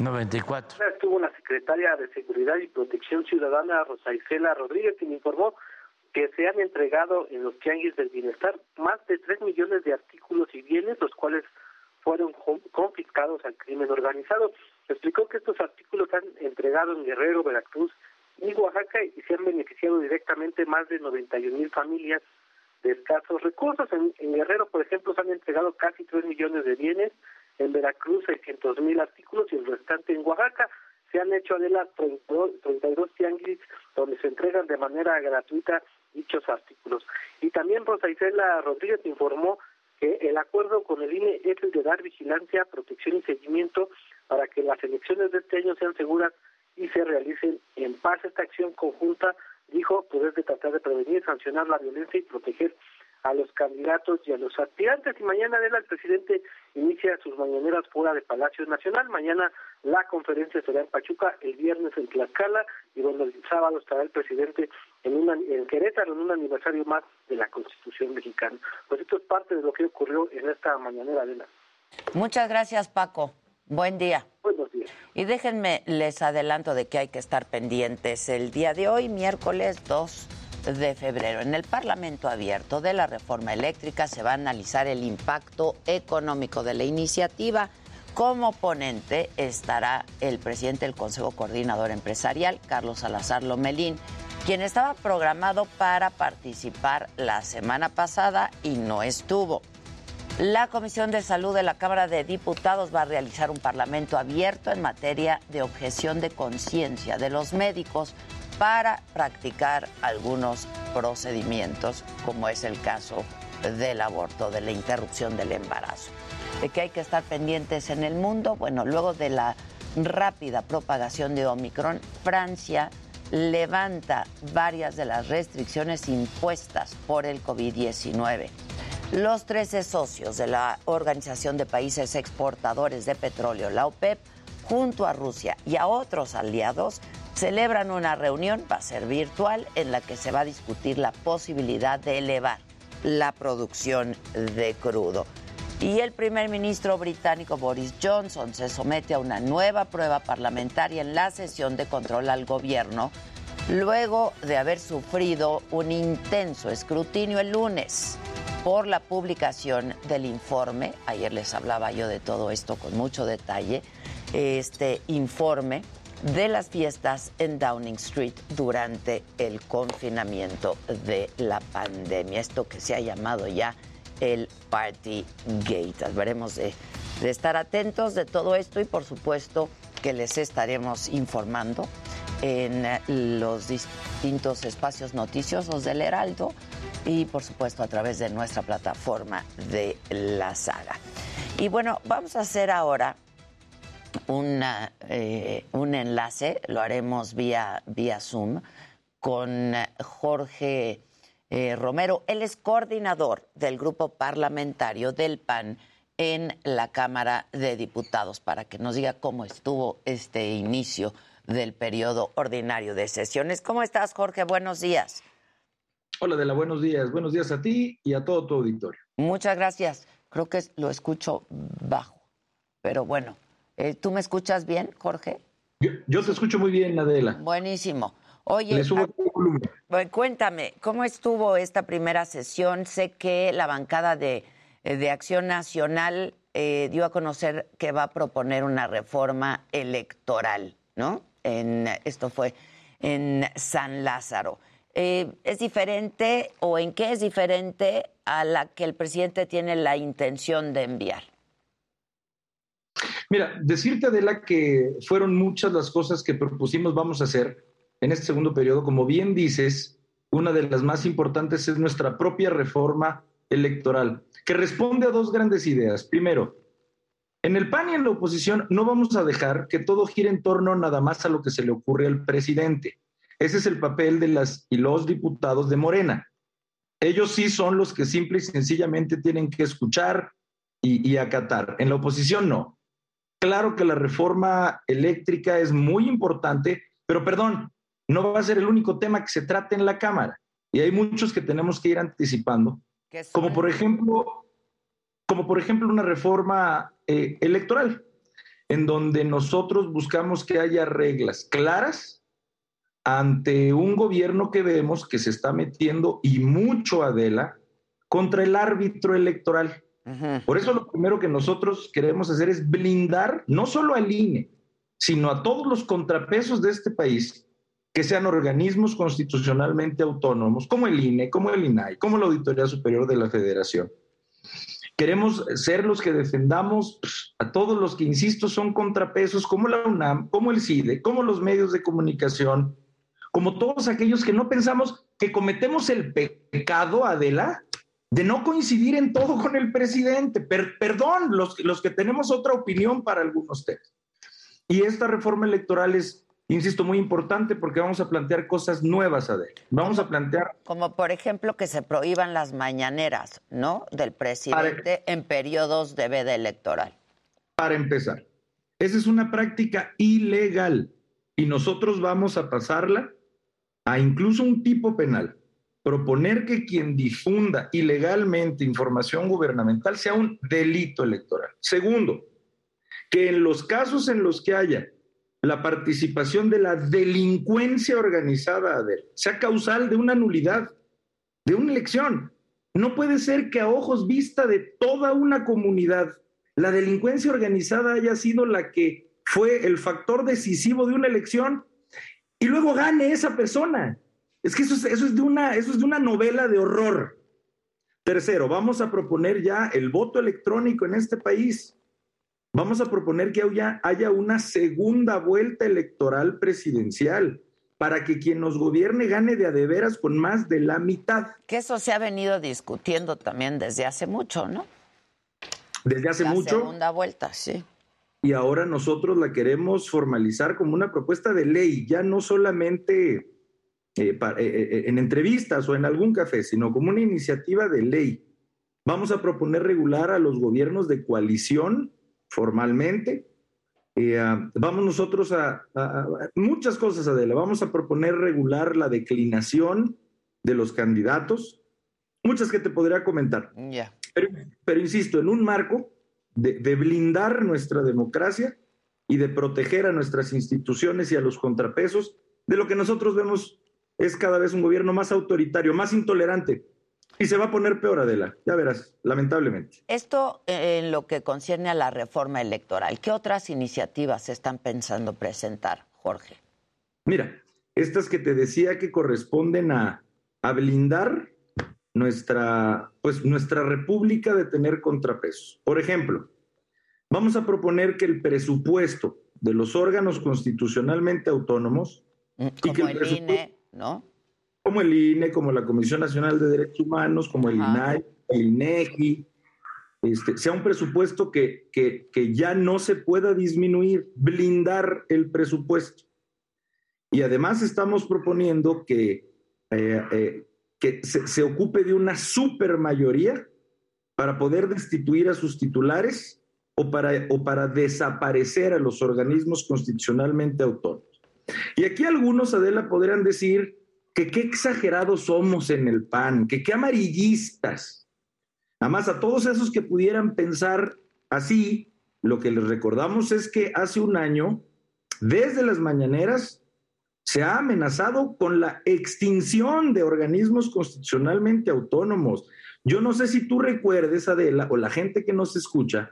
94. Estuvo la secretaria de Seguridad y Protección Ciudadana, Rosa Isela Rodríguez, quien informó que se han entregado en los tianguis del bienestar más de 3 millones de artículos y bienes, los cuales fueron confiscados al crimen organizado. Explicó que estos artículos han entregado en Guerrero, Veracruz y Oaxaca y se han beneficiado directamente más de 91 mil familias de escasos recursos. En, Guerrero, por ejemplo, se han entregado casi 3 millones de bienes, en Veracruz 600 mil artículos y el restante en Oaxaca. Se han hecho, Adela, 32, 32 tianguis donde se entregan de manera gratuita dichos artículos. Y también Rosa Isela Rodríguez informó que el acuerdo con el INE es el de dar vigilancia, protección y seguimiento para que las elecciones de este año sean seguras y se realicen en paz. Esta acción conjunta, dijo, poder de tratar de prevenir, sancionar la violencia y proteger a los candidatos y a los aspirantes. Y mañana Adela, el presidente inicia sus mañaneras fuera de Palacio Nacional. Mañana la conferencia será en Pachuca, el viernes en Tlaxcala y bueno, el sábado estará el presidente en, una, en Querétaro en un aniversario más de la Constitución mexicana. Pues esto es parte de lo que ocurrió en esta mañanera, Adela. Muchas gracias, Paco. Buen día. Buenos días. Y déjenme, les adelanto de que hay que estar pendientes el día de hoy, miércoles 2 de febrero. En el Parlamento Abierto de la Reforma Eléctrica se va a analizar el impacto económico de la iniciativa. Como ponente estará el presidente del Consejo Coordinador Empresarial, Carlos Salazar Lomelín, quien estaba programado para participar la semana pasada y no estuvo. La Comisión de Salud de la Cámara de Diputados va a realizar un parlamento abierto en materia de objeción de conciencia de los médicos para practicar algunos procedimientos, como es el caso del aborto, de la interrupción del embarazo. ¿De qué hay que estar pendientes en el mundo? Bueno, luego de la rápida propagación de Omicron, Francia levanta varias de las restricciones impuestas por el COVID-19. Los 13 socios de la Organización de Países Exportadores de Petróleo, la OPEP, junto a Rusia y a otros aliados, celebran una reunión, va a ser virtual, en la que se va a discutir la posibilidad de elevar la producción de crudo. Y el primer ministro británico Boris Johnson se somete a una nueva prueba parlamentaria en la sesión de control al gobierno, luego de haber sufrido un intenso escrutinio el lunes por la publicación del informe. Ayer les hablaba yo de todo esto con mucho detalle. Este informe de las fiestas en Downing Street durante el confinamiento de la pandemia. Esto que se ha llamado ya el Party Gate. Veremos de, de estar atentos de todo esto y por supuesto que les estaremos informando en los distintos espacios noticiosos del Heraldo y por supuesto a través de nuestra plataforma de la saga. Y bueno, vamos a hacer ahora una, eh, un enlace, lo haremos vía, vía Zoom, con Jorge eh, Romero. Él es coordinador del grupo parlamentario del PAN en la Cámara de Diputados para que nos diga cómo estuvo este inicio del periodo ordinario de sesiones. ¿Cómo estás, Jorge? Buenos días. Hola, Adela, buenos días. Buenos días a ti y a todo tu auditorio. Muchas gracias. Creo que lo escucho bajo, pero bueno. Eh, ¿Tú me escuchas bien, Jorge? Yo, te escucho muy bien, Adela. Buenísimo. Oye, ah, cuéntame, ¿cómo estuvo esta primera sesión? Sé que la bancada de, eh, de Acción Nacional eh, dio a conocer que va a proponer una reforma electoral, ¿no? En, esto fue en San Lázaro. ¿Es diferente o en qué es diferente a la que el presidente tiene la intención de enviar? Mira, decirte, Adela, que fueron muchas las cosas que propusimos vamos a hacer en este segundo periodo. Como bien dices, una de las más importantes es nuestra propia reforma electoral, que responde a dos grandes ideas. Primero, En el PAN y en la oposición no vamos a dejar que todo gire en torno nada más a lo que se le ocurre al presidente. Ese es el papel de las y los diputados de Morena. Ellos sí son los que simple y sencillamente tienen que escuchar y, y acatar. En la oposición no. Claro que la reforma eléctrica es muy importante, pero perdón, no va a ser el único tema que se trate en la Cámara. Y hay muchos que tenemos que ir anticipando, como por ejemplo, como por ejemplo una reforma eh, electoral, en donde nosotros buscamos que haya reglas claras ante un gobierno que vemos que se está metiendo y mucho Adela contra el árbitro electoral. Por eso lo primero que nosotros queremos hacer es blindar no solo al INE, sino a todos los contrapesos de este país que sean organismos constitucionalmente autónomos, como el INE, como el INAI, como la Auditoría Superior de la Federación. Queremos ser los que defendamos pues, a todos los que, insisto, son contrapesos, como la UNAM, como el CIDE, como los medios de comunicación, como todos aquellos que no pensamos que cometemos el pecado, Adela, de no coincidir en todo con el presidente. perdón, los, los que tenemos otra opinión para algunos temas. Y esta reforma electoral es, insisto, muy importante porque vamos a plantear cosas nuevas, Adel. Vamos a plantear... Como por ejemplo que se prohíban las mañaneras, ¿no? Del presidente en periodos de veda electoral. Para empezar, esa es una práctica ilegal y nosotros vamos a pasarla a incluso un tipo penal proponer que quien difunda ilegalmente información gubernamental sea un delito electoral. Segundo, que en los casos en los que haya la participación de la delincuencia organizada sea causal de una nulidad, de una elección. No puede ser que a ojos vista de toda una comunidad la delincuencia organizada haya sido la que fue el factor decisivo de una elección y luego gane esa persona. Es que eso es, eso es, de, una, eso es de una novela de horror. Tercero, vamos a proponer ya el voto electrónico en este país. Vamos a proponer que haya, haya una segunda vuelta electoral presidencial para que quien nos gobierne gane de a de veras con más de la mitad. Que eso se ha venido discutiendo también desde hace mucho, ¿no? Desde hace mucho. Segunda vuelta, sí. Y ahora nosotros la queremos formalizar como una propuesta de ley, ya no solamente eh, eh, eh, en entrevistas o en algún café, sino como una iniciativa de ley. Vamos a proponer regular a los gobiernos de coalición formalmente. Ah, vamos nosotros a, muchas cosas, Adela. Vamos a proponer regular la declinación de los candidatos. Muchas que te podría comentar. Pero, insisto, en un marco de, de blindar nuestra democracia y de proteger a nuestras instituciones y a los contrapesos de lo que nosotros vemos es cada vez un gobierno más autoritario, más intolerante. Y se va a poner peor, Adela, ya verás, lamentablemente. Esto en lo que concierne a la reforma electoral, ¿qué otras iniciativas se están pensando presentar, Jorge? Mira, estas que te decía que corresponden a, a blindar nuestra, pues, nuestra república de tener contrapesos. Por ejemplo, vamos a proponer que el presupuesto de los órganos constitucionalmente autónomos mm, y que el, INE, ¿no? Como el INE, como la Comisión Nacional de Derechos Humanos, como el INAI, el INEGI, este, sea un presupuesto que, que, que, ya no se pueda disminuir, blindar el presupuesto. Y además estamos proponiendo que, eh, eh, que se, se, ocupe de una supermayoría para poder destituir a sus titulares o para, o para desaparecer a los organismos constitucionalmente autónomos. Y aquí algunos, Adela, podrían decir que qué exagerados somos en el PAN, que qué amarillistas. Nada más a todos esos que pudieran pensar así, lo que les recordamos es que hace un año, desde las mañaneras, se ha amenazado con la extinción de organismos constitucionalmente autónomos. Yo no sé si tú recuerdes, Adela, o la gente que nos escucha,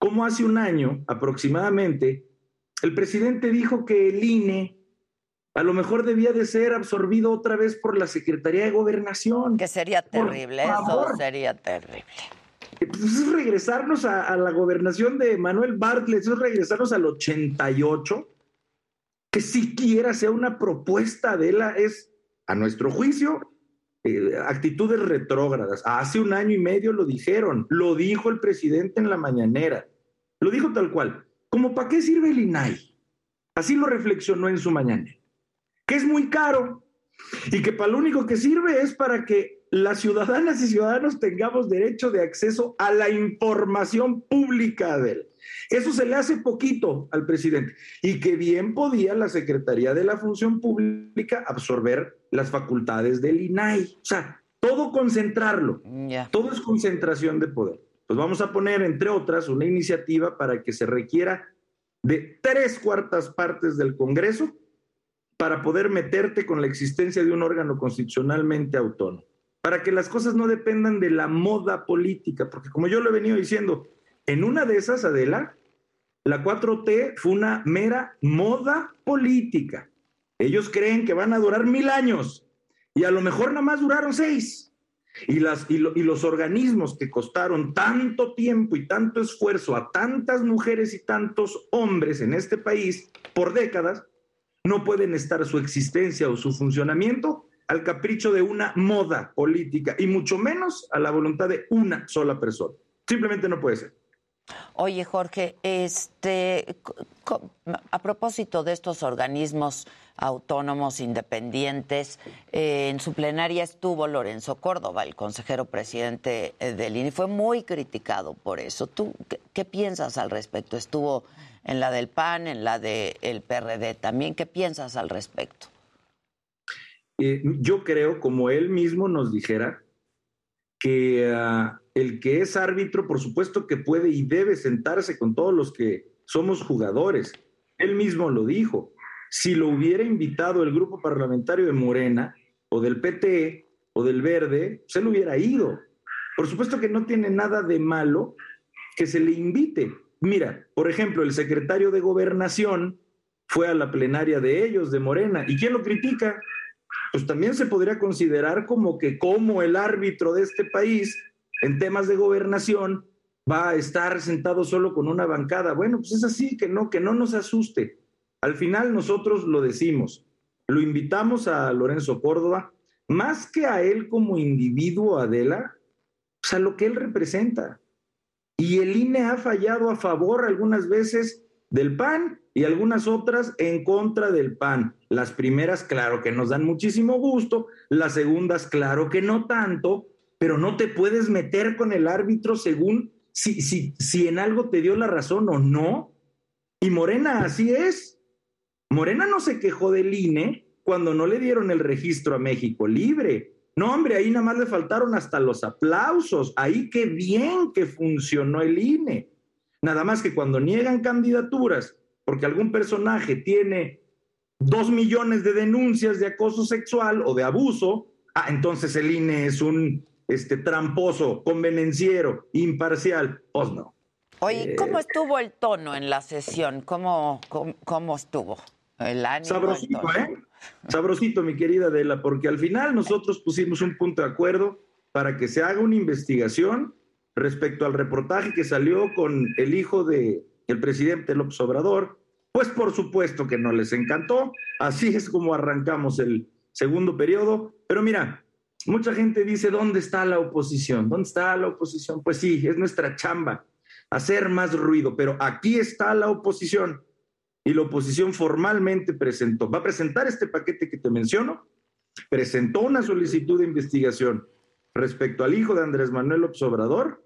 cómo hace un año aproximadamente el presidente dijo que el INE a lo mejor debía de ser absorbido otra vez por la Secretaría de Gobernación. Que sería terrible, eso sería terrible. Pues es regresarnos a, la gobernación de Manuel Bartlett, es regresarnos al 88, que siquiera sea una propuesta de la, es, a nuestro juicio, eh, actitudes retrógradas. Hace un año y medio lo dijeron, lo dijo el presidente en la mañanera Lo dijo tal cual. ¿Cómo para qué sirve el INAI? Así lo reflexionó en su mañana. Que es muy caro y que para lo único que sirve es para que las ciudadanas y ciudadanos tengamos derecho de acceso a la información pública de él. Eso se le hace poquito al presidente y que bien podía la Secretaría de la Función Pública absorber las facultades del INAI. O sea, todo concentrarlo. Todo es concentración de poder. Pues vamos a poner, entre otras, una iniciativa para que se requiera de tres cuartas partes del Congreso para poder meterte con la existencia de un órgano constitucionalmente autónomo, para que las cosas no dependan de la moda política, porque como yo lo he venido diciendo, en una de esas, Adela, la 4T fue una mera moda política. Ellos creen que van a durar mil años y a lo mejor nada más duraron seis. Y, las, y, y, los organismos que costaron tanto tiempo y tanto esfuerzo a tantas mujeres y tantos hombres en este país por décadas, no pueden estar su existencia o su funcionamiento al capricho de una moda política y mucho menos a la voluntad de una sola persona. Simplemente no puede ser. Oye, Jorge, este, a propósito de estos organismos autónomos independientes, eh, en su plenaria estuvo Lorenzo Córdoba, el consejero presidente eh, del INE, fue muy criticado por eso. ¿Tú qué, qué piensas al respecto? Estuvo en la del PAN, en la del PRD también. ¿Qué piensas al respecto? Eh, yo creo, como él mismo nos dijera, que uh, el que es árbitro, por supuesto que puede y debe sentarse con todos los que somos jugadores. Él mismo lo dijo. Si lo hubiera invitado el grupo parlamentario de Morena o del PT o del Verde, se lo hubiera ido. Por supuesto que no tiene nada de malo que se le invite. Mira, por ejemplo, el secretario de Gobernación fue a la plenaria de ellos, de Morena. ¿Y quién lo critica? Pues también se podría considerar como que como el árbitro de este país en temas de gobernación va a estar sentado solo con una bancada. Bueno, pues es así, que no, que no nos asuste. Al final nosotros lo decimos, lo invitamos a Lorenzo Córdoba, más que a él como individuo, Adela, pues a lo que él representa. Y el INE ha fallado a favor algunas veces del PAN y algunas otras en contra del PAN. Las primeras, claro que nos dan muchísimo gusto, las segundas, claro que no tanto, pero no te puedes meter con el árbitro según si, si, si en algo te dio la razón o no. Y Morena así es. Morena no se quejó del INE cuando no le dieron el registro a México Libre. No, hombre, ahí nada más le faltaron hasta los aplausos. Ahí qué bien que funcionó el INE. Nada más que cuando niegan candidaturas porque algún personaje tiene dos millones de denuncias de acoso sexual o de abuso, ah, entonces el INE es un este, tramposo, convenenciero, imparcial. Pues no. Oye, Eh, ¿cómo estuvo el tono en la sesión? ¿Cómo, cómo, cómo estuvo? El ánimo. el Sabrosito, tono? ¿eh? Sabrosito, mi querida Adela, porque al final nosotros pusimos un punto de acuerdo para que se haga una investigación respecto al reportaje que salió con el hijo de presidente López Obrador. Pues por supuesto que no les encantó. Así es como arrancamos el segundo periodo. Pero mira, mucha gente dice, ¿dónde está la oposición? ¿Dónde está la oposición? Pues sí, es nuestra chamba, hacer más ruido, pero aquí está la oposición y la oposición formalmente presentó, va a presentar este paquete que te menciono, presentó una solicitud de investigación respecto al hijo de Andrés Manuel López Obrador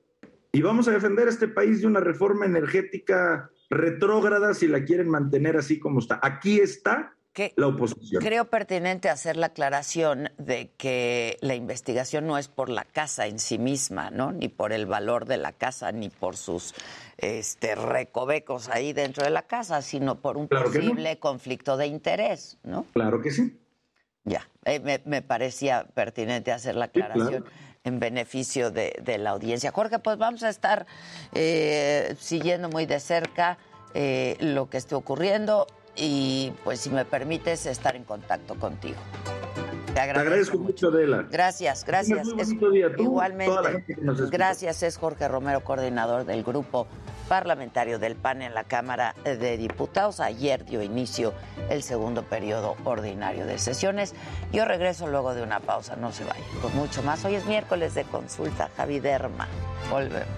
y vamos a defender a este país de una reforma energética retrógrada si la quieren mantener así como está. Aquí está la oposición. Creo pertinente hacer la aclaración de que la investigación no es por la casa en sí misma, ¿no? Ni por el valor de la casa, ni por sus este, recovecos ahí dentro de la casa, sino por un Claro que no. posible conflicto de interés, ¿no? Claro que sí. Ya, eh, me, me parecía pertinente hacer la Sí, aclaración claro. en beneficio de, de la audiencia. Jorge, pues vamos a estar eh, siguiendo muy de cerca eh, lo que esté ocurriendo y pues si me permites estar en contacto contigo. Te Te agradezco. agradezco mucho, Adela. Gracias, gracias. muy Es- día, tú, igualmente. Gracias, es Jorge Romero, coordinador del grupo parlamentario del PAN en la Cámara de Diputados. Ayer dio inicio el segundo periodo ordinario de sesiones. Yo regreso luego de una pausa, no se vayan. Con mucho más. Hoy es miércoles de consulta, Javi Derma. Volvemos.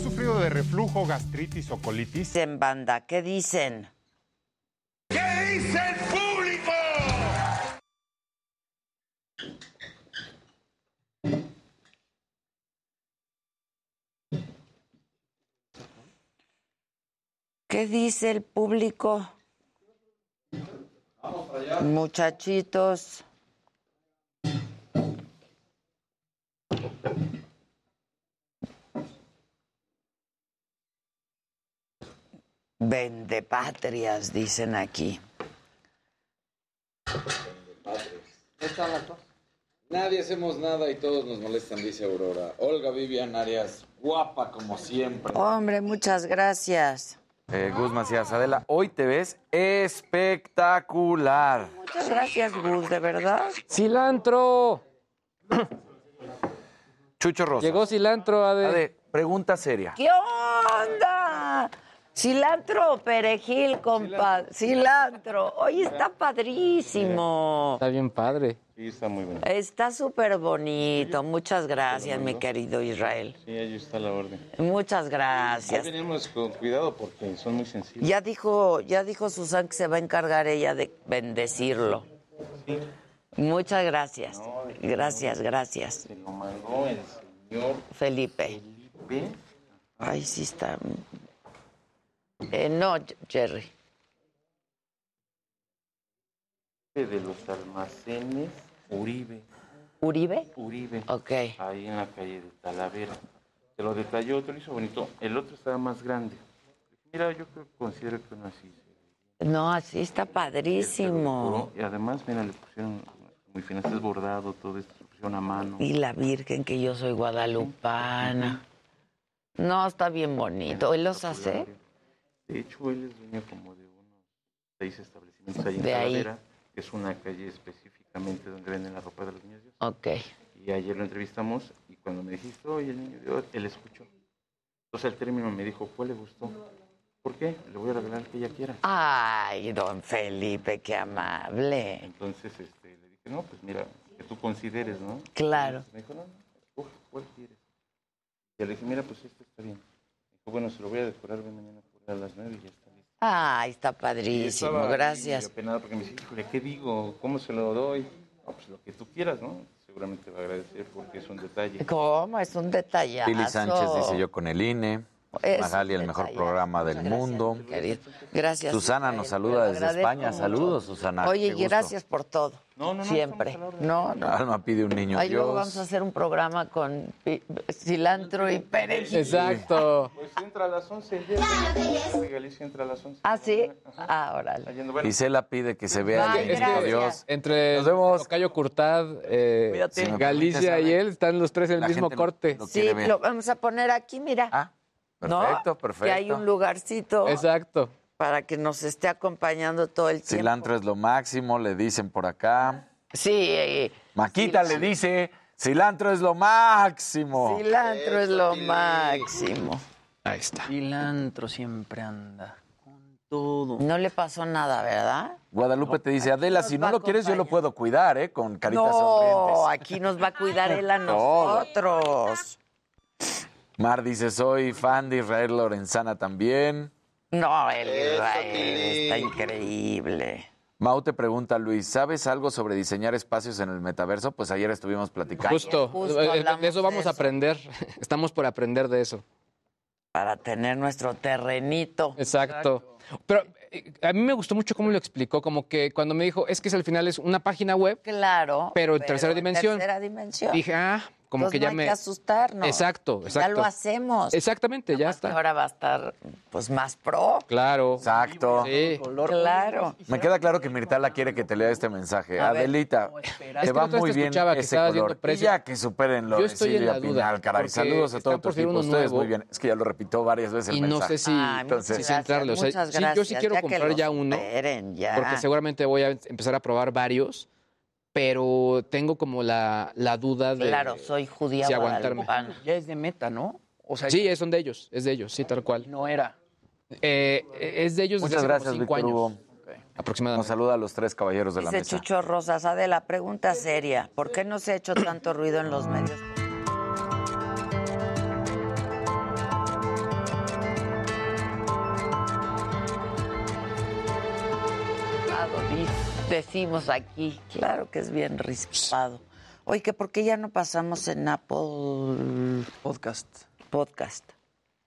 Sufrido de reflujo, gastritis o colitis? Dicen banda, ¿qué dicen? ¿Qué dice el público? ¿Qué dice el público? Muchachitos. Vendepatrias, dicen aquí. Nadie hacemos nada y todos nos molestan, dice Aurora. Olga Vivian Arias, guapa como siempre. Hombre, muchas gracias. Eh, Gus Macías, Adela, hoy te ves espectacular. Muchas gracias, Gus, de verdad. ¡Cilantro! Chucho Rosa. Llegó cilantro, Ade. Ade, pregunta seria. ¿Qué onda? Cilantro o perejil, compadre. Cilantro. Oye, está padrísimo. Está bien padre. Sí, está muy bueno. Está súper bonito. Muchas gracias, mi querido Israel. Sí, ahí está la orden. Muchas Ahí gracias. venimos con cuidado porque son muy sensibles. Ya dijo, ya dijo Susan que se va a encargar ella de bendecirlo. Muchas gracias. Gracias, gracias. Se lo mandó el señor Felipe. Felipe. Ay, sí está. Eh, no, Jerry. de los almacenes Uribe. ¿Uribe? Uribe. Ok. Ahí en la calle de Talavera. Te lo detalló, te lo hizo bonito. El otro estaba más grande. Mira, yo creo, considero que uno así. No, así está padrísimo. Y además, mira, le pusieron muy finas, es bordado, todo esto, pusieron a mano. Y la Virgen, que yo soy guadalupana. No, está bien bonito. ¿Él los hace? De hecho, él es dueño como de unos seis establecimientos ahí en De ahí. Que es una calle específicamente donde venden la ropa de los niños Dios. Ok. Y ayer lo entrevistamos y cuando me dijiste, oye, el niño Dios, él escuchó. Entonces al término me dijo, ¿cuál le gustó? ¿Por qué? Le voy a regalar el que ella quiera. Ay, don Felipe, qué amable. Entonces este, le dije, no, pues mira, que tú consideres, ¿no? Claro. Me dijo, no, no, ¿cuál quieres? Y le dije, mira, pues este está bien. Dijo, bueno, se lo voy a decorar ven mañana a las nueve y ya está listo. Ay, está padrísimo. Gracias. apenado porque me dice, híjole, ¿qué digo? ¿Cómo se lo doy? No, pues lo que tú quieras, ¿no? Seguramente va a agradecer porque es un detalle. ¿Cómo? Es un detallazo. Pili Sánchez dice yo con el INE. Es Magali, el mejor programa del mundo. Gracias. Susana nos saluda desde España. mucho. Saludos, Susana. Oye, y gracias por todo. Siempre. No, no. Alma pide un niño Ahí luego Dios. vamos a hacer un programa con cilantro y perejil. Exacto. Pues entra a las 11. Galicia entra a las 11. ¿Ah, sí? Ah, órale. Gisela pide que se vea Ay, el niño gracias. Dios. Entre Nos vemos. Cayo Curtad, eh, Galicia y él están los tres en el La mismo corte. lo Sí, lo vamos a poner aquí, mira. Ah, ¿No? perfecto, perfecto. Y hay un lugarcito Exacto. para que nos esté acompañando todo el tiempo. Cilantro es lo máximo, le dicen por acá. Sí, eh, Maquita le dice, cilantro es lo máximo. cilantro es lo máximo. Ahí está. Cilantro siempre anda con todo. No le pasó nada, ¿verdad? Guadalupe te dice, Adela, si no lo quieres yo lo puedo cuidar, ¿eh? Con caritas no, sonrientes. aquí nos va a cuidar él a nosotros. Mar dice, soy fan de Israel Lorenzana también. No, el Israel está increíble. Mau te pregunta, Luis, ¿sabes algo sobre diseñar espacios en el metaverso? Pues ayer estuvimos platicando. Justo. justo Eh, de eso vamos de a aprender. Estamos por aprender de eso. Para tener nuestro terrenito. Exacto. Pero eh, a mí me gustó mucho cómo lo explicó, como que cuando me dijo, es que es al final es una página web, Claro. pero en tercera dimensión. tercera dimensión. Dije, ah, como Entonces que ya no hay me... que asustarnos. Exacto, Ya exacto. lo hacemos. Exactamente, ya Que está. ahora va a estar pues más pro. Claro. Exacto. Sí. Claro. Me queda claro que Mirtala quiere que te lea este mensaje. A. Adelita, Es te que va muy bien que ese color. viendo Y ya que superen lo Yo de estoy en Silvia la duda, Pinal, caray. Saludos a todo tu equipo. Ustedes nuevo. muy bien. Es que ya lo repito varias veces el Y no mensaje. sé si, Ay, Entonces, si entrarle. O sea, muchas sí, yo sí gracias, quiero ya que comprar ya uno. superen, ya. Porque seguramente voy a empezar a probar varios, pero tengo como la, la duda de Claro, soy judía si aguantarme. Ya es de meta, ¿no? O sea, Sí, son de ellos, es de ellos, sí, tal cual. no era. Eh, es de ellos desde Muchas hace gracias, como cinco Víctor años, Hugo. Nos aproximadamente. saluda a los tres caballeros de la mesa. Chucho Rosas, la pregunta seria. ¿Por qué no se ha hecho tanto ruido en los medios? Decimos aquí. Claro que es bien rispado. Oye, que ¿por qué ya no pasamos en Apple Podcast? Podcast.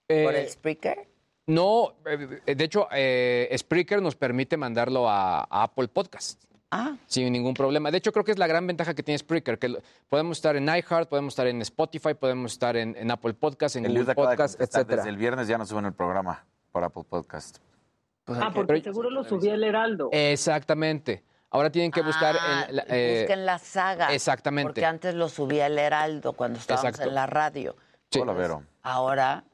¿Por el Eh, Spreaker? No, eh, de hecho, eh, Spreaker nos permite mandarlo a, a Apple Podcast. Ah. Sin ningún problema. De hecho, creo que es la gran ventaja que tiene Spreaker, que podemos estar en iHeart, podemos estar en Spotify, podemos estar en, en Apple Podcast, en Eliud Google de Podcast, etcétera. Desde el viernes ya no suben el programa por Apple Podcast. Ah, porque seguro lo subí el Heraldo. Exactamente. Ahora tienen que buscar Ah, en la- eh, busquen la saga. exactamente. Porque antes lo subía el Heraldo cuando estábamos Exacto. en la radio. Sí. Hola, Vero. Ahora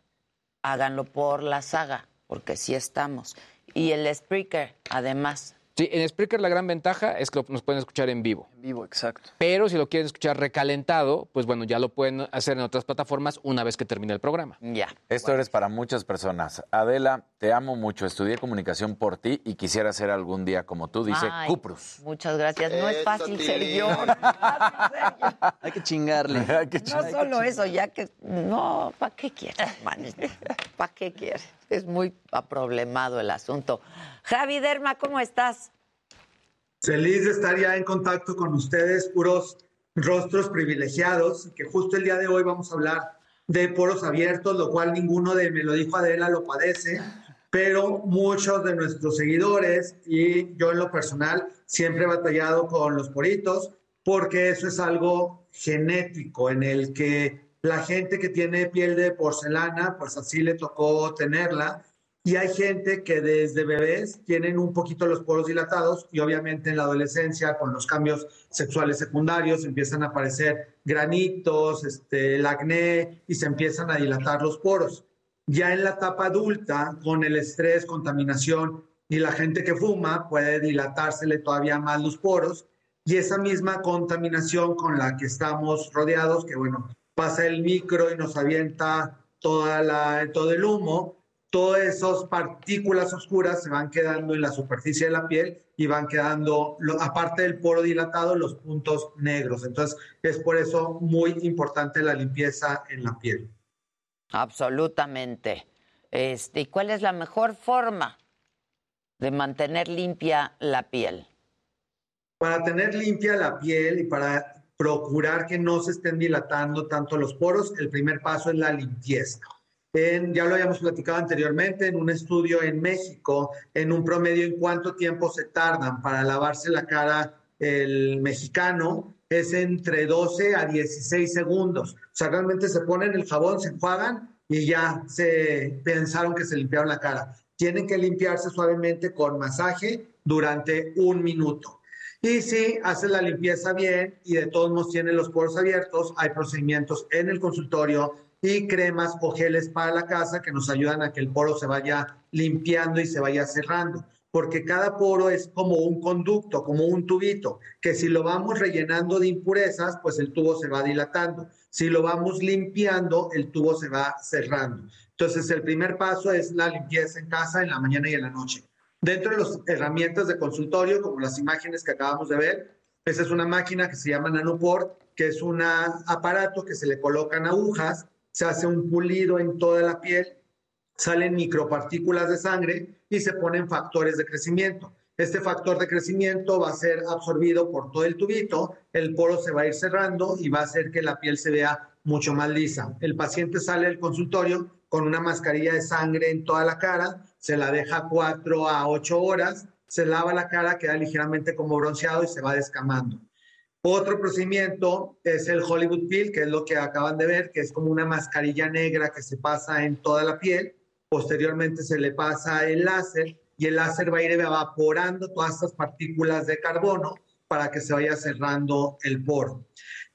háganlo por la saga, porque sí estamos. Y el Spreaker, además. Sí, en Spreaker la gran ventaja es que nos pueden escuchar en vivo. En vivo, exacto. Pero si lo quieren escuchar recalentado, pues bueno, ya lo pueden hacer en otras plataformas una vez que termine el programa. Ya. Esto eres para muchas personas. Adela, te amo mucho. Estudié comunicación por ti y quisiera ser algún día como tú, dice Ay, Cuprus. Muchas gracias. No es fácil ser Tilín. yo. no es fácil ser yo. Hay que chingarle. Hay que No chingarle. solo eso, ya que. No, ¿para qué quieres, manito? ¿Para qué quieres? Es muy aproblemado el asunto. Javi Derma, ¿cómo estás? Feliz de estar ya en contacto con ustedes, puros rostros privilegiados, que justo el día de hoy vamos a hablar de poros abiertos, lo cual ninguno de me lo dijo Adela lo padece, pero muchos de nuestros seguidores y yo en lo personal siempre he batallado con los poritos porque eso es algo genético en el que la gente que tiene piel de porcelana, pues así le tocó tenerla y hay gente que desde bebés tienen un poquito los poros dilatados y obviamente en la adolescencia con los cambios sexuales secundarios empiezan a aparecer granitos, este, el acné y se empiezan a dilatar los poros. Ya en la etapa adulta, con el estrés, contaminación y la gente que fuma, puede dilatársele todavía más los poros y esa misma contaminación con la que estamos rodeados, que bueno, pasa el micro y nos avienta toda la, todo el humo, todas esas partículas oscuras se van quedando en la superficie de la piel y van quedando, aparte del poro dilatado, los puntos negros. Entonces, es por eso muy importante la limpieza en la piel. Absolutamente. Este, ¿Y cuál es la mejor forma de mantener limpia la piel? Para tener limpia la piel y para procurar que no se estén dilatando tanto los poros, el primer paso es la limpieza. En- ya lo habíamos platicado anteriormente, en un estudio en México, en un promedio en cuánto tiempo se tardan para lavarse la cara el mexicano, es entre 12 a 16 segundos. O sea, realmente se ponen el jabón, se enjuagan y ya se pensaron que se limpiaron la cara. Tienen que limpiarse suavemente con masaje durante un minuto. Y si haces la limpieza bien y de todos modos tienen los poros abiertos, hay procedimientos en el consultorio y cremas o geles para la casa que nos ayudan a que el poro se vaya limpiando y se vaya cerrando. Porque cada poro es como un conducto, como un tubito, que si lo vamos rellenando de impurezas, pues el tubo se va dilatando. Si lo vamos limpiando, el tubo se va cerrando. Entonces, el primer paso es la limpieza en casa en la mañana y en la noche. Dentro de las herramientas de consultorio, como las imágenes que acabamos de ver, esa es una máquina que se llama Nanoport, que es un aparato que se le colocan agujas, se hace un pulido en toda la piel, salen micropartículas de sangre y se ponen factores de crecimiento. Este factor de crecimiento va a ser absorbido por todo el tubito, el poro se va a ir cerrando y va a hacer que la piel se vea mucho más lisa. El paciente sale del consultorio con una mascarilla de sangre en toda la cara, se la deja cuatro a ocho horas, se lava la cara, queda ligeramente como bronceado y se va descamando. Otro procedimiento es el Hollywood Peel, que es lo que acaban de ver, que es como una mascarilla negra que se pasa en toda la piel. Posteriormente se le pasa el láser y el láser va a ir evaporando todas estas partículas de carbono para que se vaya cerrando el poro.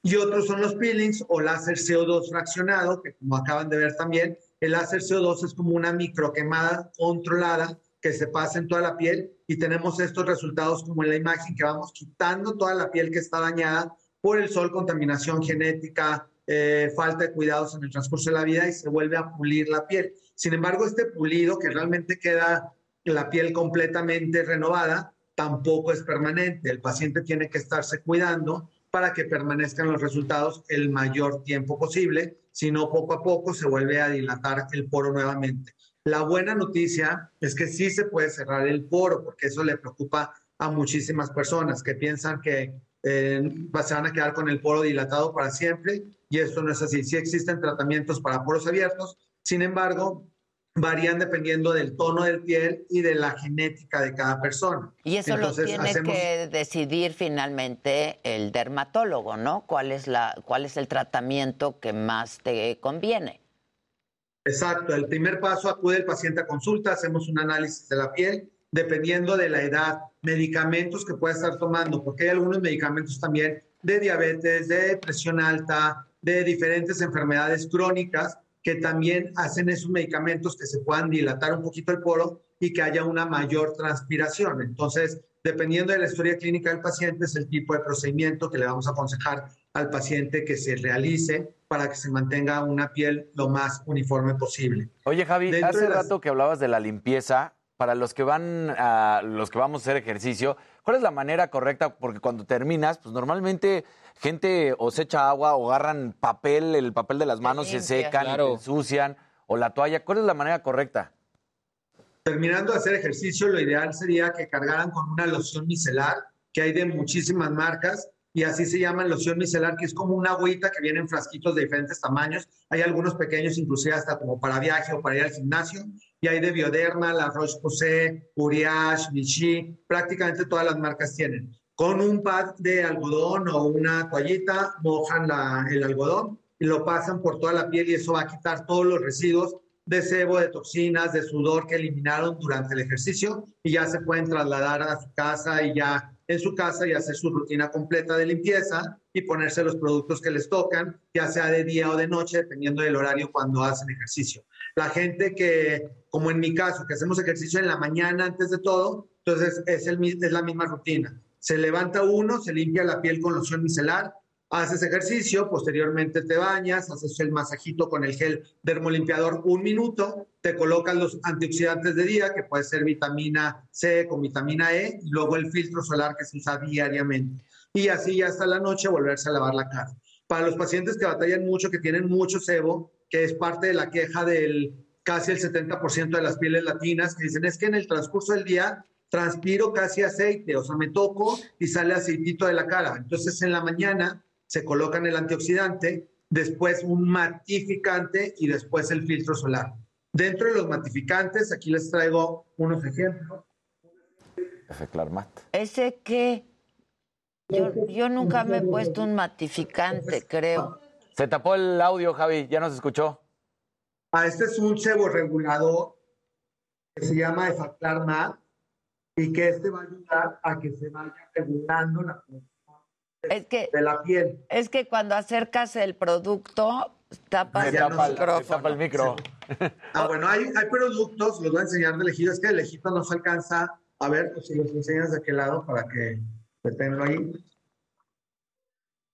Y otros son los peelings o láser CO2 fraccionado, que como acaban de ver también, el láser CO2 es como una microquemada controlada que se pasa en toda la piel y tenemos estos resultados como en la imagen que vamos quitando toda la piel que está dañada por el sol, contaminación genética, eh, falta de cuidados en el transcurso de la vida y se vuelve a pulir la piel. Sin embargo, este pulido que realmente queda la piel completamente renovada, tampoco es permanente. El paciente tiene que estarse cuidando para que permanezcan los resultados el mayor tiempo posible, si no poco a poco se vuelve a dilatar el poro nuevamente. La buena noticia es que sí se puede cerrar el poro, porque eso le preocupa a muchísimas personas que piensan que eh, se van a quedar con el poro dilatado para siempre y esto no es así. Sí existen tratamientos para poros abiertos, sin embargo, varían dependiendo del tono del piel y de la genética de cada persona. Y eso lo tiene que decidir finalmente el dermatólogo, ¿no? ¿Cuál es, la, ¿Cuál es el tratamiento que más te conviene? Exacto, el primer paso acude el paciente a consulta, hacemos un análisis de la piel, dependiendo de la edad, medicamentos que pueda estar tomando, porque hay algunos medicamentos también de diabetes, de presión alta, de diferentes enfermedades crónicas que también hacen esos medicamentos que se puedan dilatar un poquito el poro y que haya una mayor transpiración. Entonces, dependiendo de la historia clínica del paciente, es el tipo de procedimiento que le vamos a aconsejar al paciente que se realice para que se mantenga una piel lo más uniforme posible. Oye, Javi, hace rato que hablabas de la limpieza, para los que van a los que vamos a hacer ejercicio, ¿cuál es la manera correcta? Porque cuando terminas, pues normalmente gente o se echa agua o agarran papel, el papel de las manos se secan, y se ensucian, o la toalla. ¿Cuál es la manera correcta? Terminando de hacer ejercicio, lo ideal sería que cargaran con una loción micelar, que hay de muchísimas marcas, y así se llama loción micelar, que es como una agüita que viene en frasquitos de diferentes tamaños. Hay algunos pequeños, inclusive hasta como para viaje o para ir al gimnasio y hay de Bioderma, La Roche-Posay, Uriage, Vichy, prácticamente todas las marcas tienen. Con un pad de algodón o una toallita, mojan el algodón y lo pasan por toda la piel y eso va a quitar todos los residuos de sebo, de toxinas, de sudor que eliminaron durante el ejercicio y ya se pueden trasladar a su casa y ya en su casa y hacer su rutina completa de limpieza y ponerse los productos que les tocan, ya sea de día o de noche, dependiendo del horario cuando hacen ejercicio. La gente que, como en mi caso, que hacemos ejercicio en la mañana antes de todo, entonces es, el, es la misma rutina. Se levanta uno, se limpia la piel con loción micelar, haces ejercicio, posteriormente te bañas, haces el masajito con el gel dermolimpiador un minuto, te colocas los antioxidantes de día, que puede ser vitamina C con vitamina E, y luego el filtro solar que se usa diariamente. Y así ya hasta la noche volverse a lavar la cara. Para los pacientes que batallan mucho, que tienen mucho sebo, que es parte de la queja del casi el 70% de las pieles latinas, que dicen es que en el transcurso del día transpiro casi aceite, o sea, me toco y sale aceitito de la cara. Entonces en la mañana se colocan el antioxidante, después un matificante y después el filtro solar. Dentro de los matificantes, aquí les traigo unos ejemplos. ¿Ese qué? Yo, yo nunca me he puesto un matificante, creo. Se tapó el audio, Javi, ya nos escuchó. Ah, este es un sebo regulador que se llama Efaclar Mat y que este va a ayudar a que se vaya regulando la es que, de la piel. Es que cuando acercas el producto, tapas el, tapa el micro. Ah, bueno, hay, hay productos, los voy a enseñar de lejito. Es que el lejito no se alcanza a ver, pues, si los enseñas de aquel lado para que tengan ahí.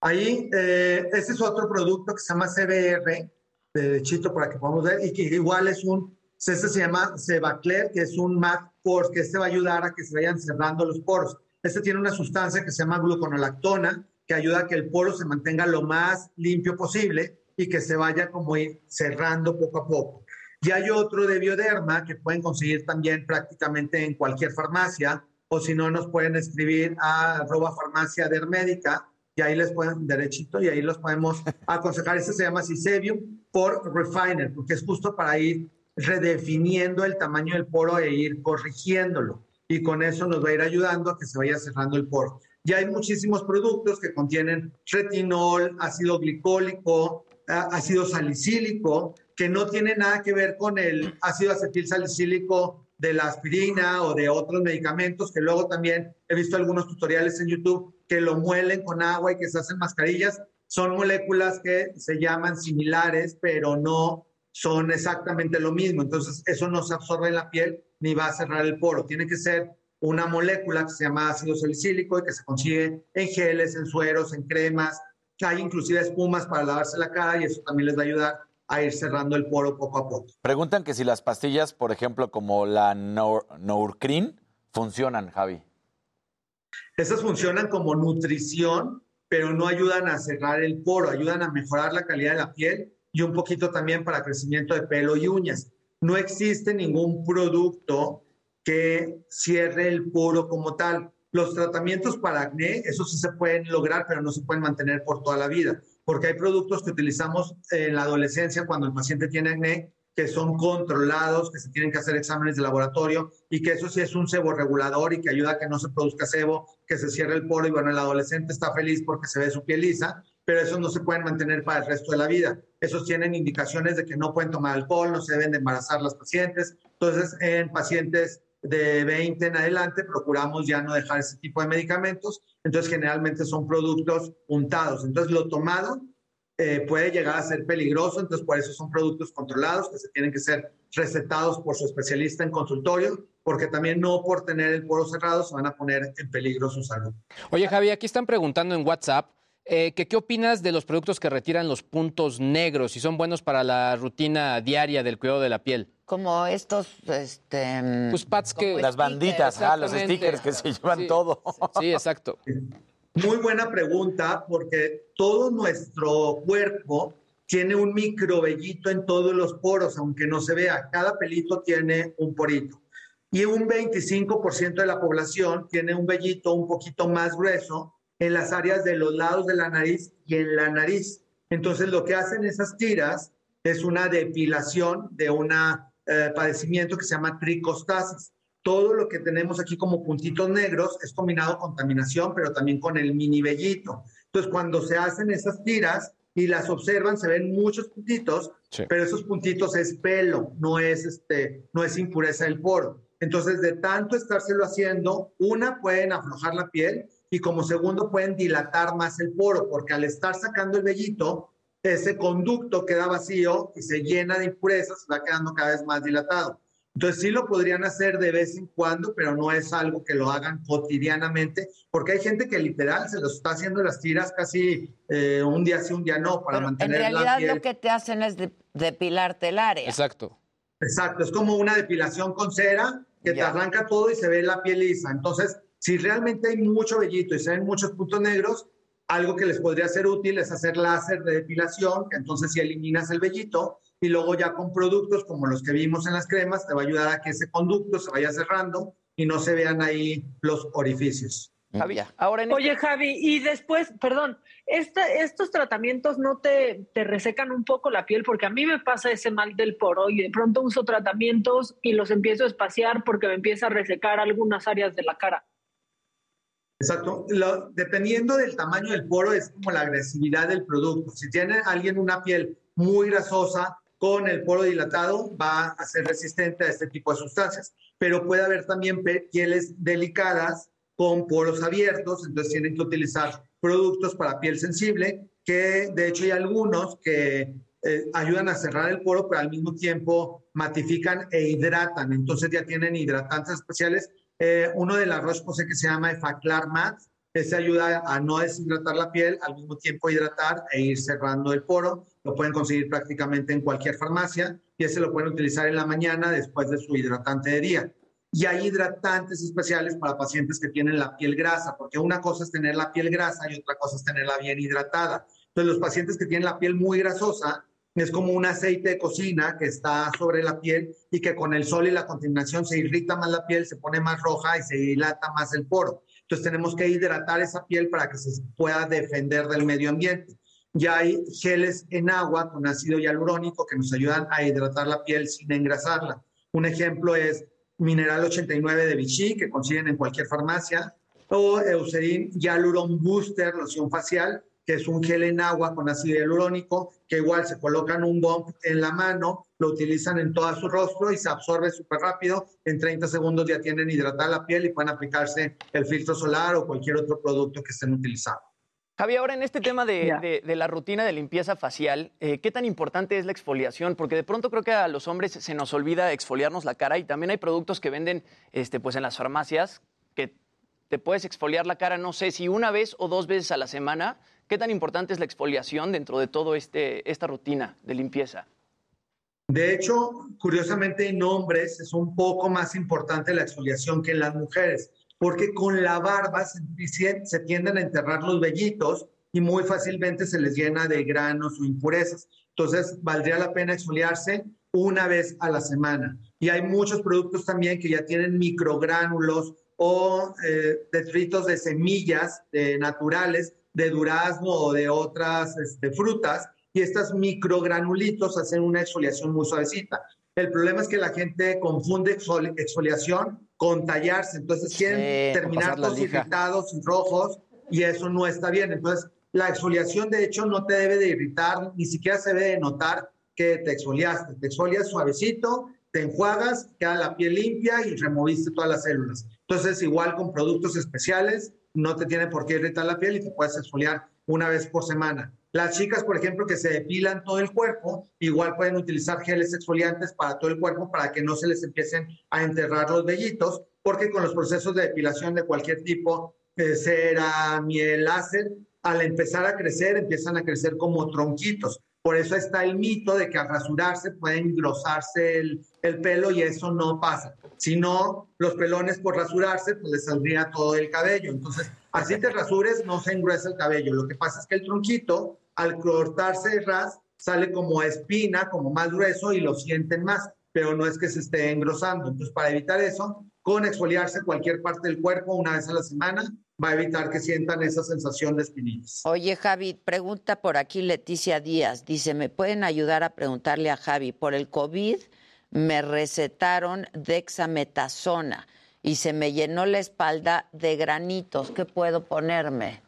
Ahí, eh, este es otro producto que se llama CBR, de Chito, para que podamos ver, y que igual es un, este se llama Sebacler, que es un MAC Pores, que este va a ayudar a que se vayan cerrando los poros. Este tiene una sustancia que se llama gluconolactona, que ayuda a que el poro se mantenga lo más limpio posible y que se vaya como ir cerrando poco a poco. Y hay otro de bioderma que pueden conseguir también prácticamente en cualquier farmacia, o si no, nos pueden escribir a arroba farmacia dermédica y ahí les pueden, derechito, y ahí los podemos aconsejar. Este se llama Cisebium por Refiner, porque es justo para ir redefiniendo el tamaño del poro e ir corrigiéndolo y con eso nos va a ir ayudando a que se vaya cerrando el poro. Ya hay muchísimos productos que contienen retinol, ácido glicólico, ácido salicílico, que no tiene nada que ver con el ácido acetil salicílico de la aspirina o de otros medicamentos, que luego también he visto algunos tutoriales en YouTube que lo muelen con agua y que se hacen mascarillas. Son moléculas que se llaman similares, pero no son exactamente lo mismo. Entonces, eso no se absorbe en la piel ni va a cerrar el poro. Tiene que ser una molécula que se llama ácido salicílico y que se consigue en geles, en sueros, en cremas. Hay inclusive espumas para lavarse la cara y eso también les va a ayudar a ir cerrando el poro poco a poco. Preguntan que si las pastillas, por ejemplo, como la Nourcrin, funcionan, Javi. Esas funcionan como nutrición, pero no ayudan a cerrar el poro, ayudan a mejorar la calidad de la piel y un poquito también para crecimiento de pelo y uñas no existe ningún producto que cierre el poro como tal. Los tratamientos para acné, eso sí se pueden lograr, pero no se pueden mantener por toda la vida, porque hay productos que utilizamos en la adolescencia cuando el paciente tiene acné que son controlados, que se tienen que hacer exámenes de laboratorio y que eso sí es un sebo regulador y que ayuda a que no se produzca sebo, que se cierre el poro y bueno, el adolescente está feliz porque se ve su piel lisa, pero esos no se pueden mantener para el resto de la vida. Esos tienen indicaciones de que no pueden tomar alcohol, no se deben de embarazar las pacientes. Entonces, en pacientes de 20 en adelante procuramos ya no dejar ese tipo de medicamentos. Entonces, generalmente son productos untados. Entonces, lo tomado eh, puede llegar a ser peligroso, entonces por eso son productos controlados que se tienen que ser recetados por su especialista en consultorio, porque también no por tener el poro cerrado se van a poner en peligro su salud. Oye Javi, aquí están preguntando en WhatsApp eh, que qué opinas de los productos que retiran los puntos negros, si son buenos para la rutina diaria del cuidado de la piel. Como estos, este... Pues pads que... Las banditas, ah, los stickers que se llevan todo. Sí, exacto. Muy buena pregunta, porque todo nuestro cuerpo tiene un microvellito en todos los poros, aunque no se vea. Cada pelito tiene un porito. Y un 25% de la población tiene un vellito un poquito más grueso en las áreas de los lados de la nariz y en la nariz. Entonces, lo que hacen esas tiras es una depilación de un eh, padecimiento que se llama tricostasis todo lo que tenemos aquí como puntitos negros es combinado contaminación, pero también con el mini vellito. Entonces, cuando se hacen esas tiras y las observan, se ven muchos puntitos, pero esos puntitos es pelo, no es, este, no es impureza del poro. Entonces, de tanto estárselo haciendo, una, pueden aflojar la piel y como segundo, pueden dilatar más el poro, porque al estar sacando el vellito, ese conducto queda vacío y se llena de impurezas, va quedando cada vez más dilatado. Entonces sí lo podrían hacer de vez en cuando, pero no es algo que lo hagan cotidianamente, porque hay gente que literal se los está haciendo las tiras casi eh, un día sí, un día no, para mantener En realidad lo que te hacen es depilarte el área. Exacto. Exacto, es como una depilación con cera que te arranca todo y se ve la piel lisa. Entonces, si realmente hay mucho vellito y se ven muchos puntos negros, algo que les podría ser útil es hacer láser de depilación, que entonces si eliminas el vellito, y luego ya con productos como los que vimos en las cremas, te va a ayudar a que ese conducto se vaya cerrando y no se vean ahí los orificios. Javi, ahora Oye, Javi, y después, perdón, ¿estos tratamientos no te, te, resecan un poco la piel? Porque a mí me pasa ese mal del poro y de pronto uso tratamientos y los empiezo a espaciar porque me empieza a resecar algunas áreas de la cara. Exacto. dependiendo del tamaño del poro, es como la agresividad del producto. Si tiene alguien una piel muy grasosa, con el poro dilatado va a ser resistente a este tipo de sustancias. Pero puede haber también pieles delicadas con poros abiertos, entonces tienen que utilizar productos para piel sensible, que de hecho hay algunos que eh, ayudan a cerrar el poro, pero al mismo tiempo matifican e hidratan. Entonces ya tienen hidratantes especiales. Eh, uno de la Roche-Posay que se llama Efaclar Mat, ese ayuda a no deshidratar la piel, al mismo tiempo hidratar e ir cerrando el poro. Lo pueden conseguir prácticamente en cualquier farmacia y ese lo pueden utilizar en la mañana después de su hidratante de día. Y hay hidratantes especiales para pacientes que tienen la piel grasa, porque una cosa es tener la piel grasa y otra cosa es tenerla bien hidratada. Entonces, los pacientes que tienen la piel muy grasosa, es como un aceite de cocina que está sobre la piel y que con el sol y la contaminación se irrita más la piel, se pone más roja y se dilata más el poro. Entonces tenemos que hidratar esa piel para que se pueda defender del medio ambiente. Ya hay geles en agua con ácido hialurónico que nos ayudan a hidratar la piel sin engrasarla. Un ejemplo es Mineral 89 de Vichy, que consiguen en cualquier farmacia, o Eucerin Hyaluron Booster, loción facial, que es un gel en agua con ácido hialurónico, que igual se colocan un bump en la mano, lo utilizan en todo su rostro y se absorbe súper rápido. En 30 segundos ya tienen hidratada la piel y pueden aplicarse el filtro solar o cualquier otro producto que estén utilizando. Javi, ahora en este tema de, la rutina de limpieza facial, eh, ¿qué tan importante es la exfoliación? Porque de pronto creo que a los hombres se nos olvida exfoliarnos la cara y también hay productos que venden este, pues en las farmacias que te puedes exfoliar la cara, no sé si una vez o dos veces a la semana. ¿Qué tan importante es la exfoliación dentro de toda este, esta rutina de limpieza? De hecho, curiosamente en hombres es un poco más importante la exfoliación que en las mujeres porque con la barba se, se tienden a enterrar los vellitos y muy fácilmente se les llena de granos o impurezas. Entonces, valdría la pena exfoliarse una vez a la semana. Y hay muchos productos también que ya tienen microgránulos o eh, detritos de semillas de naturales, de durazno o de otras este, frutas, y estas microgranulitos hacen una exfoliación muy suavecita. El problema es que la gente confunde exfoliación con tallarse, entonces quieren terminar todos irritados y rojos y eso no está bien. Entonces, la exfoliación de hecho no te debe de irritar, ni siquiera se debe de notar que te exfoliaste. Te exfolias suavecito, te enjuagas, queda la piel limpia y removiste todas las células. Entonces, igual con productos especiales, no te tiene por qué irritar la piel y te puedes exfoliar una vez por semana. Las chicas, por ejemplo, que se depilan todo el cuerpo, igual pueden utilizar geles exfoliantes para todo el cuerpo para que no se les empiecen a enterrar los vellitos, porque con los procesos de depilación de cualquier tipo, eh, cera, miel, láser, al empezar a crecer, empiezan a crecer como tronquitos. Por eso está el mito de que al rasurarse pueden engrosarse el, el pelo y eso no pasa. Si no, los pelones por rasurarse, pues les saldría todo el cabello. Entonces, así te rasures, no se engruesa el cabello. Lo que pasa es que el tronquito, al cortarse el ras, sale como espina, como más grueso y lo sienten más, pero no es que se esté engrosando. Entonces, para evitar eso, con exfoliarse cualquier parte del cuerpo una vez a la semana, va a evitar que sientan esa sensación de espinillas. Oye, Javi, pregunta por aquí Leticia Díaz. Dice, ¿me pueden ayudar a preguntarle a Javi? Por el COVID me recetaron dexametasona y se me llenó la espalda de granitos. ¿Qué puedo ponerme?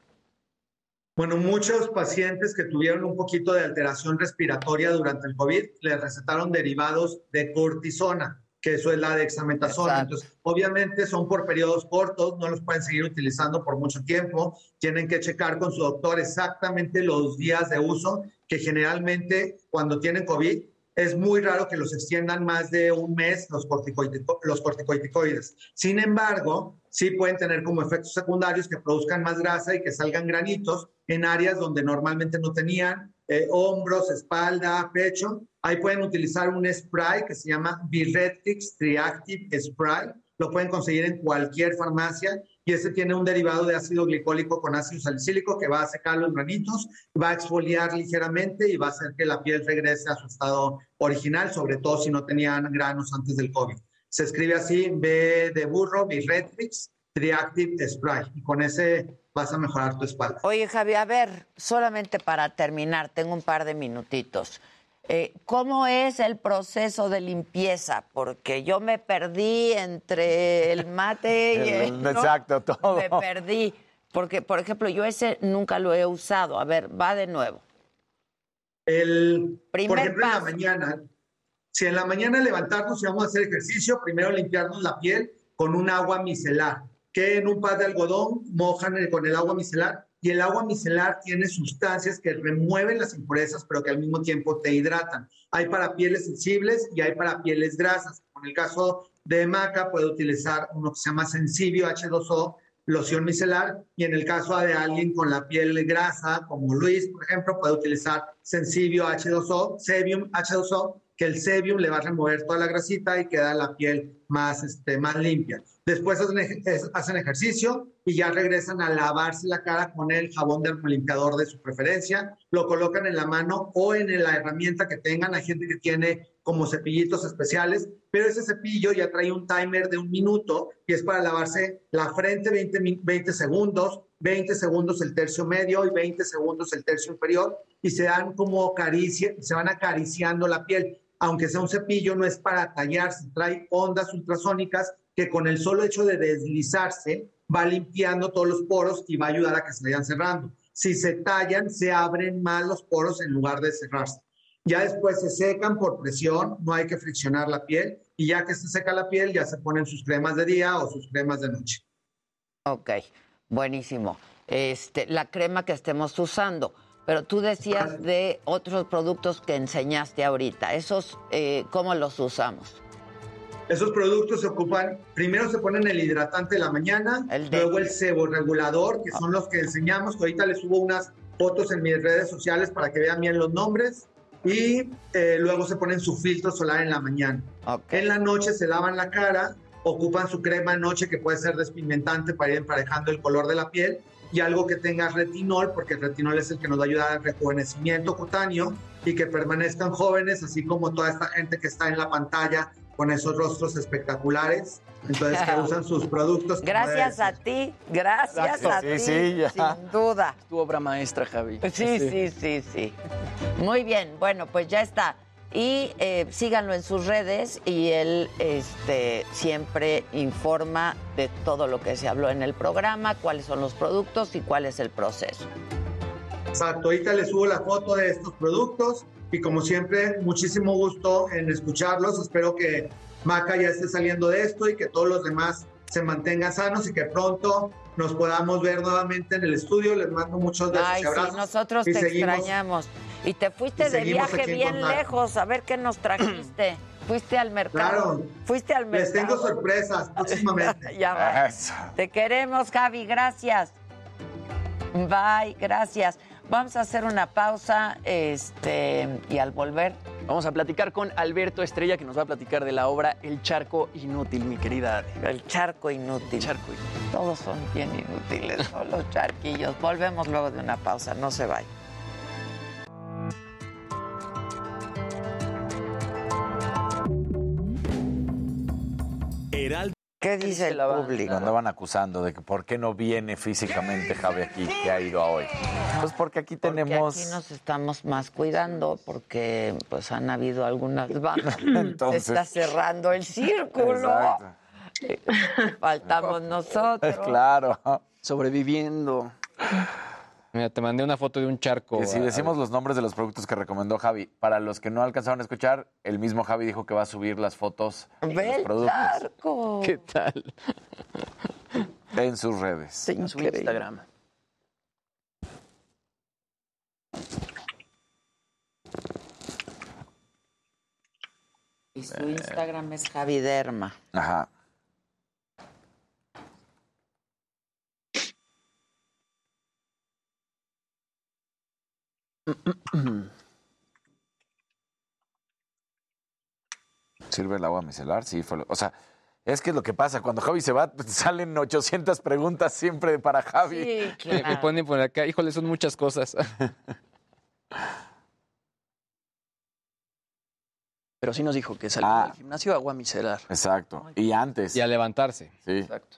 Bueno, muchos pacientes que tuvieron un poquito de alteración respiratoria durante el COVID les recetaron derivados de cortisona que eso es la dexametasona. Entonces, obviamente son por periodos cortos, no los pueden seguir utilizando por mucho tiempo, tienen que checar con su doctor exactamente los días de uso, que generalmente cuando tienen COVID es muy raro que los extiendan más de un mes los, corticoides. Sin embargo, sí pueden tener como efectos secundarios que produzcan más grasa y que salgan granitos en áreas donde normalmente no tenían, eh, hombros, espalda, pecho. Ahí pueden utilizar un spray que se llama Biretix Triactive Spray. Lo pueden conseguir en cualquier farmacia y ese tiene un derivado de ácido glicólico con ácido salicílico que va a secar los granitos, va a exfoliar ligeramente y va a hacer que la piel regrese a su estado original, sobre todo si no tenían granos antes del COVID. Se escribe así, B de burro, Biretrix Triactive Spray. Y con ese vas a mejorar tu espalda. Oye, Javi, a ver, solamente para terminar, tengo un par de minutitos. Eh, ¿Cómo es el proceso de limpieza? Porque yo me perdí entre el mate y el... Exacto, todo. Me perdí. Porque, por ejemplo, yo ese nunca lo he usado. A ver, va de nuevo. El, Primer por ejemplo, en la mañana, si en la mañana levantarnos y vamos a hacer ejercicio, primero limpiarnos la piel con un agua micelar que en un pad de algodón mojan con el agua micelar y el agua micelar tiene sustancias que remueven las impurezas, pero que al mismo tiempo te hidratan. Hay para pieles sensibles y hay para pieles grasas. En el caso de Maca puede utilizar uno que se llama Sensibio H2O, loción micelar, y en el caso de alguien con la piel grasa, como Luis, por ejemplo, puede utilizar Sensibio H2O, Sebium H2O, que el Sebium le va a remover toda la grasita y queda la piel más, este, más limpia. Después hacen, ejercicio y ya regresan a lavarse la cara con el jabón limpiador de su preferencia. Lo colocan en la mano o en la herramienta que tengan. Hay gente que tiene como cepillitos especiales, pero ese cepillo ya trae un timer de un minuto y es para lavarse la frente 20, 20 segundos, 20 segundos el tercio medio y 20 segundos el tercio inferior y se dan como caricia, se van acariciando la piel. Aunque sea un cepillo, no es para tallarse, trae ondas ultrasónicas que con el solo hecho de deslizarse va limpiando todos los poros y va a ayudar a que se vayan cerrando. Si se tallan, se abren más los poros en lugar de cerrarse. Ya después se secan por presión, no hay que friccionar la piel y ya que se seca la piel ya se ponen sus cremas de día o sus cremas de noche. Ok, buenísimo. Este, la crema que estemos usando. Pero tú decías de otros productos que enseñaste ahorita. ¿Esos eh, cómo los usamos? Esos productos se ocupan, primero se ponen el hidratante de la mañana, luego el sebo regulador, que son los que enseñamos, que ahorita les subo unas fotos en mis redes sociales para que vean bien los nombres, y eh, luego se ponen su filtro solar en la mañana. En la noche se lavan la cara, ocupan su crema noche que puede ser despigmentante para ir emparejando el color de la piel, y algo que tenga retinol, porque el retinol es el que nos va a ayudar al rejuvenecimiento cutáneo y que permanezcan jóvenes, así como toda esta gente que está en la pantalla con esos rostros espectaculares. Entonces, que usan sus productos. Gracias a ti, gracias Exacto, a sí, ti, sí, ya. sin duda. Tu obra maestra, Javi. Sí, sí, sí, sí. Muy bien, bueno, pues ya está. Y eh, síganlo en sus redes y él este, siempre informa de todo lo que se habló en el programa, cuáles son los productos y cuál es el proceso. Exacto, ahorita les subo la foto de estos productos y como siempre, muchísimo gusto en escucharlos. Espero que Maca ya esté saliendo de esto y que todos los demás se mantengan sanos y que pronto nos podamos ver nuevamente en el estudio. Les mando muchos besos Ay, y abrazos. sí, nosotros y te seguimos- extrañamos. Y te fuiste y de viaje bien lejos, a ver qué nos trajiste. Fuiste al mercado. Claro. Fuiste al mercado. Les tengo sorpresas próximamente. ya va. Eso. Te queremos, Javi, gracias. Bye, gracias. Vamos a hacer una pausa este, y al volver. Vamos a platicar con Alberto Estrella, que nos va a platicar de la obra El Charco Inútil, mi querida Ade. El charco inútil. Charco Inútil. Todos son bien inútiles, ¿no? los charquillos. Volvemos luego de una pausa, no se vayan. ¿Qué dice el público? Lo andaban acusando de que por qué no viene físicamente Javi aquí, que ha ido a hoy. Pues porque aquí Porque tenemos... aquí nos estamos más cuidando porque pues han habido algunas bajas. Entonces- Se está cerrando el círculo. Exacto. Faltamos nosotros. Claro. Sobreviviendo. Mira, te mandé una foto de un charco. Que si decimos los nombres de los productos que recomendó Javi, para los que no alcanzaron a escuchar, el mismo Javi dijo que va a subir las fotos de los productos charco. ¿Qué tal? en sus redes. En su Instagram. Y su Instagram es Javiderma. Ajá. ¿Sirve el agua micelar? Sí, fue lo- O sea, es que lo que pasa, cuando Javi se va, salen 800 preguntas siempre para Javi. Sí, Me, me claro. ponen por acá, híjole, son muchas cosas. Pero sí nos dijo que salió Ah. del gimnasio agua micelar. Exacto. Y antes. y a levantarse. Sí. Exacto.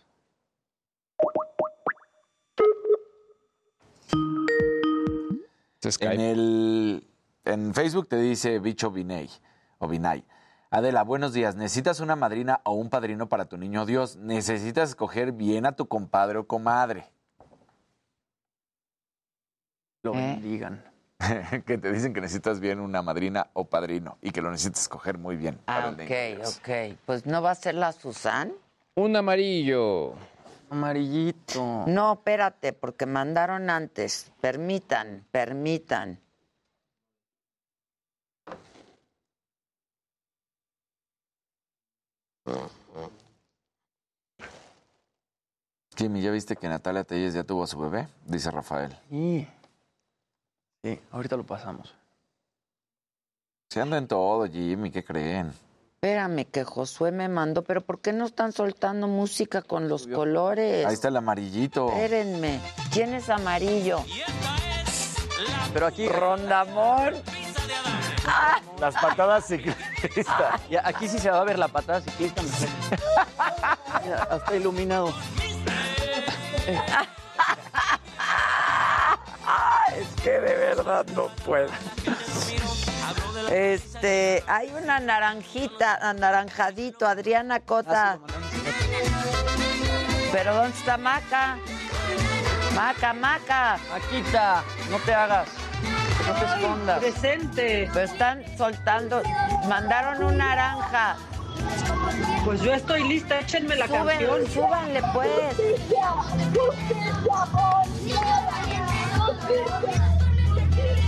En el en Facebook te dice Bicho Vinay o Vinay. Adela, buenos días. ¿Necesitas una madrina o un padrino para tu niño Dios? Necesitas escoger bien a tu compadre o comadre. Lo ¿Eh? bendigan. que te dicen que necesitas bien una madrina o padrino y que lo necesitas escoger muy bien para Ah, el niño ok, Dios. ok. Pues no va a ser la Susan. Un amarillo. Amarillito. No, espérate, porque mandaron antes. Permitan, permitan. Jimmy, ¿ya viste que Natalia Telles ya tuvo a su bebé? Dice Rafael. Sí. Sí, ahorita lo pasamos. Se anda en todo, Jimmy, ¿qué creen? Espérame, que Josué me mandó, pero ¿por qué no están soltando música con los colores? Ahí está el amarillito. Espérenme. ¿Quién es amarillo? Pero aquí. Rondamón. Las patadas ciclistas. Ya, aquí sí se va a ver la patada ciclista. Mira, hasta iluminado. es que de verdad no puedo. Este, hay una naranjita, anaranjadito, Adriana Cota. Pero ¿dónde está Maca? Maca, Maca. Maquita, no te hagas. No te escondas. Presente. Pero están soltando, mandaron un naranja. Pues yo estoy lista, échenme la Suben- canción. súbanle pues.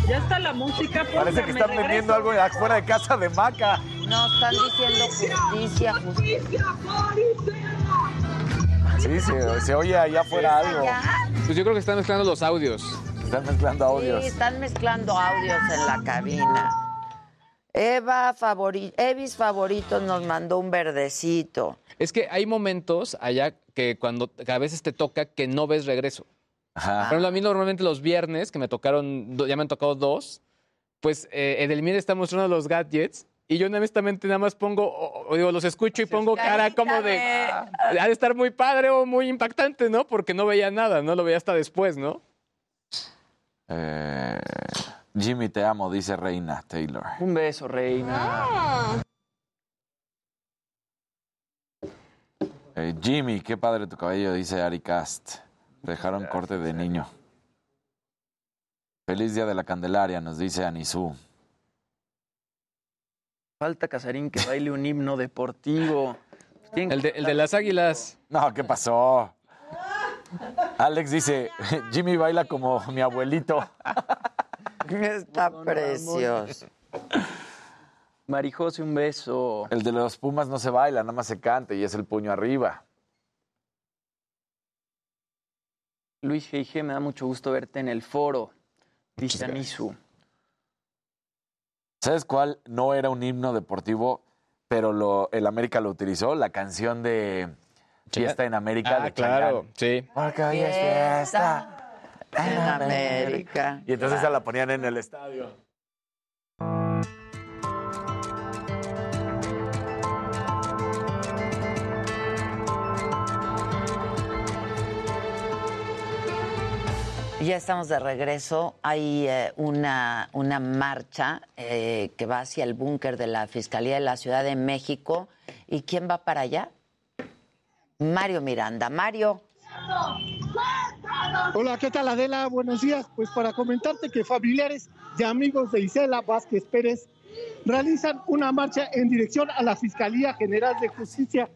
Ya está la música. Parece que están vendiendo algo afuera de casa de Maca. No, están diciendo justicia, justicia. Sí, se, se oye allá afuera algo. Pues yo creo que están mezclando los audios. Están mezclando audios. Sí, están mezclando audios en la cabina. Eva favori Evis Favoritos nos mandó un verdecito. Es que hay momentos allá que cuando que a veces te toca que no ves regreso. Por Ajá. ejemplo, a mí normalmente los viernes, que me tocaron, ya me han tocado dos, pues eh, Edelmira está mostrando los gadgets y yo honestamente nada más pongo, o, o digo, los escucho y pongo cara como de, ha de estar muy padre o muy impactante, ¿no? Porque no veía nada, ¿no? Lo veía hasta después, ¿no? Eh, Jimmy, te amo, dice Reina Taylor. Un beso, reina. Eh, Jimmy, qué padre tu cabello, dice Ari Cast. Dejaron corte de niño. Feliz día de la Candelaria, nos dice Anisú. Falta Casarín que baile un himno deportivo. El de, el de las águilas. No, ¿qué pasó? Alex dice, Jimmy baila como mi abuelito. Está precioso. Marijose, un beso. El de los Pumas no se baila, nada más se canta y es el puño arriba. Luis G.I.G., me da mucho gusto verte en el foro. Dice Anisu. ¿Sabes cuál no era un himno deportivo, pero lo, el América lo utilizó? La canción de Fiesta en América Ah, de claro, sí. Porque hoy es fiesta en América. Y entonces esa la ponían en el estadio. Ya estamos de regreso. Hay eh, una, una marcha eh, que va hacia el búnker de la Fiscalía de la Ciudad de México. ¿Y quién va para allá? Mario Miranda. Mario. Hola, ¿qué tal Adela? Buenos días. Pues para comentarte que familiares y amigos de Isela Vázquez Pérez realizan una marcha en dirección a la Fiscalía General de Justicia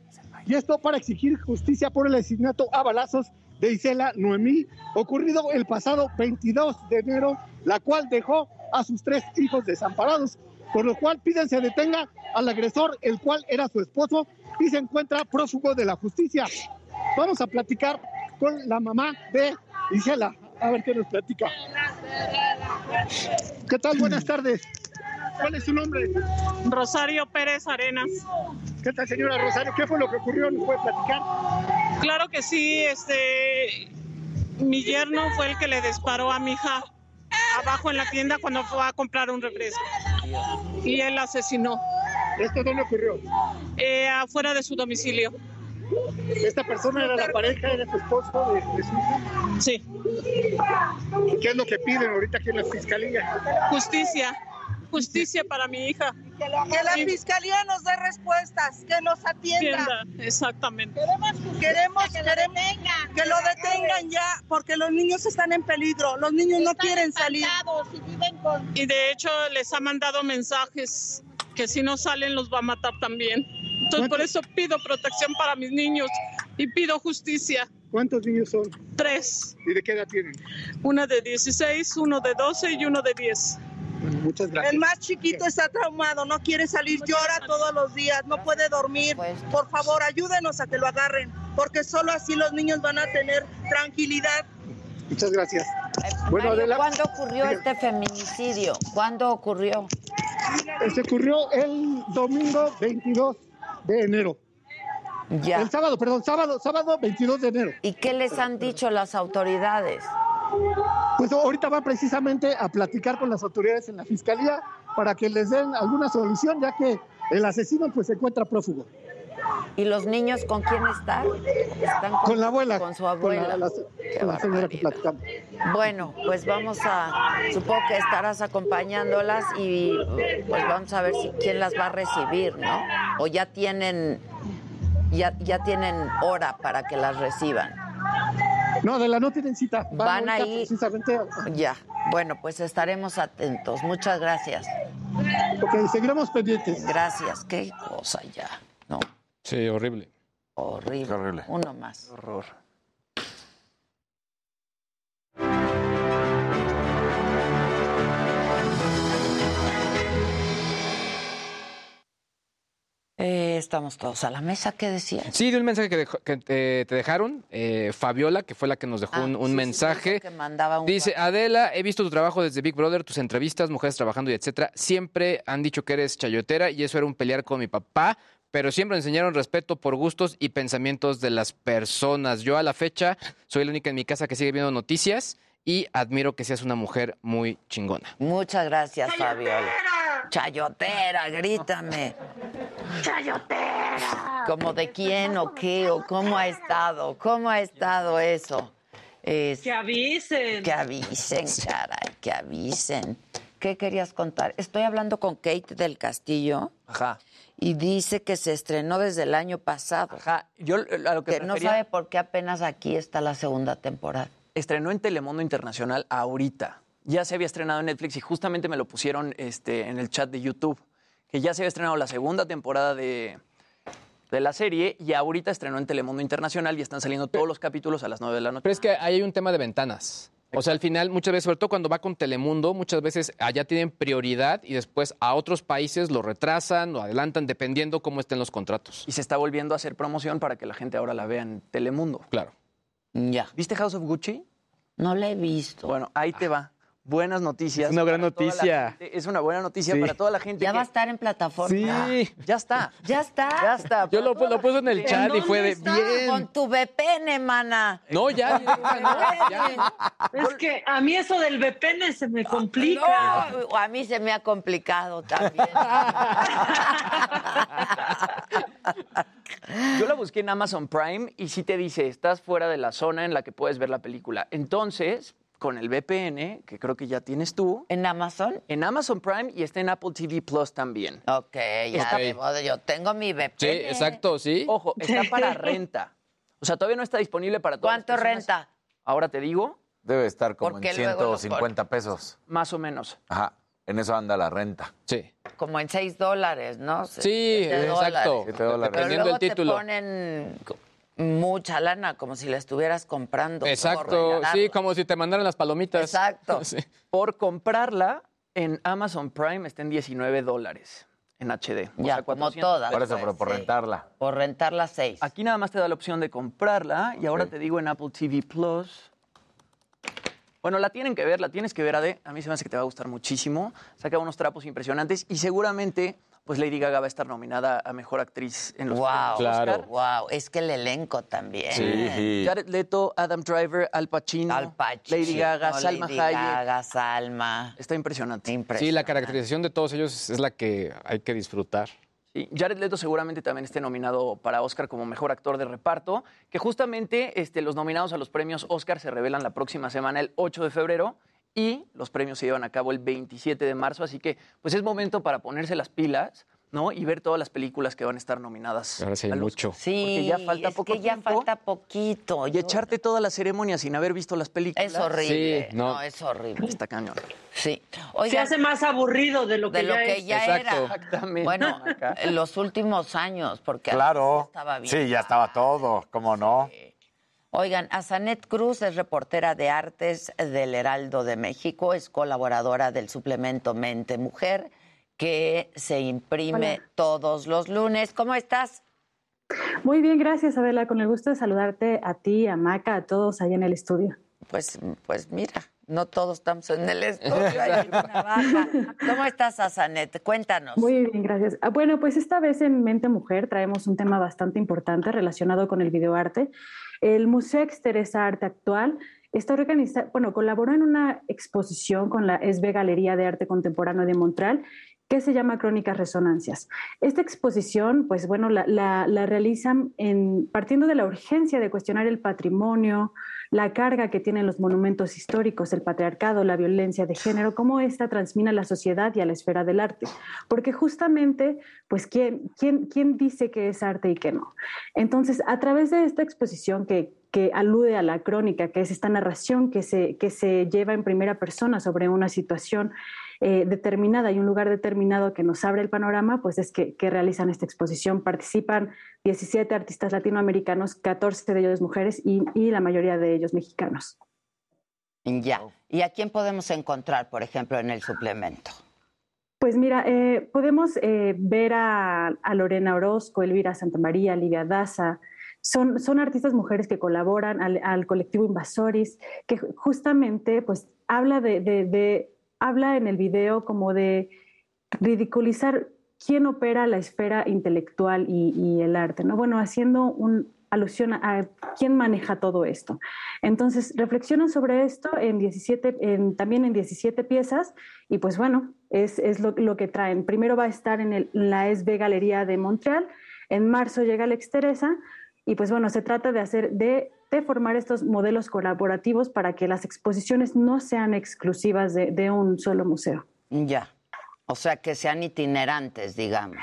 y esto para exigir justicia por el asesinato a balazos de Isela Noemí ocurrido el pasado 22 de enero, la cual dejó a sus tres hijos desamparados, por lo cual piden se detenga al agresor, el cual era su esposo y se encuentra prófugo de la justicia. Vamos a platicar con la mamá de Isela, a ver qué nos platica. ¿Qué tal? Buenas tardes. ¿Cuál es su nombre? Rosario Pérez Arenas. ¿Qué tal, señora Rosario? ¿Qué fue lo que ocurrió? ¿Nos puede platicar? Claro que sí, este, mi yerno fue el que le disparó a mi hija abajo en la tienda cuando fue a comprar un refresco. Y él la asesinó. ¿Esto dónde ocurrió? Eh, afuera de su domicilio. ¿Esta persona era la pareja, era su esposo de, de su hija? Sí. ¿Qué es lo que piden ahorita aquí en la fiscalía? Justicia. Justicia para mi hija. Que la fiscalía nos dé respuestas, que nos atienda. Atienda, Exactamente. Queremos, queremos que lo detengan ya, porque los niños están en peligro. Los niños no quieren salir. Y de hecho les ha mandado mensajes que si no salen los va a matar también. Entonces por eso pido protección para mis niños y pido justicia. ¿Cuántos niños son? Tres. ¿Y de qué edad tienen? Una de 16, uno de 12 y uno de 10. Bueno, muchas gracias. El más chiquito está traumado, no quiere salir, llora todos los días, no puede dormir. Por favor, ayúdenos a que lo agarren, porque solo así los niños van a tener tranquilidad. Muchas gracias. Mario, Adela- ¿cuándo ocurrió este feminicidio? ¿Cuándo ocurrió? Este ocurrió el domingo 22 de enero. Ya. El sábado, perdón, sábado, sábado 22 de enero. ¿Y qué les han dicho las autoridades? Pues ahorita va precisamente a platicar con las autoridades en la fiscalía para que les den alguna solución, ya que el asesino pues se encuentra prófugo. ¿Y los niños con quién están? Están Con la abuela. Con su Con abuela. la, la- Qué con la señora que platicamos. Bueno, pues vamos a, supongo que estarás acompañándolas y pues vamos a ver si quién las va a recibir, ¿no? O ya tienen, ya, ya tienen hora para que las reciban. No, de la no tienen cita. Van, Van ahí. Precisamente. Ya, bueno, pues estaremos atentos. Muchas gracias. Ok, seguiremos pendientes. Gracias, qué cosa ya, ¿no? Sí, horrible. Horrible. horrible. Uno más. Horror. Estamos todos a la mesa, ¿qué decían? Sí, de un mensaje que, dejó- que te, te dejaron, eh, Fabiola, que fue la que nos dejó Ah, un, un sí, sí, mensaje. dijo que mandaba un Dice, Adela, he visto tu trabajo desde Big Brother, tus entrevistas, mujeres trabajando y etcétera. Siempre han dicho que eres chayotera y eso era un pelear con mi papá, pero siempre enseñaron respeto por gustos y pensamientos de las personas. Yo a la fecha soy la única en mi casa que sigue viendo noticias y admiro que seas una mujer muy chingona. Muchas gracias, Fabiola. Chayotera, grítame. ¡Chayotera! ¿Como de quién o qué o cómo ha estado? ¿Cómo ha estado eso? Es- Que avisen. que avisen, caray, que avisen. ¿Qué querías contar? Estoy hablando con Kate del Castillo. Ajá. Y dice que se estrenó desde el año pasado. Ajá. Yo a lo que, Que no sabe por qué apenas aquí está la segunda temporada. estrenó en Telemundo Internacional ahorita. Ya se había estrenado en Netflix y justamente me lo pusieron este, en el chat de YouTube, que ya se había estrenado la segunda temporada de, de la serie y ahorita estrenó en Telemundo Internacional y están saliendo todos los capítulos a las 9 de la noche. Pero es que ahí hay un tema de ventanas. O sea, al final, muchas veces, sobre todo cuando va con Telemundo, muchas veces allá tienen prioridad y después a otros países lo retrasan o adelantan dependiendo cómo estén los contratos. Y se está volviendo a hacer promoción para que la gente ahora la vea en Telemundo. Claro. Ya. ¿Viste House of Gucci? No la he visto. Bueno, ahí te va. Buenas noticias. Es una gran noticia. Es una buena noticia Sí. para toda la gente. Ya que- va a estar en plataforma. Sí. Ya está. Ya está. Ya está. Yo lo, lo puse en el chat y fue de está? bien. Con tu VPN, mana. No, ya, directa, no, ya. Es que a mí eso del VPN se me complica. No, a mí se me ha complicado también. Yo la busqué en Amazon Prime y sí te dice, estás fuera de la zona en la que puedes ver la película. Entonces, con el VPN, que creo que ya tienes tú. ¿En Amazon? En Amazon Prime y está en Apple TV Plus también. Ok, ya Está- de modo, yo tengo mi VPN. Sí, exacto, sí. Ojo, está para renta. O sea, todavía no está disponible para todas las ¿Cuánto renta? Ahora te digo, Debe estar como en Porque luego lo 150 pesos. más o menos. Ajá. En eso anda la renta. Sí. Como en 6 dólares, ¿no? Sí, exacto. dólares. Dólares. Pero Dependiendo luego del título. te ponen mucha lana, como si la estuvieras comprando. Exacto, sí, como si te mandaran las palomitas. Exacto. Sí. Por comprarla en Amazon Prime está en 19 dólares en HD. O Ya, sea, como 400 todas. Por eso, pero por sí. rentarla. Por rentar las 6. Aquí nada más te da la opción de comprarla y ahora te digo en Apple TV Plus. Bueno, la tienen que ver, la tienes que ver, Ade. A mí se me hace que te va a gustar muchísimo. Saca unos trapos impresionantes y seguramente, pues Lady Gaga va a estar nominada a Mejor Actriz en los Wow, Claro. Oscar. wow, es que el elenco también. Sí. Jared Leto, Adam Driver, Al Pacino, Al Pacino, Lady Gaga, Salma Lady Hayek. Gaga, Salma. Está impresionante. Impresionante. Sí, la caracterización de todos ellos es la que hay que disfrutar. Sí, Jared Leto seguramente también esté nominado para Oscar como mejor actor de reparto, que justamente este, los nominados a los premios Oscar se revelan la próxima semana, el 8 de febrero, y los premios se llevan a cabo el 27 de marzo, así que pues es momento para ponerse las pilas, ¿no? Y ver todas las películas que van a estar nominadas. Ahora sí hay mucho. Sí, Porque ya falta es poco que ya tiempo. falta poquito. Y Yo- echarte toda la ceremonia sin haber visto las películas. Es horrible. Sí, no. no. es horrible. Está cañón. Sí. Se hace más aburrido de lo que de lo ya que es. ya Exacto. era. Exactamente. Bueno, en los últimos años, porque Claro. estaba bien. Sí, ya estaba todo. ¿Cómo no? Oigan, Azanet Cruz es reportera de artes del Heraldo de México, es colaboradora del suplemento Mente Mujer, que se imprime Hola. todos los lunes. ¿Cómo estás? Muy bien, gracias Adela, con el gusto de saludarte a ti, a Maca, a todos ahí en el estudio. Pues, pues mira, no todos estamos en el estudio, hay una baja. ¿Cómo estás, Azanet? Cuéntanos. Muy bien, gracias. Ah, Bueno, pues esta vez en Mente Mujer traemos un tema bastante importante relacionado con el videoarte. El Museo Exteresa Arte Actual está organizado, bueno, colaboró en una exposición con la SB Galería de Arte Contemporáneo de Montreal que se llama Crónicas Resonancias. Esta exposición, pues bueno, la, la- realizan en, partiendo de la urgencia de cuestionar el patrimonio, la carga que tienen los monumentos históricos, el patriarcado, la violencia de género, cómo esta transmina a la sociedad y a la esfera del arte. Porque justamente, pues, ¿quién, quién, quién dice que es arte y qué no? Entonces, a través de esta exposición que, que alude a la crónica, que es esta narración que se, que se lleva en primera persona sobre una situación eh, determinada y un lugar determinado que nos abre el panorama, pues es que, que realizan esta exposición. Participan 17 artistas latinoamericanos, 14 de ellos mujeres y, y la mayoría de ellos mexicanos. Ya. ¿Y a quién podemos encontrar, por ejemplo, en el suplemento? Pues mira, eh, podemos eh, ver a, a Lorena Orozco, Elvira Santamaría, Livia Daza. Son, son artistas mujeres que colaboran al, colectivo Invasoris, que ju- justamente pues habla de, habla en el video como de ridiculizar quién opera la esfera intelectual y, el arte, ¿no? Bueno, haciendo un alusión a, quién maneja todo esto. Entonces, reflexionan sobre esto en 17, en- también en 17 piezas y pues bueno, es, es lo, que traen. Primero va a estar en, la SB Galería de Montreal, en marzo llega la Exteresa y pues bueno, se trata de hacer, de, de, formar estos modelos colaborativos para que las exposiciones no sean exclusivas de, de un solo museo. Ya, o sea, que sean itinerantes, digamos.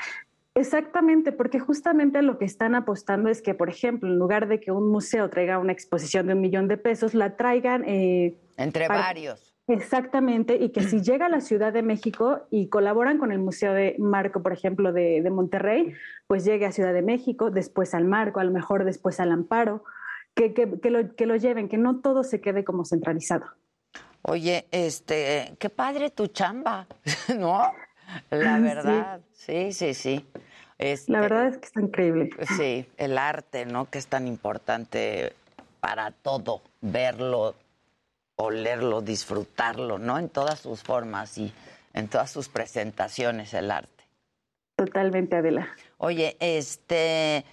Exactamente, porque justamente lo que están apostando es que, por ejemplo, en lugar de que un museo traiga una exposición de un millón de pesos, la traigan... Eh, Entre para... varios. Exactamente, y que si llega a la Ciudad de México y colaboran con el Museo de Marco, por ejemplo, de, de, Monterrey, pues llegue a Ciudad de México, después al Marco, a lo mejor después al Amparo, que, que, que, lo, que lo lleven, que no todo se quede como centralizado. Oye, este, qué padre tu chamba, ¿no? La verdad, sí, sí, sí. sí. Este, la verdad es que está increíble. Sí, el arte, ¿no? Que es tan importante para todo, verlo, olerlo, disfrutarlo, ¿no? En todas sus formas y en todas sus presentaciones, el arte. Totalmente, Adela. Oye, este,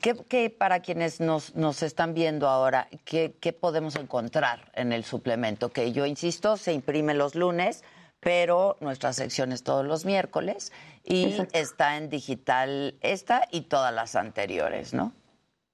¿qué, qué para quienes nos, nos, están viendo ahora, ¿qué, ¿qué podemos encontrar en el suplemento? Que yo insisto, se imprime los lunes, pero nuestra sección es todos los miércoles y Exacto. está en digital esta y todas las anteriores, ¿no?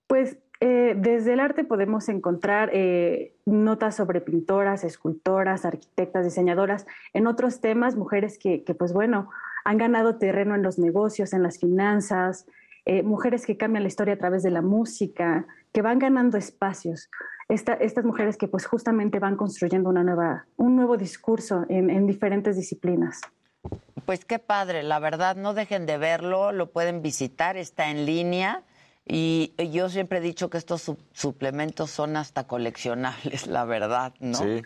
Pues eh, desde el arte podemos encontrar eh, notas sobre pintoras, escultoras, arquitectas, diseñadoras, en otros temas, mujeres que, pues bueno, han ganado terreno en los negocios, en las finanzas, eh, mujeres que cambian la historia a través de la música, que van ganando espacios. Esta, estas mujeres que pues justamente van construyendo una nueva, un nuevo discurso en diferentes disciplinas. Pues qué padre, la verdad, no dejen de verlo, lo pueden visitar, está en línea. Y yo siempre he dicho que estos su suplementos son hasta coleccionables, la verdad, ¿no? Sí.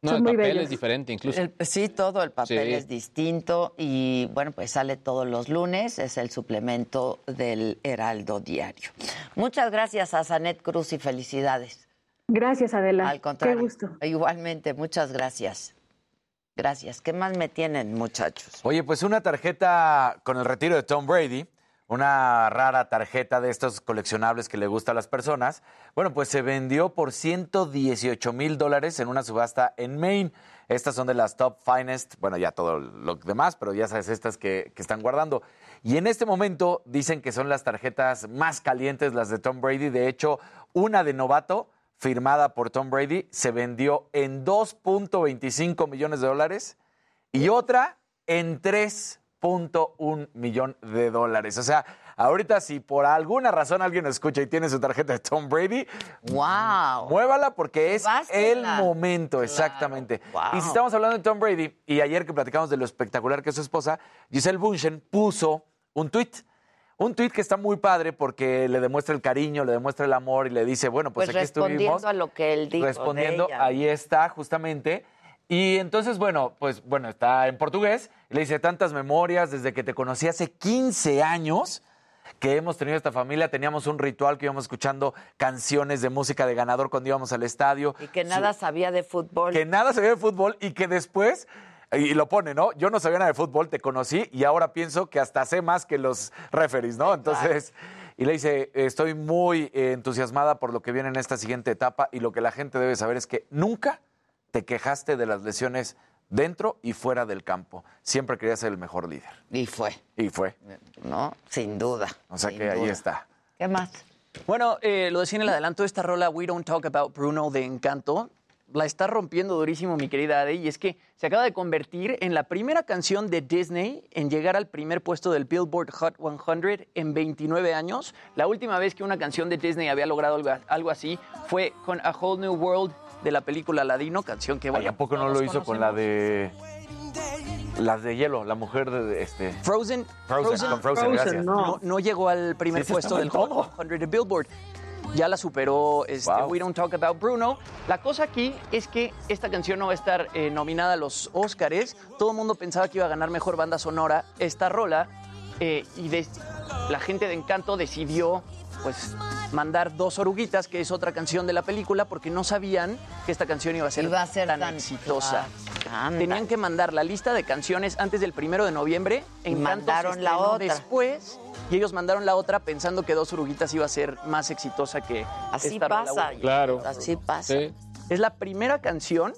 No, el papel bellos. es diferente incluso. El, sí, todo el papel sí. es distinto y bueno, pues sale todos los lunes, es el suplemento del Heraldo Diario. Muchas gracias a Sanet Cruz y felicidades. Gracias, Adela. Al contrario. Qué gusto. Igualmente, muchas gracias. Gracias. ¿Qué más me tienen, muchachos? Oye, pues una tarjeta con el retiro de Tom Brady una rara tarjeta de estos coleccionables que le gusta a las personas. Bueno, pues se vendió por 118 mil dólares en una subasta en Maine. Estas son de las top finest, bueno, ya todo lo demás, pero ya sabes, estas que, que están guardando. Y en este momento dicen que son las tarjetas más calientes, las de Tom Brady. De hecho, una de novato firmada por Tom Brady se vendió en 2.25 millones de dólares y otra en 3 un millón de dólares. O sea, ahorita si por alguna razón alguien escucha y tiene su tarjeta de Tom Brady, wow. muévala porque es el momento, exactamente. Claro. Wow. Y si estamos hablando de Tom Brady, y ayer que platicamos de lo espectacular que es su esposa, Giselle Bunchen puso un tweet. Un tweet que está muy padre porque le demuestra el cariño, le demuestra el amor y le dice, bueno, pues, pues aquí respondiendo estuvimos. a lo que él dijo Respondiendo, de ella. ahí está, justamente. Y entonces, bueno, pues bueno, está en portugués. Le dice tantas memorias desde que te conocí hace 15 años que hemos tenido esta familia. Teníamos un ritual que íbamos escuchando canciones de música de ganador cuando íbamos al estadio. Y que nada Su, sabía de fútbol. Que nada sabía de fútbol y que después, y lo pone, ¿no? Yo no sabía nada de fútbol, te conocí y ahora pienso que hasta sé más que los referees, ¿no? Entonces... Y le dice, estoy muy entusiasmada por lo que viene en esta siguiente etapa y lo que la gente debe saber es que nunca te quejaste de las lesiones dentro y fuera del campo. Siempre querías ser el mejor líder. Y fue. Y fue. No, sin duda. O sea sin que duda. ahí está. ¿Qué más? Bueno, eh, lo decía en el adelanto, esta rola We Don't Talk About Bruno de Encanto la está rompiendo durísimo mi querida Ade y es que se acaba de convertir en la primera canción de Disney en llegar al primer puesto del Billboard Hot 100 en 29 años. La última vez que una canción de Disney había logrado algo así fue con A Whole New World de la película Ladino, canción que bueno. ¿Y a poco no lo hizo con la de las de hielo, la mujer de este Frozen, Frozen, Frozen con Frozen, Frozen gracias. No, no, llegó al primer Sí, puesto del Hot 100 de Billboard. Ya la superó este, Wow. We Don't Talk About Bruno. La cosa aquí es que esta canción no va a estar eh, nominada a los Oscars. Todo el mundo pensaba que iba a ganar mejor banda sonora esta rola. eh, y de- la gente de Encanto decidió pues mandar dos oruguitas, que es otra canción de la película, porque no sabían que esta canción iba a ser, Iba a ser tan, tan- exitosa. Anda. Tenían que mandar la lista de canciones antes del primero de noviembre. Se mandaron la otra. Después, y ellos mandaron la otra pensando que Dos Oruguitas iba a ser más exitosa que Así esta pasa. Claro. Así pasa. Sí. Es la primera canción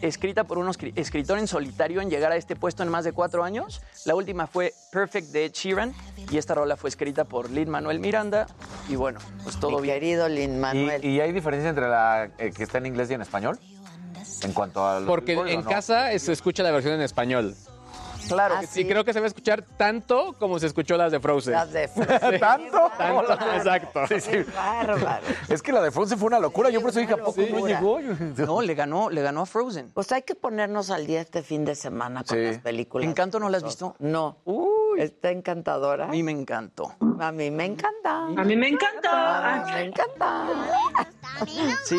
escrita por un escri- escritor en solitario en llegar a este puesto en más de cuatro años. La última fue Perfect de Ed Sheeran y esta rola fue escrita por Lin Manuel Miranda. Y bueno, pues todo Mi bien. querido Lin ¿Y, y hay diferencia entre la eh, que está en inglés y en español? En cuanto a Porque en casa se escucha la versión en español. Claro. Y creo que se va a escuchar tanto como se escuchó las de Frozen. Las de Frozen. ¿Tanto? Tanto, exacto. Sí, sí. Bárbaro. Es que la de Frozen fue una locura. Yo por eso dije, ¿a poco no llegó? No, le ganó, le ganó a Frozen. Pues hay que ponernos al día este fin de semana con Sí. las películas. ¿Encanto no la has visto? No. Está encantadora. A mí me encantó. A mí me encanta. A mí me encanta. A mí me encanta. Sí.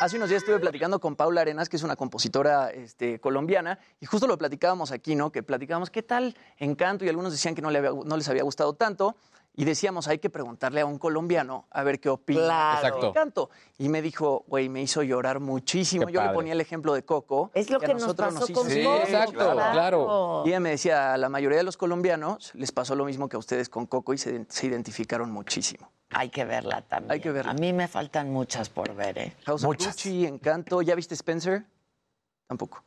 Hace unos días estuve platicando con Paula Arenas, que es una compositora este, colombiana, y justo lo platicábamos aquí, ¿no? Que platicábamos qué tal Encanto, y algunos decían que no, le había- no les había gustado tanto, y decíamos, hay que preguntarle a un colombiano a ver qué opina Claro. de Exacto. Encanto. Y me dijo, güey, me hizo llorar muchísimo. Qué Yo le ponía el ejemplo de Coco. Es lo a que nos nosotros pasó hizo con Sí, exacto, claro. y ella me decía, a la mayoría de los colombianos les pasó lo mismo que a ustedes con Coco y se, se identificaron muchísimo. Hay que verla también. Hay que verla. A mí me faltan muchas por ver, ¿eh? House of Muchas. Gucci, Encanto. ¿Ya viste Spencer? Tampoco.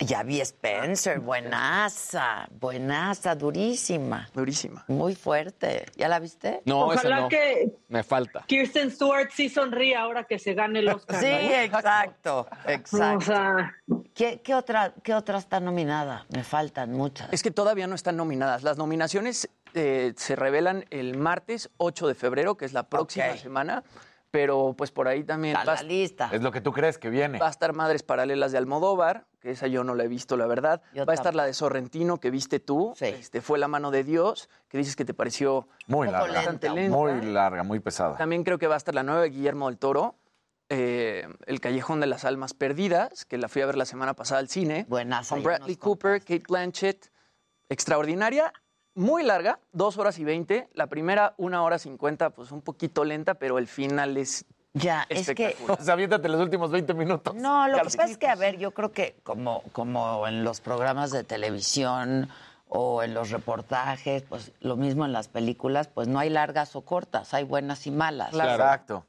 Ya vi Spencer, buenaza, buenaza, durísima, Durísima. muy fuerte. ¿Ya la viste? No, esa Ojalá no. que Me falta. Kirsten Stewart sí sonríe ahora que se gane el Oscar. Sí, ¿no? exacto, O exacto. sea, ¿Qué, qué otra, ¿Qué otra está nominada? Me faltan muchas. Es que todavía no están nominadas. Las nominaciones eh, se revelan el martes 8 de febrero, que es la próxima semana. Pero pues por ahí también Está va, la lista. Es lo que tú crees que viene. va a estar Madres Paralelas de Almodóvar, que esa yo no la he visto, la verdad. Yo va a estar la de Sorrentino, que viste tú. Sí. Este, fue La mano de Dios, que dices que te pareció Muy larga. lenta, un lenta. Muy larga, muy pesada. También creo que va a estar la nueva de Guillermo del Toro, eh, El Callejón de las Almas Perdidas, que la fui a ver la semana pasada al cine. Buenaza, Con Bradley Cooper, Kate Blanchett. Extraordinaria, muy larga, dos horas y veinte. La primera, una hora cincuenta, pues un poquito lenta, pero el final es Ya, es que espectacular. O sea, aviéntate los últimos 20 minutos. No, lo que pasa es que, a ver, yo creo que como, como en los programas de televisión o en los reportajes, pues lo mismo en las películas, pues no hay largas o cortas, hay buenas y malas. Exacto.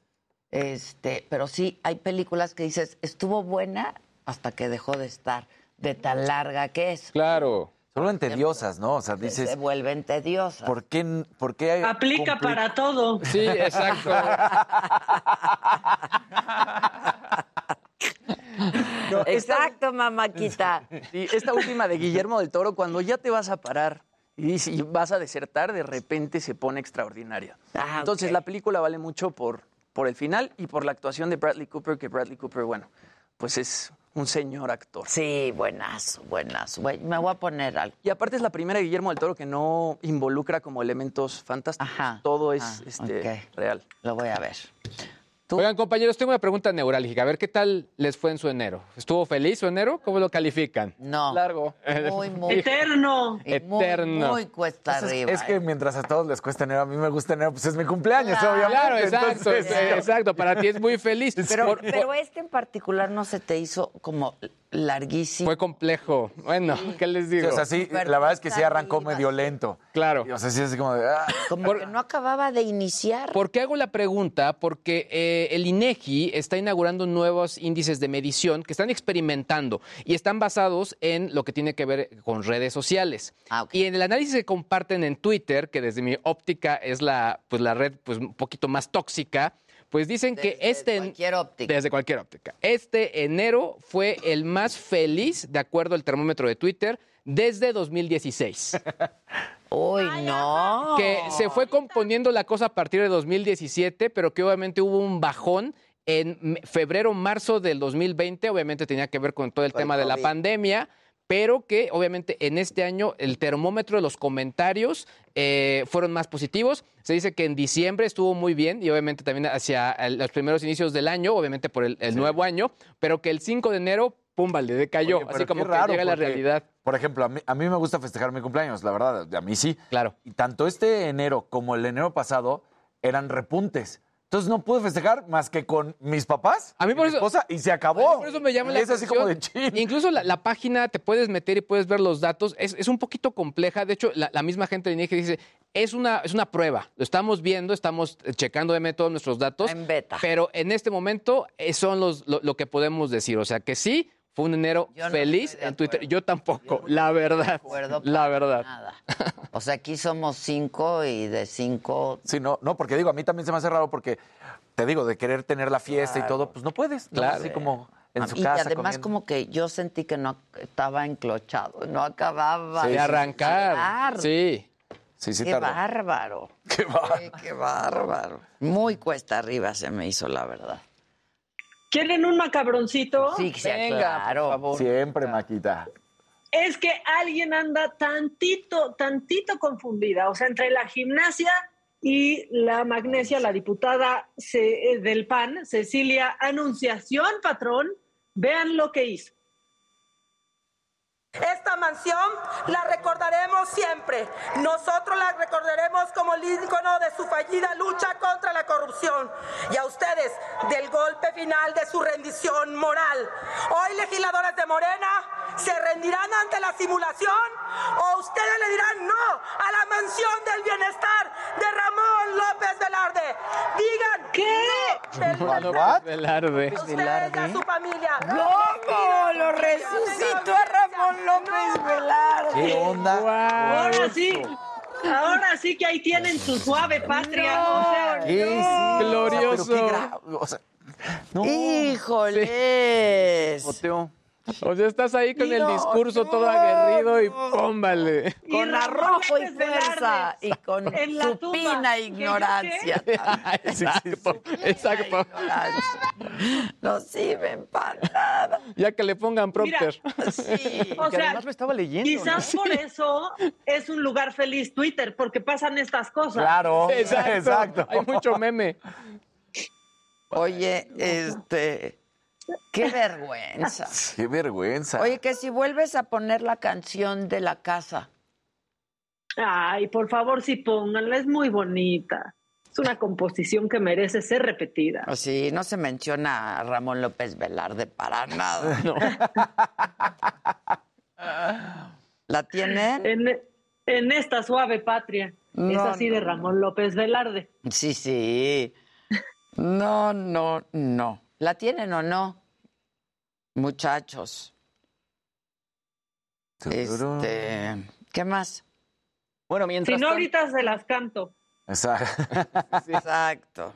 Este, pero sí hay películas que dices, estuvo buena hasta que dejó de estar, de tan larga que es. Claro. Se vuelven tediosas, ¿no? O sea, Se dices, vuelven tediosas. ¿por qué, por qué aplica cumplir- para todo. Sí, exacto. No, esta- Exacto, mamáquita. Sí, esta última de Guillermo del Toro, cuando ya te vas a parar y, vas a desertar, de repente se pone extraordinaria. Ah, Entonces la película vale mucho por, por el final y por la actuación de Bradley Cooper, que Bradley Cooper, bueno, pues es un señor actor. Sí, buenazo, buenazo. Me voy a poner algo. Y aparte es la primera de Guillermo del Toro que no involucra como elementos fantásticos. Ajá. Todo es Ah, este, real. Lo voy a ver. ¿Tú? Oigan, compañeros, tengo una pregunta neurálgica. A ver, ¿qué tal les fue en su enero? ¿Estuvo feliz su enero? ¿Cómo lo califican? No. Largo. Muy, muy. Eterno. y Eterno. Muy, cuesta Pues es, arriba. es que mientras a todos les cuesta enero, a mí me gusta enero, pues es mi cumpleaños, Claro. obviamente. Claro, exacto, Entonces, eh, exacto. Para ti es muy feliz. Pero, Por- pero por- este en particular no se te hizo como larguísimo. fue complejo. Bueno, ¿qué les sí, digo? o sea, sí, la verdad es que sí arrancó arriba, medio sí. lento. Claro. Y, O sea, sí es así como de... ah. Como que no acababa de iniciar. ¿Por qué hago la pregunta? Porque eh, el INEGI está inaugurando nuevos índices de medición que están experimentando y están basados en lo que tiene que ver con redes sociales. Ah. Y en el análisis que comparten en Twitter, que desde mi óptica es la, pues, la red pues, un poquito más tóxica, pues dicen que Desde este... cualquier óptica. Desde cualquier óptica. Este enero fue el más feliz, de acuerdo al termómetro de Twitter, desde 2016. Uy, no. que se fue componiendo la cosa a partir de 2017, pero que obviamente hubo un bajón en febrero, marzo del 2020, obviamente tenía que ver con todo el tema de la pandemia, pero que obviamente en este año el termómetro de los comentarios eh, fueron más positivos. Se dice que en diciembre estuvo muy bien y obviamente también hacia el- los primeros inicios del año, obviamente por el, el nuevo año, pero que el 5 de enero, pumba, le decayó, Oye, así como que raro, llega la porque, realidad. Por ejemplo, a mí, a mí me gusta festejar mi cumpleaños, la verdad, a mí sí. Claro. Y tanto este enero como el enero pasado eran repuntes. Entonces no pude festejar más que con mis papás, A mí y por mi eso- esposa, y se acabó. Por eso me llama Y la es así como de atención. chin. Incluso la, la página te puedes meter y puedes ver los datos. Es, es un poquito compleja. De hecho, la, la misma gente de INEGI dice, es una, es una prueba. Lo estamos viendo, estamos eh, checando obviamente todos nuestros datos. En beta. Pero en este momento eh, son los, lo, lo que podemos decir. O sea que sí, Fue un enero Yo no feliz en Twitter. Yo tampoco, la verdad. acuerdo La verdad. nada. O sea, aquí somos cinco y de cinco. Sí, no, no, porque digo, a mí también se me hace raro porque te digo, de querer tener la fiesta y todo, pues no puedes. ¿no? Claro. Así como en su y casa. además comiendo. como que yo sentí que no estaba enclochado, no acababa de arrancar. Sí. Sí, sí, qué tardó. bárbaro. Qué bárbaro. qué bárbaro. Muy cuesta arriba se me hizo, la verdad. ¿Quieren un macabroncito? Sí, sí, Venga, claro. por favor. Siempre, Maquita. Es que alguien anda tantito, tantito confundida. O sea, entre la gimnasia y la magnesia, la diputada eh, del PAN, Cecilia Anunciación, patrón, vean lo que hizo. Esta mansión la recordaremos siempre. Nosotros la recordaremos como el ícono de su fallida lucha contra la corrupción y a ustedes del golpe final de su rendición moral. Hoy legisladores de Morena se rendirán ante la simulación o ustedes le dirán no a la mansión del bienestar de Ramón López Velarde. Digan ¿Qué? no. del What? Velarde. ustedes y a su familia. ¿Cómo lo resucitó a Ramón López Velarde? ¿Qué onda? Ahora sí, ahora sí que ahí tienen su suave patria. o sea, ¿Qué? Glorioso. o sea, pero qué gra- o sea, no. ¡Híjoles! O sea, estás ahí con el discurso no, todo aguerrido y pómbale. Y Con arrojo y fuerza y con en la supina ¿Que yo ignorancia. exacto, exacto. Ignorancia. No sirven para nada. Ya que le pongan prompter. Sí. O que sea, además lo estaba leyendo. Quizás por eso es un lugar feliz Twitter, porque pasan estas cosas. Claro, Exacto. exacto. Hay mucho meme. Oye, este. Qué vergüenza. Qué vergüenza. Oye, que si vuelves a poner la canción de la casa. Ay, por favor, sí pónganla, es muy bonita. Es una composición que merece ser repetida. Sí, no se menciona a Ramón López Velarde para nada. No. ¿La tienen? En, en esta suave patria. es así no, de. Ramón López Velarde. Sí, sí. No, no, no. ¿La tienen o no? Muchachos. Este, ¿qué más? Bueno, Si mientras no, tanto- ahorita se las canto. Exacto. Exacto.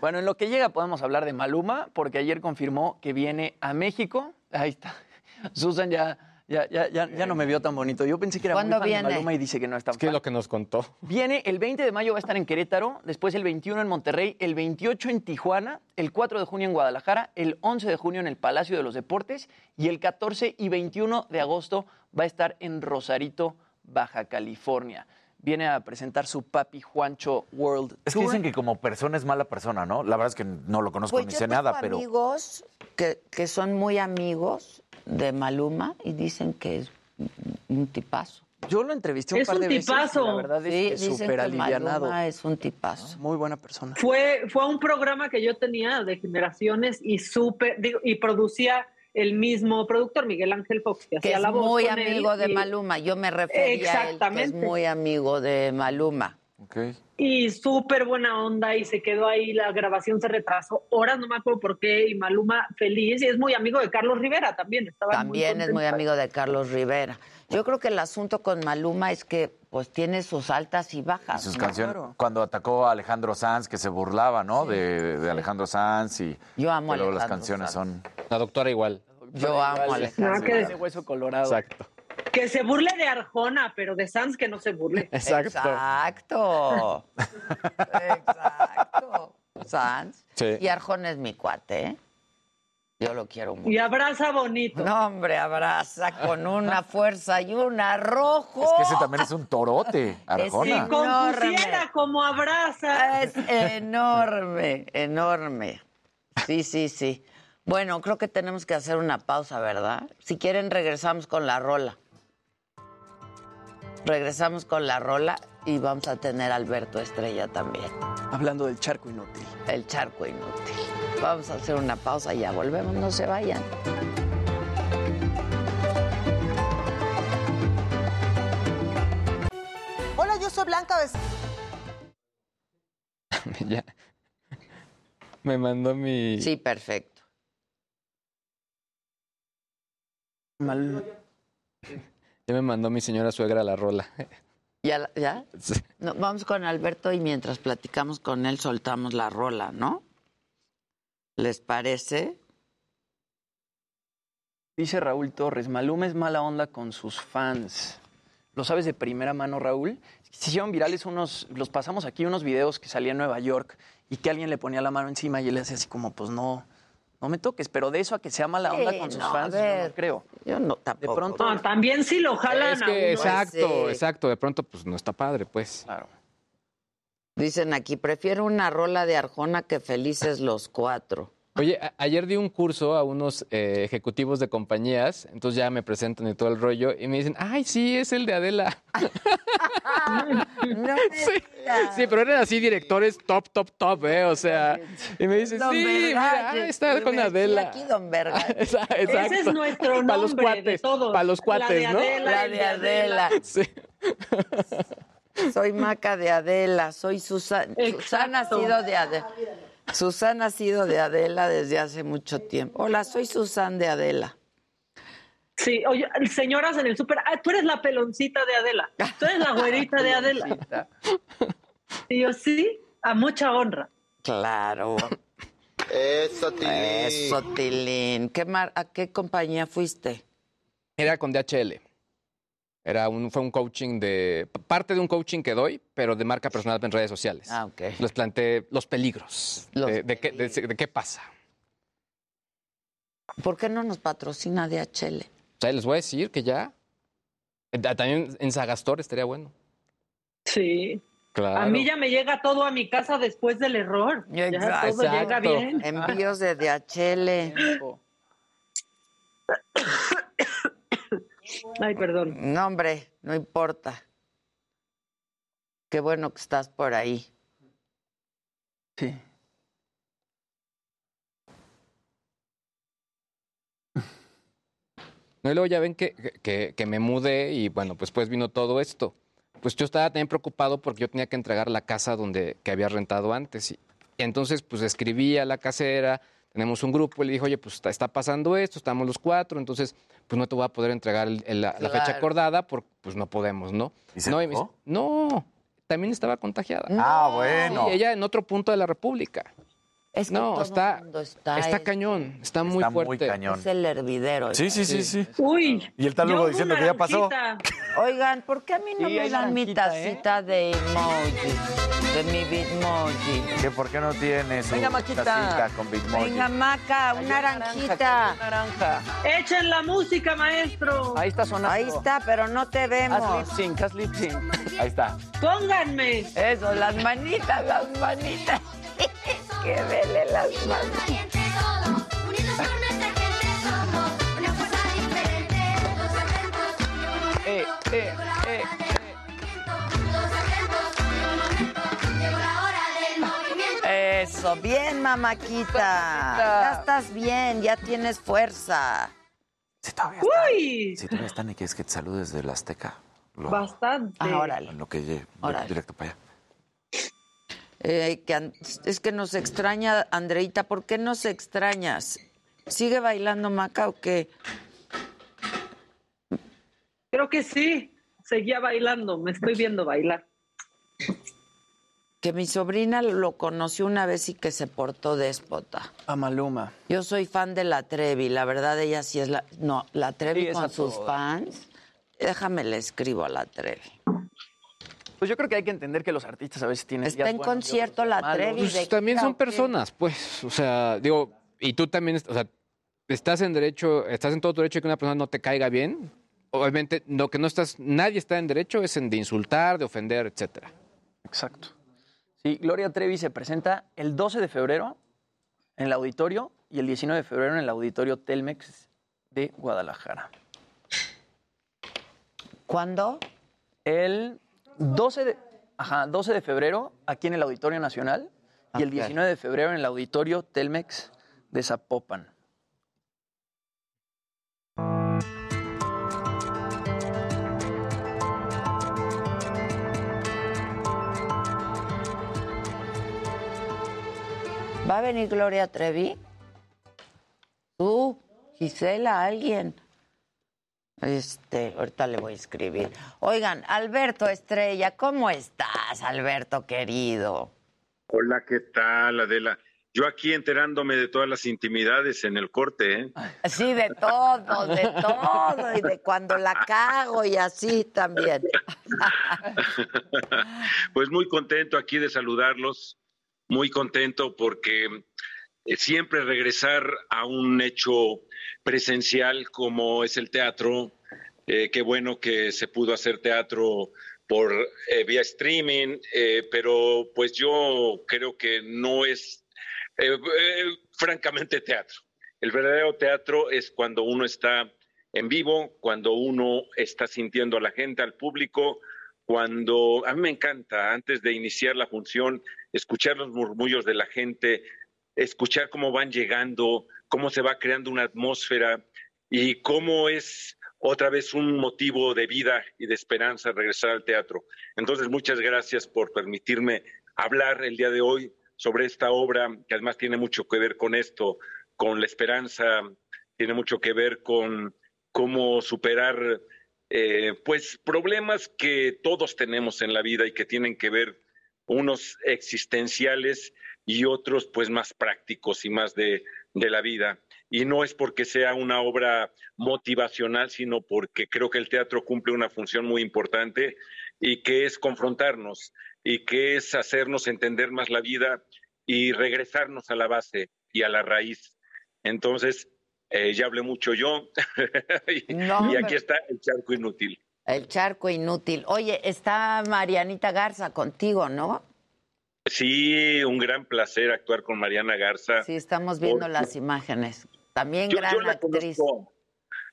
Bueno, en lo que llega podemos hablar de Maluma, porque ayer confirmó que viene a México. Ahí está. Susan ya, ya, ya, ya, ya no me vio tan bonito. Yo pensé que era muy ¿Cuándo fan de viene? Maluma y dice que no está Es que es lo que nos contó. Viene el 20 de mayo, va a estar en Querétaro, después el 21 en Monterrey, el 28 en Tijuana, el 4 de junio en Guadalajara, el 11 de junio en el Palacio de los Deportes y el 14 y 21 de agosto va a estar en Rosarito, Baja California. Viene a presentar su papi Juancho World Es que dicen que como persona es mala persona, ¿no? La verdad es que no lo conozco Pues ni yo sé tengo nada, pero. amigos que, que son muy amigos de Maluma y dicen que es un tipazo. Yo lo entrevisté un Es par un de veces tipazo. la verdad es Sí, que dicen súper que alivianado. Maluma es un tipazo. Muy buena persona. Fue, fue a un programa que yo tenía de generaciones y supe, digo, y producía el mismo productor, Miguel Ángel Fox, que, Que hacía es la voz muy con él amigo de y- Maluma. Yo me refería a él, que es muy amigo de Maluma. Ok. Y súper buena onda y se quedó ahí, la grabación se retrasó horas, no me acuerdo por qué, y Maluma feliz y es muy amigo de Carlos Rivera también. También muy es muy amigo de Carlos Rivera. Yo creo que el asunto con Maluma es que pues tiene sus altas y bajas. Y sus ¿no? canciones, cuando atacó a Alejandro Sanz, que se burlaba, ¿no? De, de Alejandro Sanz y Yo amo a que luego las Alejandro canciones son... La doctora igual. Yo amo a Alejandro. No, que- Ese hueso colorado. Exacto. Que se burle de Arjona, pero de Sanz que no se burle. Exacto. Exacto. Exacto. Sanz. Sí. Y Arjona es mi cuate, ¿eh? Yo lo quiero mucho. Y abraza bonito. No, hombre, abraza con una fuerza y un arrojo. Es que ese también es un torote, Si Arjona. Enorme. compusiera como abraza. Es enorme, enorme. Sí, sí, sí. Bueno, creo que tenemos que hacer una pausa, ¿verdad? Si quieren, regresamos con la rola. Regresamos con la rola y vamos a tener a Alberto Estrella también. Hablando del charco inútil. El charco inútil. Vamos a hacer una pausa y ya volvemos, no se vayan. Hola, yo soy Blanca Ya. Me mandó mi. Sí, perfecto. Ya me mandó mi señora suegra la rola. ¿Ya? ya? No, vamos con Alberto y mientras platicamos con él soltamos la rola, ¿no? ¿Les parece? Dice Raúl Torres, Maluma es mala onda con sus fans. ¿Lo sabes de primera mano, Raúl? Se hicieron virales unos, los pasamos aquí, unos videos que salía en Nueva York y que alguien le ponía la mano encima y él le hacía así como, pues no, no me toques. Pero de eso a que sea mala onda Sí, con sus no, a fans, yo no creo. Yo no, tampoco. De pronto... No, también si lo jalan Es a que, uno. exacto, sí. exacto. De pronto, pues no está padre, pues. Claro. Dicen aquí, prefiero una rola de Arjona que felices los cuatro. Oye, ayer di un curso a unos eh, ejecutivos de compañías, entonces ya me presentan y todo el rollo, y me dicen, ay, sí, es el de Adela. No sí, sí, pero eran así directores top, top, top, ¿eh? O sea, y me dicen, Don sí, mira, ah, está con Adela. aquí Don Exacto. Ese es nuestro Para los nombre de cuates, todos. para los La cuates, de ¿no? Adela, La el de Adela. Sí. Soy Maca de Adela, soy Susana. Susana ha sido de Adela. Susana ha sido de Adela desde hace mucho tiempo. Hola, soy Susana de Adela. Sí, oye, señoras en el súper, ah, tú eres la peloncita de Adela, tú eres la güerita de Adela. Y yo, sí, a mucha honra. Claro. Eso, Tilín. Eso, Tilín. ¿Qué mar- ¿A qué compañía fuiste? Era con DHL. Era un, fue un coaching de, parte de un coaching que doy, pero de marca personal en redes sociales. Ah, ok. Les planteé los peligros. de, de qué, de- de qué pasa. ¿Por qué no nos patrocina DHL? O sea, les voy a decir que ya. eh, También en Sagastor estaría bueno. Sí. Claro. A mí ya me llega todo a mi casa después del error. Ya todo llega bien. Envíos de DHL. Ay, perdón. No, hombre, no importa. Qué bueno que estás por ahí. Sí. No, y luego ya ven que, que, que me mudé y bueno, pues pues vino todo esto. Pues yo estaba también preocupado porque yo tenía que entregar la casa donde que había rentado antes. Y, y entonces pues escribí a la casera, tenemos un grupo y le dije, oye, pues está, pasando esto, estamos los cuatro, entonces pues no te voy a poder entregar el- el- la, la fecha acordada porque pues no podemos, ¿no? ¿Y se no, me enojó? dice, no, también estaba contagiada. Ah, bueno. Sí, ella en otro punto de la República. Es que no, todo está, el mundo está, está es- cañón, está muy Está muy fuerte. cañón. Es el hervidero. Sí, sí, sí, sí. Uy. Y él está luego diciendo que ya pasó. Oigan, ¿por qué a mí no Sí, me dan mi ¿eh? tacita de emoji? De mi bitmoji. ¿Que ¿Por qué no tiene su Venga, Maquita. tacita con Bitmoji? Venga, Maca, una naranjita. Naranja. Echen la música, maestro. Ahí está sonando. Ahí está, pero no te vemos. Haz lip sync, haz lip sync. Ahí está. Pónganme. Eso, las manitas, las manitas. que vele las manitas. Eh, eh, eh. Eso, bien, mamáquita. Ya estás bien, ya tienes fuerza. Si todavía Uy. Si todavía están y quieres que te saludes del Azteca. Lo, Bastante. Ah, órale. en lo que llegue Órale. directo para allá. Eh, que es que nos extraña, Andreita. ¿Por qué nos extrañas? ¿Sigue bailando Maca o qué? Creo que sí. Seguía bailando. Me estoy viendo bailar. Que mi sobrina lo conoció una vez y que se portó déspota. A Maluma. Yo soy fan de la Trevi, la verdad ella sí es la... No, la Trevi Sí, con sus todo. fans. Déjame le escribo a la Trevi. Pues yo creo que hay que entender que los artistas a veces tienen. Está en concierto la malos. Trevi Pues de también son personas, pues, o sea, digo, y tú también, o sea, estás en derecho, estás en todo tu derecho de que una persona no te caiga bien. Obviamente, lo que no estás, nadie está en derecho es en de insultar, de ofender, etcétera. Exacto. Sí, Gloria Trevi se presenta el 12 de febrero en el auditorio y el 19 de febrero en el auditorio Telmex de Guadalajara. ¿Cuándo? El 12 de, ajá, 12 de febrero aquí en el Auditorio Nacional y el Ok. 19 de febrero en el auditorio Telmex de Zapopan. ¿Va a venir Gloria Trevi? Tú, Gisela, alguien. Este, ahorita le voy a escribir. Oigan, Alberto Estrella, ¿cómo estás, Alberto querido? Hola, ¿qué tal, Adela? Yo aquí enterándome de todas las intimidades en el corte, ¿eh? Sí, de todo, de todo, y de cuando la cago y así también. Pues muy contento aquí de saludarlos, muy contento porque eh, siempre regresar a un hecho presencial como es el teatro, eh, qué bueno que se pudo hacer teatro por eh, vía streaming, eh, pero pues yo creo que no es francamente teatro. El verdadero teatro es cuando uno está en vivo, cuando uno está sintiendo a la gente, al público, cuando a mí me encanta antes de iniciar la función escuchar los murmullos de la gente, escuchar cómo van llegando, cómo se va creando una atmósfera y cómo es otra vez un motivo de vida y de esperanza regresar al teatro. Entonces, muchas gracias por permitirme hablar el día de hoy sobre esta obra que además tiene mucho que ver con esto, con la esperanza, tiene mucho que ver con cómo superar eh, pues problemas que todos tenemos en la vida y que tienen que ver unos existenciales y otros pues más prácticos y más de, de la vida. Y no es porque sea una obra motivacional, sino porque creo que el teatro cumple una función muy importante y que es confrontarnos y que es hacernos entender más la vida y regresarnos a la base y a la raíz. Entonces, eh, ya hablé mucho yo y, No, y aquí está el charco inútil. El charco inútil. Oye, está Marianita Garza contigo, ¿no? Sí, un gran placer actuar con Mariana Garza. Sí, estamos viendo Porque- las imágenes. También Yo- gran yo actriz. conozco.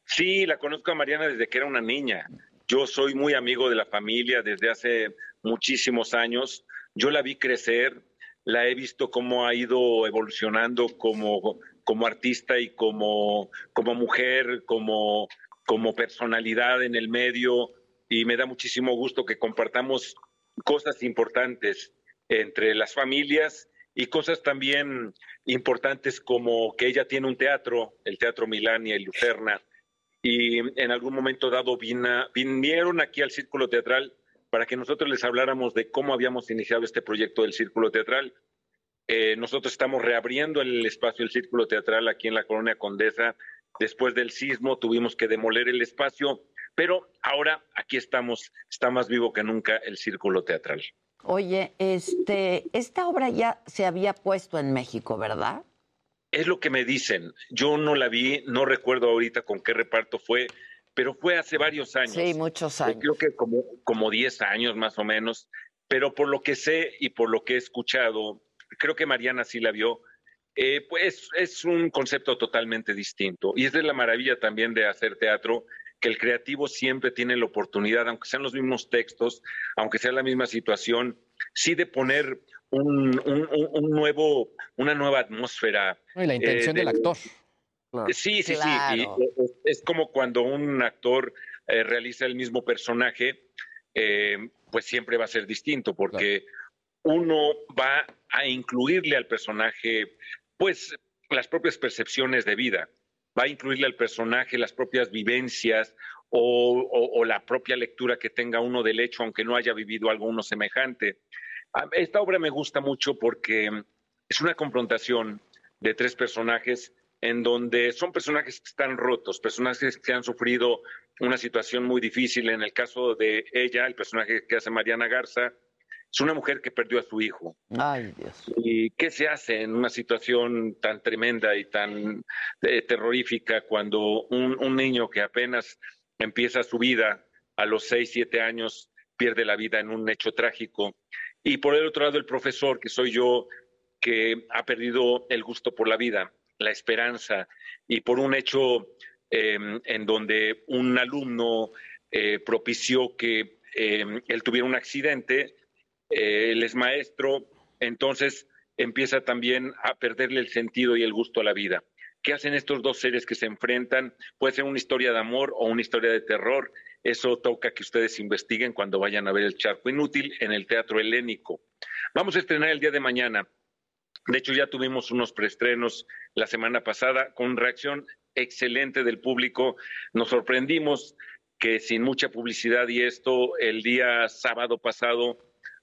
Sí, la conozco a Mariana desde que era una niña. Yo soy muy amigo de la familia desde hace muchísimos años. Yo la vi crecer, la he visto cómo ha ido evolucionando como, como artista y como, como mujer, como, como personalidad en el medio. Y me da muchísimo gusto que compartamos cosas importantes entre las familias y cosas también importantes como que ella tiene un teatro, el Teatro Milania y Lucerna, y en algún momento dado vinieron aquí al Círculo Teatral para que nosotros les habláramos de cómo habíamos iniciado este proyecto del Círculo Teatral. Eh, nosotros estamos reabriendo el espacio del Círculo Teatral aquí en la Colonia Condesa. Después del sismo tuvimos que demoler el espacio, pero ahora aquí estamos, está más vivo que nunca el Círculo Teatral. Oye, este, esta obra ya se había puesto en México, ¿verdad? Es lo que me dicen. Yo no la vi, no recuerdo ahorita con qué reparto fue, pero fue hace varios años. Sí, muchos años. Creo que como, como 10 años más o menos. Pero por lo que sé y por lo que he escuchado, creo que Mariana sí la vio. Eh, pues es un concepto totalmente distinto. Y esa es la maravilla también de hacer teatro, que el creativo siempre tiene la oportunidad, aunque sean los mismos textos, aunque sea la misma situación, sí de poner un, un- un- un nuevo, una nueva atmósfera. Y la intención eh, del actor. Sí, sí, Claro. sí. Y es, es como cuando un actor eh, realiza el mismo personaje, eh, pues siempre va a ser distinto, porque uno va a incluirle al personaje, pues, las propias percepciones de vida, va a incluirle al personaje las propias vivencias o, o- la propia lectura que tenga uno del hecho, aunque no haya vivido algo uno semejante. Esta obra me gusta mucho porque es una confrontación de tres personajes en donde son personajes que están rotos, personajes que han sufrido una situación muy difícil. En el caso de ella, el personaje que hace Mariana Garza, es una mujer que perdió a su hijo. Ay, Dios. ¿Y qué se hace en una situación tan tremenda y tan eh, terrorífica cuando un, un niño que apenas empieza su vida a los seis, siete años pierde la vida en un hecho trágico? Y por el otro lado, el profesor, que soy yo, que ha perdido el gusto por la vida, la esperanza, y por un hecho eh, en donde un alumno eh, propició que eh, él tuviera un accidente, eh, él es maestro, entonces empieza también a perderle el sentido y el gusto a la vida. ¿Qué hacen estos dos seres que se enfrentan? Puede ser una historia de amor o una historia de terror. Eso toca que ustedes investiguen cuando vayan a ver el charco inútil en el Teatro Helénico. Vamos a estrenar el día de mañana. De hecho, ya tuvimos unos preestrenos la semana pasada con reacción excelente del público. Nos sorprendimos que sin mucha publicidad y esto, el día sábado pasado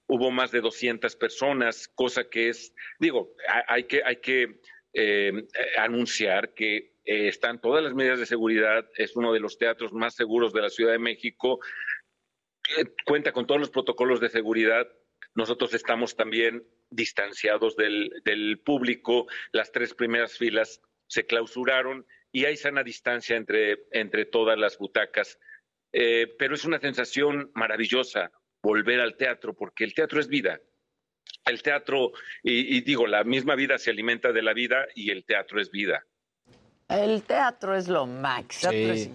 hubo más de 200 personas, cosa que es, digo, hay que, hay que eh, anunciar que eh, están todas las medidas de seguridad, es uno de los teatros más seguros de la Ciudad de México, eh, cuenta con todos los protocolos de seguridad. Nosotros estamos también distanciados del, del público, las tres primeras filas se clausuraron y hay sana distancia entre, entre todas las butacas. pero es una sensación maravillosa volver al teatro, porque el teatro es vida. El teatro, y, digo, la misma vida se alimenta de la vida y el teatro es vida. El teatro es lo máximo.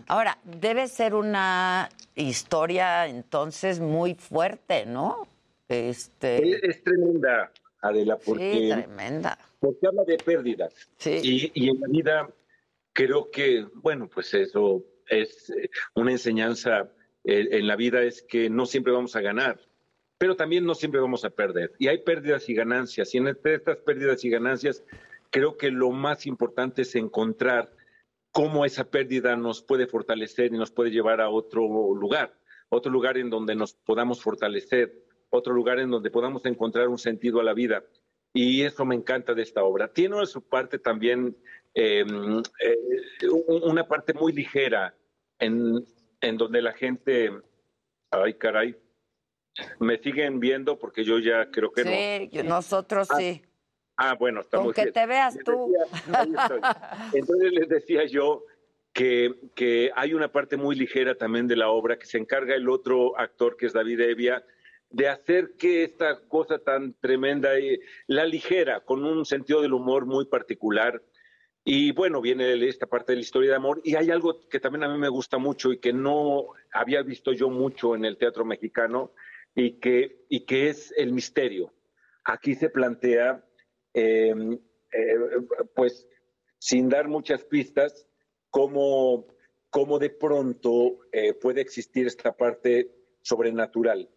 Ahora, debe ser una historia entonces muy fuerte, ¿no? Este... Es, tremenda, Adela, porque, sí, tremenda. porque habla de pérdidas. Sí. Y, y en la vida creo que, bueno, pues eso es una enseñanza en la vida es que no siempre vamos a ganar, pero también no siempre vamos a perder. Y hay pérdidas y ganancias. Y en estas pérdidas y ganancias, creo que lo más importante es encontrar cómo esa pérdida nos puede fortalecer y nos puede llevar a otro lugar, otro lugar en donde nos podamos fortalecer, otro lugar en donde podamos encontrar un sentido a la vida. Y eso me encanta de esta obra. Tiene su parte también, em, eh, una parte muy ligera en, en donde la gente, ay caray, me siguen viendo porque yo ya creo que no. Sí, nosotros ah, sí. Ah, bueno, estamos Con que te veas tú. entonces les decía yo que, que hay una parte muy ligera también de la obra que se encarga el otro actor que es David Evia de hacer que esta cosa tan tremenda, la ligera, con un sentido del humor muy particular, y bueno, viene esta parte de la historia de amor y hay algo que también a mí me gusta mucho y que no había visto yo mucho en el teatro mexicano y que, y que es el misterio. Aquí se plantea, em, eh, pues sin dar muchas pistas, cómo, cómo de pronto eh, puede existir esta parte sobrenatural.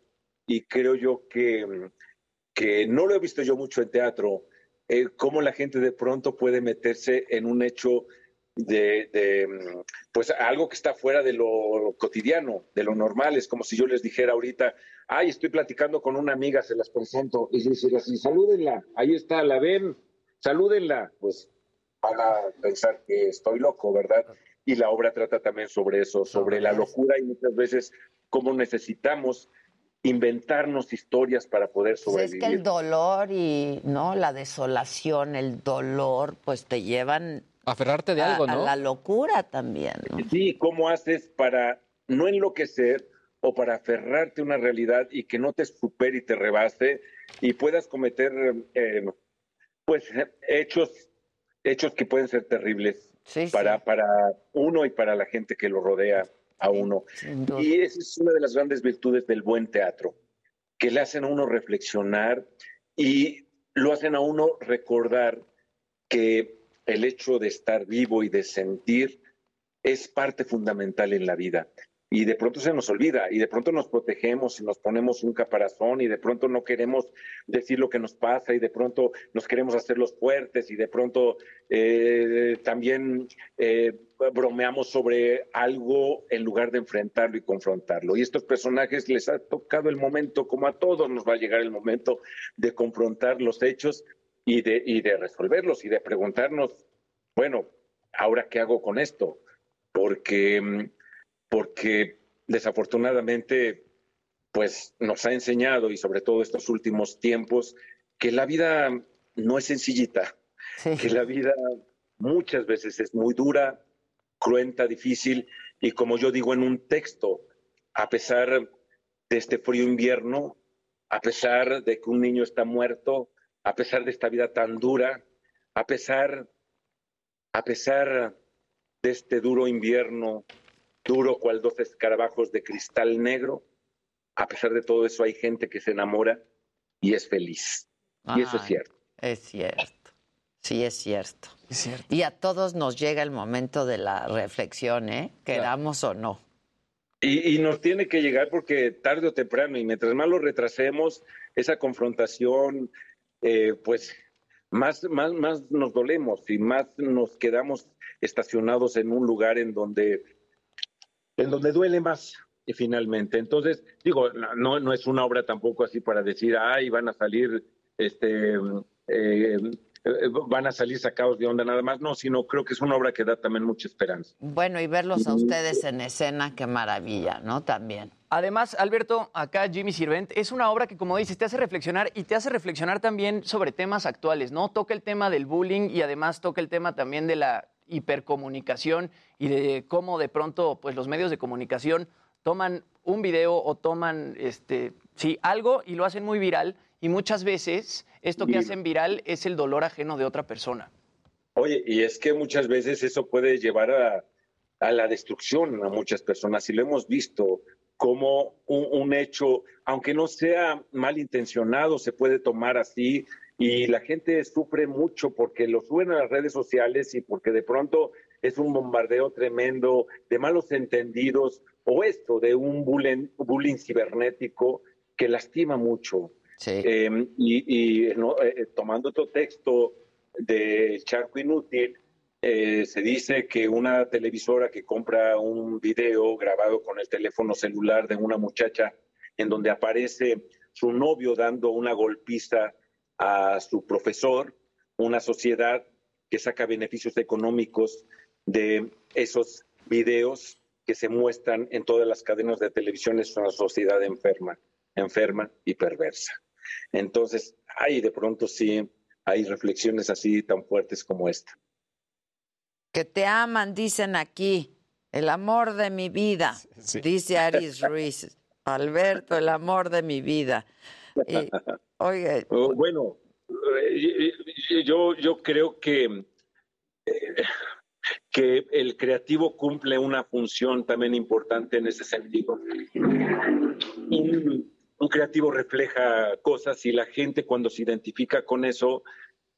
Y creo yo que, que no lo he visto yo mucho en teatro, eh, cómo la gente de pronto puede meterse en un hecho de, mm, pues algo que está fuera de lo cotidiano, de lo normal. Es como si yo les dijera ahorita, ay, estoy platicando con una amiga, se las presento, y decir así, salúdenla, ahí está, la ven, salúdenla. Pues van a pensar que estoy loco, ¿verdad? Y la obra trata también sobre eso, sobre la locura y muchas veces cómo necesitamos inventarnos historias para poder sobrevivir. Pues es que el dolor y no la desolación, el dolor, pues te llevan aferrarte de algo, ¿no? A la locura también. ¿no? Sí, ¿cómo haces para no enloquecer o para aferrarte a una realidad y que no te supere y te rebase y puedas cometer eh, pues hechos hechos que pueden ser terribles para para uno y para la gente que lo rodea a uno. Y esa es una de las grandes virtudes del buen teatro, que le hacen a uno reflexionar y lo hacen a uno recordar que el hecho de estar vivo y de sentir es parte fundamental en la vida y de pronto se nos olvida y de pronto nos protegemos y nos ponemos un caparazón y de pronto no queremos decir lo que nos pasa y de pronto nos queremos hacer los fuertes y de pronto eh, también eh, bromeamos sobre algo en lugar de enfrentarlo y confrontarlo. Y estos personajes les ha tocado el momento, como a todos nos va a llegar el momento de confrontar los hechos y de, y de resolverlos y de preguntarnos, bueno, ¿ahora qué hago con esto? Porque porque desafortunadamente pues nos ha enseñado y sobre todo estos últimos tiempos que la vida no es sencillita, que la vida muchas veces es muy dura, cruenta, difícil y como yo digo en un texto, a pesar de este frío invierno, a pesar de que un niño está muerto, a pesar de esta vida tan dura, a pesar a pesar de este duro invierno duro cual dos escarabajos de cristal negro. A pesar de todo eso, hay gente que se enamora y es feliz. y eso es cierto. Es cierto. Sí, es cierto. Y a todos nos llega el momento de la reflexión, ¿eh? Queramos o no. Y, nos tiene que llegar porque tarde o temprano, y mientras más lo retrasemos, esa confrontación, eh, pues más, más, más nos dolemos y más nos quedamos estacionados en un lugar en donde, en donde duele más y finalmente. Entonces, digo, no, no es una obra tampoco así para decir, ay, van a salir, este, eh, van a salir sacados de onda nada más, no, sino creo que es una obra que da también mucha esperanza. Bueno, y verlos a ustedes en escena, qué maravilla, ¿no? También. Además, Alberto, acá Jimmy Sirvent, es una obra que, como dices, te hace reflexionar y te hace reflexionar también sobre temas actuales, ¿no? Toca el tema del bullying y además toca el tema también de la hipercomunicación y de cómo de pronto, pues los medios de comunicación toman un video o toman, este, sí, algo y lo hacen muy viral y muchas veces esto que hacen viral es el dolor ajeno de otra persona. Oye, y es que muchas veces eso puede llevar a, a la destrucción a muchas personas y lo hemos visto como un, un hecho, aunque no sea malintencionado, se puede tomar así y la gente sufre mucho porque lo suben a las redes sociales y porque de pronto es un bombardeo tremendo de malos entendidos o esto de un bullying, bullying cibernético que lastima mucho. Eh, y no, eh, tomando otro texto de Charco Inútil, eh, se dice que una televisora que compra un video grabado con el teléfono celular de una muchacha en donde aparece su novio dando una golpiza a su profesor, una sociedad que saca beneficios económicos de esos videos que se muestran en todas las cadenas de televisión, es una sociedad enferma, enferma y perversa. Entonces, hay de pronto sí, hay reflexiones así tan fuertes como esta. Que te aman, dicen aquí. El amor de mi vida, dice Aris Ruiz. Alberto, el amor de mi vida. Y, oye, Oh, Bueno, eh, yo, yo creo que, eh, que el creativo cumple una función también importante en ese sentido. Un creativo refleja cosas y la gente cuando se identifica con eso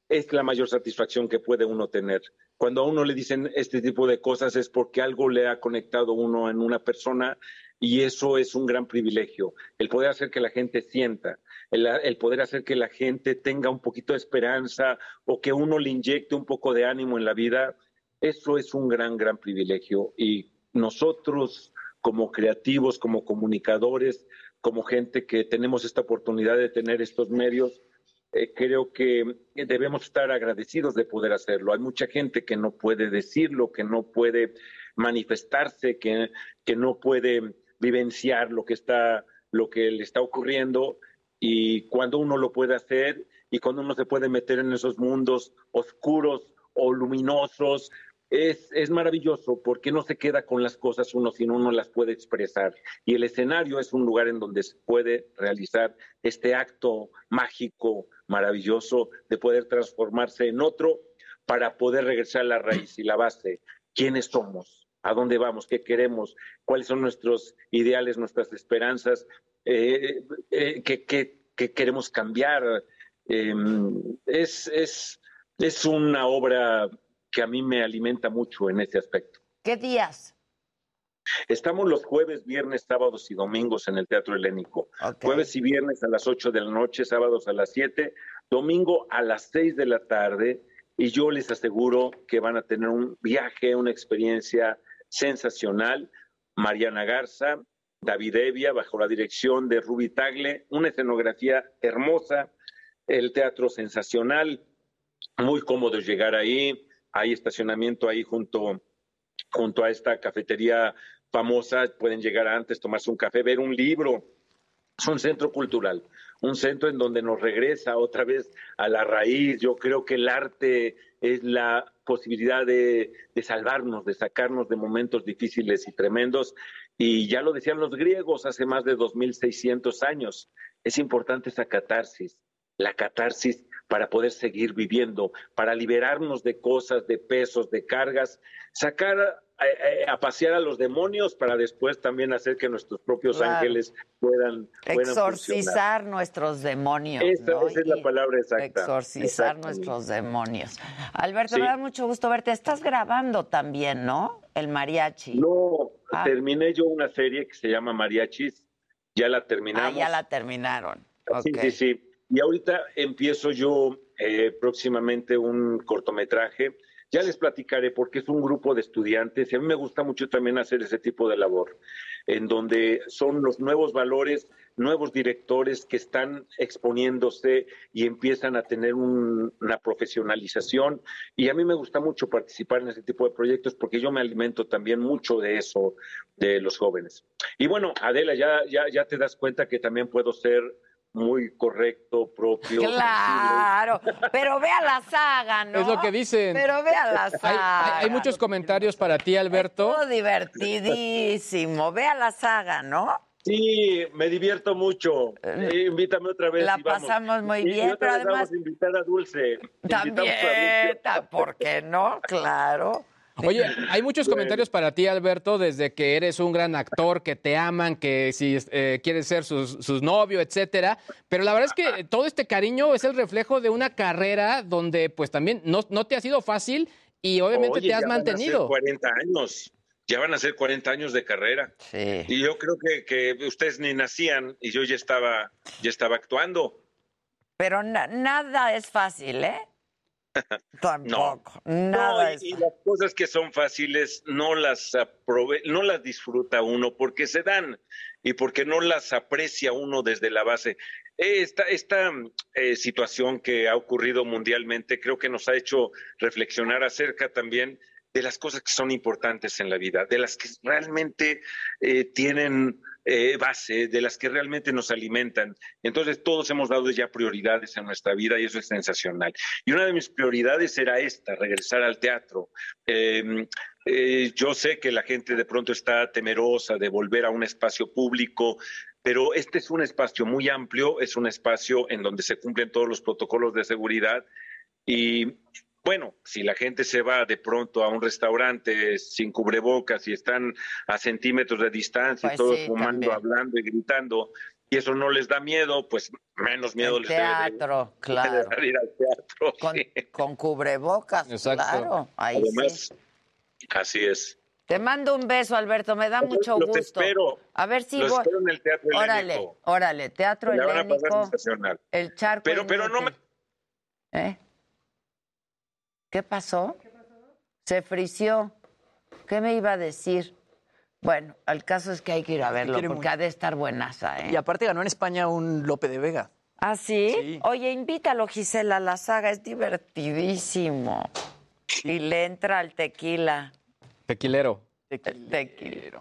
es la mayor satisfacción que puede uno tener. Cuando a uno le dicen este tipo de cosas es porque algo le ha conectado uno en una persona y eso es un gran privilegio. El poder hacer que la gente sienta, el, el poder hacer que la gente tenga un poquito de esperanza o que uno le inyecte un poco de ánimo en la vida, eso es un gran, gran privilegio. Y nosotros como creativos, como comunicadores, como gente que tenemos esta oportunidad de tener estos medios, eh, creo que debemos estar agradecidos de poder hacerlo. Hay mucha gente que no puede decirlo, que no puede manifestarse, que, que no puede vivenciar lo que está, lo que le está ocurriendo. Y cuando uno lo puede hacer y cuando uno se puede meter en esos mundos oscuros o luminosos, es, es maravilloso porque no se queda con las cosas uno, sino uno las puede expresar. Y el escenario es un lugar en donde se puede realizar este acto mágico, maravilloso, de poder transformarse en otro para poder regresar a la raíz y la base. ¿Quiénes somos? ¿A dónde vamos? ¿Qué queremos? ¿Cuáles son nuestros ideales, nuestras esperanzas? Eh, eh, ¿qué, qué, qué queremos cambiar? Eh, es, es, es una obra que a mí me alimenta mucho en ese aspecto. ¿qué días? Estamos los jueves, viernes, sábados y domingos en el Teatro Helénico. Jueves y viernes a las 8 de la noche, sábados a las 7, domingo a las 6 de la tarde. Y yo les aseguro que van a tener un viaje, una experiencia sensacional. Mariana Garza, David Evia, bajo la dirección de Ruby Tagle, una escenografía hermosa, el teatro sensacional, muy cómodo llegar ahí, hay estacionamiento ahí junto, junto a esta cafetería famosa, pueden llegar antes, tomarse un café, ver un libro. Es un centro cultural, un centro en donde nos regresa otra vez a la raíz. Yo creo que el arte es la posibilidad de, de salvarnos, de sacarnos de momentos difíciles y tremendos. Y ya lo decían los griegos hace más de 2.600 años, es importante esa catarsis, la catarsis para poder seguir viviendo, para liberarnos de cosas, de pesos, de cargas, sacar a, a- a pasear a los demonios para después también hacer que nuestros propios Claro. ángeles puedan, puedan Exorcizar funcionar. nuestros demonios. Esa, ¿no? esa es la palabra exacta. Exorcizar nuestros demonios. Alberto, Sí. me da mucho gusto verte. Estás grabando también, ¿no? El mariachi. No, Ah. terminé yo una serie que se llama Mariachis, ya la Ah, terminamos. ya la terminaron. Sí, Ok. sí, sí. Y ahorita empiezo yo eh, próximamente un cortometraje Ya les platicaré porque es un grupo de estudiantes y a mí me gusta mucho también hacer ese tipo de labor, en donde son los nuevos valores, nuevos directores que están exponiéndose y empiezan a tener un- una profesionalización. Y a mí me gusta mucho participar en ese tipo de proyectos porque yo me alimento también mucho de eso, de los jóvenes. Y bueno, Adela, ya, ya, ya te das cuenta que también puedo ser muy correcto, propio. Claro, pero ve a la saga, ¿no? Es lo que dicen. Pero ve a la saga. hay- hay muchos comentarios para ti, Alberto. Estuvo divertidísimo. Ve a la saga, ¿no? Sí, me divierto mucho. Eh, invítame otra vez. La y vamos. pasamos muy bien, y otra pero vez además- vamos a invitar a Dulce. A También, Dulce. ta- ¿por qué no? Claro. Oye, hay muchos comentarios para ti, Alberto, desde que eres un gran actor, que te aman, que si eh, quieres ser sus, sus novio, etcétera. Pero la verdad es que todo este cariño es el reflejo de una carrera donde, pues también no, no te ha sido fácil y obviamente Oye, te has ya van a ser mantenido. 40 años. Ya van a ser 40 años de carrera. Sí. Y yo creo que, que ustedes ni nacían y yo ya estaba, ya estaba actuando. Pero na- nada es fácil, ¿eh? Tampoco. No, Nada y, las cosas que son fáciles no las aprove no las disfruta uno porque se dan y porque no las aprecia uno desde la base. Esta, esta eh, situación que ha ocurrido mundialmente creo que nos ha hecho reflexionar acerca también de las cosas que son importantes en la vida, de las que realmente eh, tienen eh, base, de las que realmente nos alimentan. Entonces todos hemos dado ya prioridades en nuestra vida y eso es sensacional. Y una de mis prioridades era esta, regresar al teatro. Eh, eh, yo sé que la gente de pronto está temerosa de volver a un espacio público, pero este es un espacio muy amplio, es un espacio en donde se cumplen todos los protocolos de seguridad y bueno, si la gente se va de pronto a un restaurante sin cubrebocas y están a centímetros de distancia y Pues todos sí, fumando, también. hablando y gritando, y eso no les da miedo, pues menos miedo les debe de- teatro, de claro. dar ir al teatro. Con, con cubrebocas, Exacto. claro. Ahí Además, sí. así es. Te mando un beso, Alberto. Me da mucho Los gusto. espero. A ver si Los voy. espero en el Teatro Órale, Helénico. órale. Teatro helénico. El charco. Pero, pero no me... ¿Eh? ¿Qué pasó? Se frició. ¿Qué me iba a decir? Bueno, el caso es que hay que ir a verlo porque mucho. ha de estar buenaza, ¿eh? Y aparte ganó en España un Lope de Vega. ¿Ah, sí? Sí. Oye, invítalo, Gisela, a la saga, es divertidísimo. Y le entra al tequila. Tequilero. Tequilero.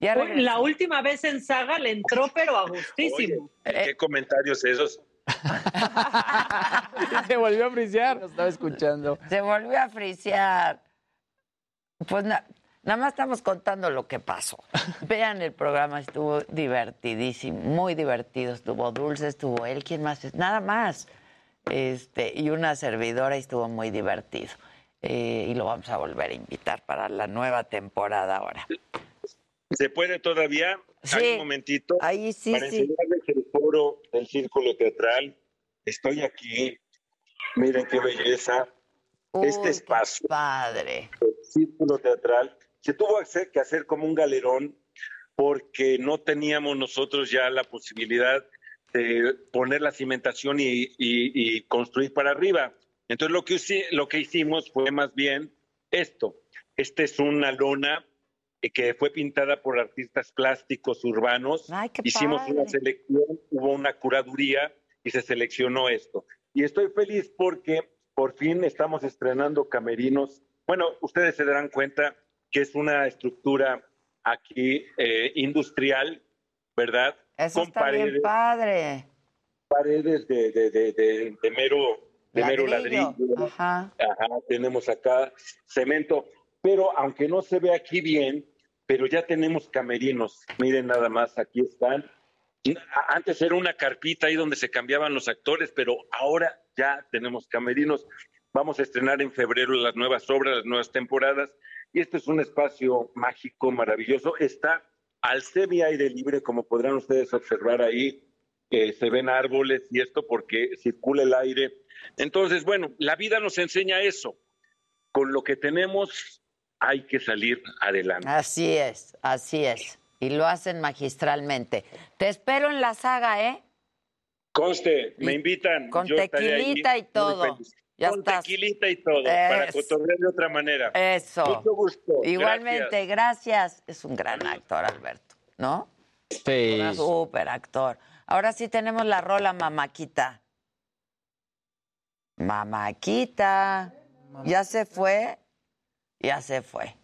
Ya Uy, regresó. La última vez en saga le entró, pero a gustísimo. ¿Qué comentarios esos? Se volvió a frisear. Lo estaba escuchando. Se volvió a frisear. Pues na- nada más estamos contando lo que pasó. Vean el programa, estuvo divertidísimo, muy divertido. Estuvo Dulce, estuvo él, ¿quién más? es? Nada más. Este, y una servidora y estuvo muy divertido. Eh, y lo vamos a volver a invitar para la nueva temporada ahora. ¿Se puede todavía? Sí. Hay un momentito. Ahí sí, para sí. enseñarles el foro del Círculo Teatral. Estoy aquí. Miren qué belleza. Uy, este qué espacio, Padre. el Círculo Teatral, se tuvo que hacer, como un galerón porque no teníamos nosotros ya la posibilidad de poner la cimentación y, y- y construir para arriba. Entonces lo que, lo que hicimos fue más bien esto. Esta es una lona que fue pintada por artistas plásticos urbanos. Ay, Hicimos padre. una selección, hubo una curaduría y se seleccionó esto. Y estoy feliz porque por fin estamos estrenando camerinos. Bueno, ustedes se darán cuenta que es una estructura aquí eh, industrial, ¿verdad? Eso está bien padre. paredes de, de, de, de- mero, de mero Ladrillo. ladrillo. Ajá. Ajá, tenemos acá cemento, pero aunque no se ve aquí bien, pero ya tenemos camerinos. Miren nada más, aquí están. Antes era una carpita ahí donde se cambiaban los actores, pero ahora ya tenemos camerinos. Vamos a estrenar en febrero las nuevas obras, las nuevas temporadas. Y este es un espacio mágico, maravilloso. Está al semi aire libre, como podrán ustedes observar ahí. que se ven árboles y esto porque circula el aire. Entonces, bueno, la vida nos enseña eso. Con lo que tenemos hay que salir adelante. Así es, así es. Y lo hacen magistralmente. Te espero en la saga, ¿eh? Conste, me invitan. Con yo ahí, tequilita y todo. Ya Con estás. tequilita y todo, para cotorrear de otra manera. Eso. Mucho gusto. Igualmente, gracias. Es un gran actor, Alberto, ¿no? Sí. Un súper actor. Ahora sí tenemos la rola Mamáquita. Mamáquita. ¿Ya se fue? Ya se fue.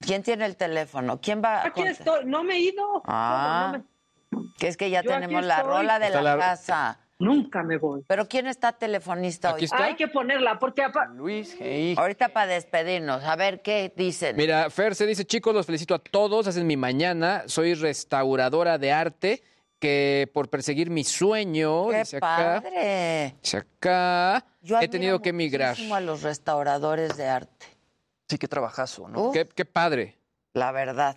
¿Quién tiene el teléfono? ¿Quién va a Aquí estoy, no me he ido. Ah, No, no que es que ya Yo tenemos la rola de Está la, la- casa. Nunca me voy. ¿Pero quién está telefonista hoy? Hay que ponerla, porque apa- Luis, hey. Ahorita para despedirnos, a ver qué dicen. Mira, Fer se dice, chicos, los felicito a todos, hacen mi mañana, soy restauradora de arte, que por perseguir mi sueño, ¡Qué dice acá, padre! dice acá, Yo he tenido que emigrar. a los restauradores de arte. Sí, qué trabajazo, ¿no? Qué, qué padre. La verdad.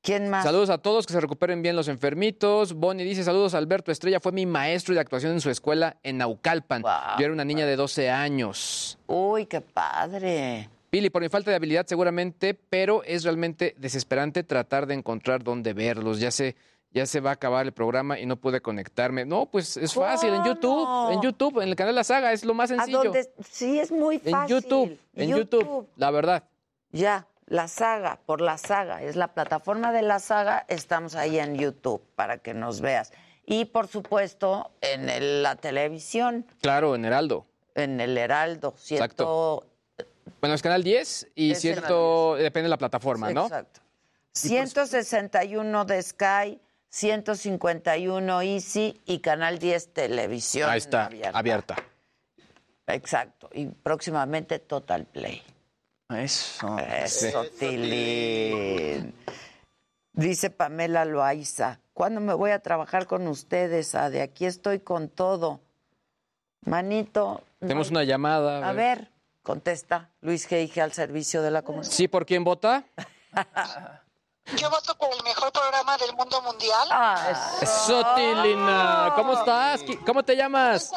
¿Quién más? Saludos a todos, que se recuperen bien los enfermitos. Bonnie dice, saludos, Alberto Estrella fue mi maestro de actuación en su escuela en Naucalpan. Yo era una niña de 12 años. Uy, qué padre. Pili, por mi falta de habilidad seguramente, pero es realmente desesperante tratar de encontrar dónde verlos. Ya se, ya se va a acabar el programa y no pude conectarme. No, pues es fácil, en YouTube, en YouTube, en el canal La Saga, es lo más ¿A sencillo. dónde? Sí, es muy En fácil. YouTube, en YouTube, la verdad. Ya, la saga, por la saga, es la plataforma de la saga, estamos ahí en YouTube para que nos veas. Y por supuesto, en el- la televisión, Claro, en Heraldo. en el Heraldo, cierto. Exacto. Bueno, es Canal 10 y cierto, depende de la plataforma, ¿no? Exacto. 161 de Sky, 151 Easy y Canal 10 Televisión. Ahí está, abierta. abierta. Exacto. Y próximamente Total Play. Eso. Eso, Tilín. Dice Pamela Loaiza, ¿cuándo me voy a trabajar con ustedes? Ah, de aquí estoy con todo. Manito. no Tenemos hay- una llamada. A ver, contesta Luis Geige al servicio de la comunidad. ¿Sí por quién vota? Yo voto por el mejor programa del mundo mundial. Ah, Eso, Tilina. ¿Cómo estás? ¿Cómo te llamas?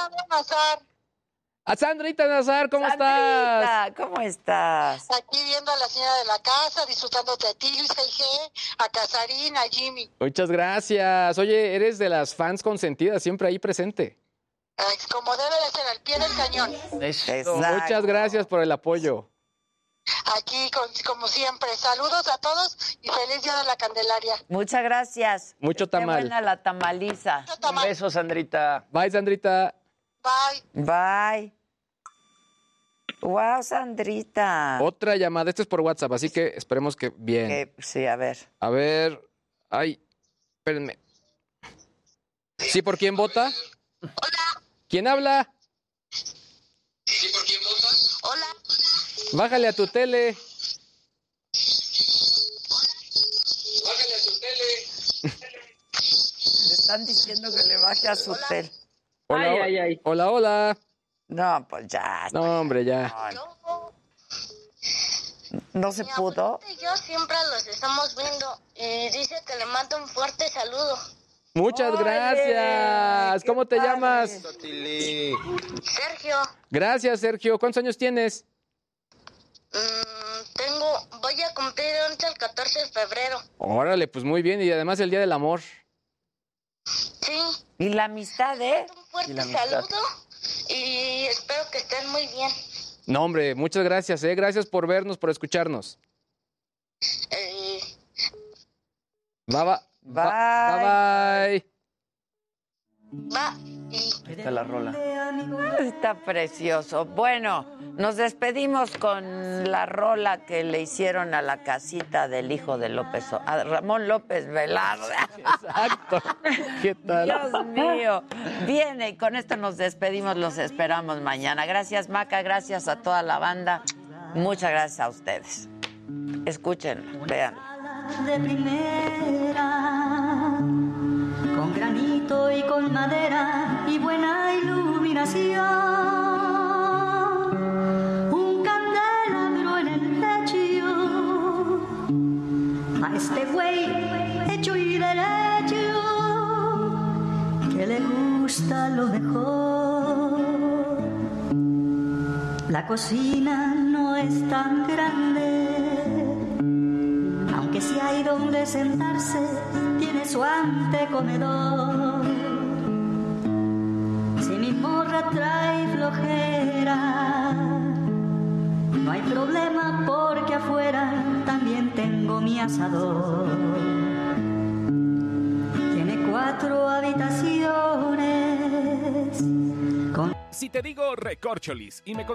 A Sandrita Nazar, ¿cómo estás? Sandrita, ¿cómo estás? aquí viendo a la señora de la casa, disfrutándote a ti, Luis G, a Casarín, a Jimmy. Muchas gracias. Oye, eres de las fans consentidas, siempre ahí presente. Ay, Como debe de ser, al pie del cañón. Exacto. Muchas gracias por el apoyo. Aquí, con- como siempre, saludos a todos y feliz día de la Candelaria. Muchas gracias. Mucho Qué tamal. buena la tamaliza. Un beso, Sandrita. Bye, Sandrita. Bye. Bye. Wow, Sandrita. Otra llamada. Esto es por WhatsApp, así que esperemos que bien. Eh, sí, a ver. A ver. Ay, espérenme. ¿Sí por quién vota? Hola. ¿Quién habla? ¿Sí por quién votas? Hola. Bájale a tu tele. Bájale a tu tele. Le están diciendo que le baje a su tel. Hola, Ay, ho- ay, ay. hola, hola. No, pues ya. No, hombre, ya. No se pudo. y yo siempre los estamos viendo y dice que le manda un fuerte saludo. Muchas gracias. ¿Cómo te llamas? Sergio, Gracias, Sergio. ¿Cuántos años tienes? mm, tengo, voy a cumplir 11 el 14 de febrero. Órale, pues muy bien. Y además el Día del Amor. Sí, Y la amistad, ¿eh? un fuerte Y la amistad. saludo y espero que estén muy bien. No, hombre, muchas gracias, ¿eh? Gracias por vernos, por escucharnos. Eh, Bye, bye. Bye, bye. Va. Está la rola. Está precioso. Bueno, nos despedimos con la rola que le hicieron a la casita del hijo de López, O- a Ramón López Velarde. Exacto. ¿Qué tal? Dios mío. Viene y con esto nos despedimos, los esperamos mañana. Gracias Maca, gracias a toda la banda. Muchas gracias a ustedes. Escuchen, vean. de primera, y con madera y buena iluminación. Un candelabro en el techo, a este güey hecho y derecho, que le gusta lo mejor. La cocina no es tan grande aunque si hay donde sentarse, tiene su antecomedor. ahora trae flojera. No hay problema porque afuera también tengo mi asador. Tiene cuatro habitaciones. Con... Si te digo recorcholis y me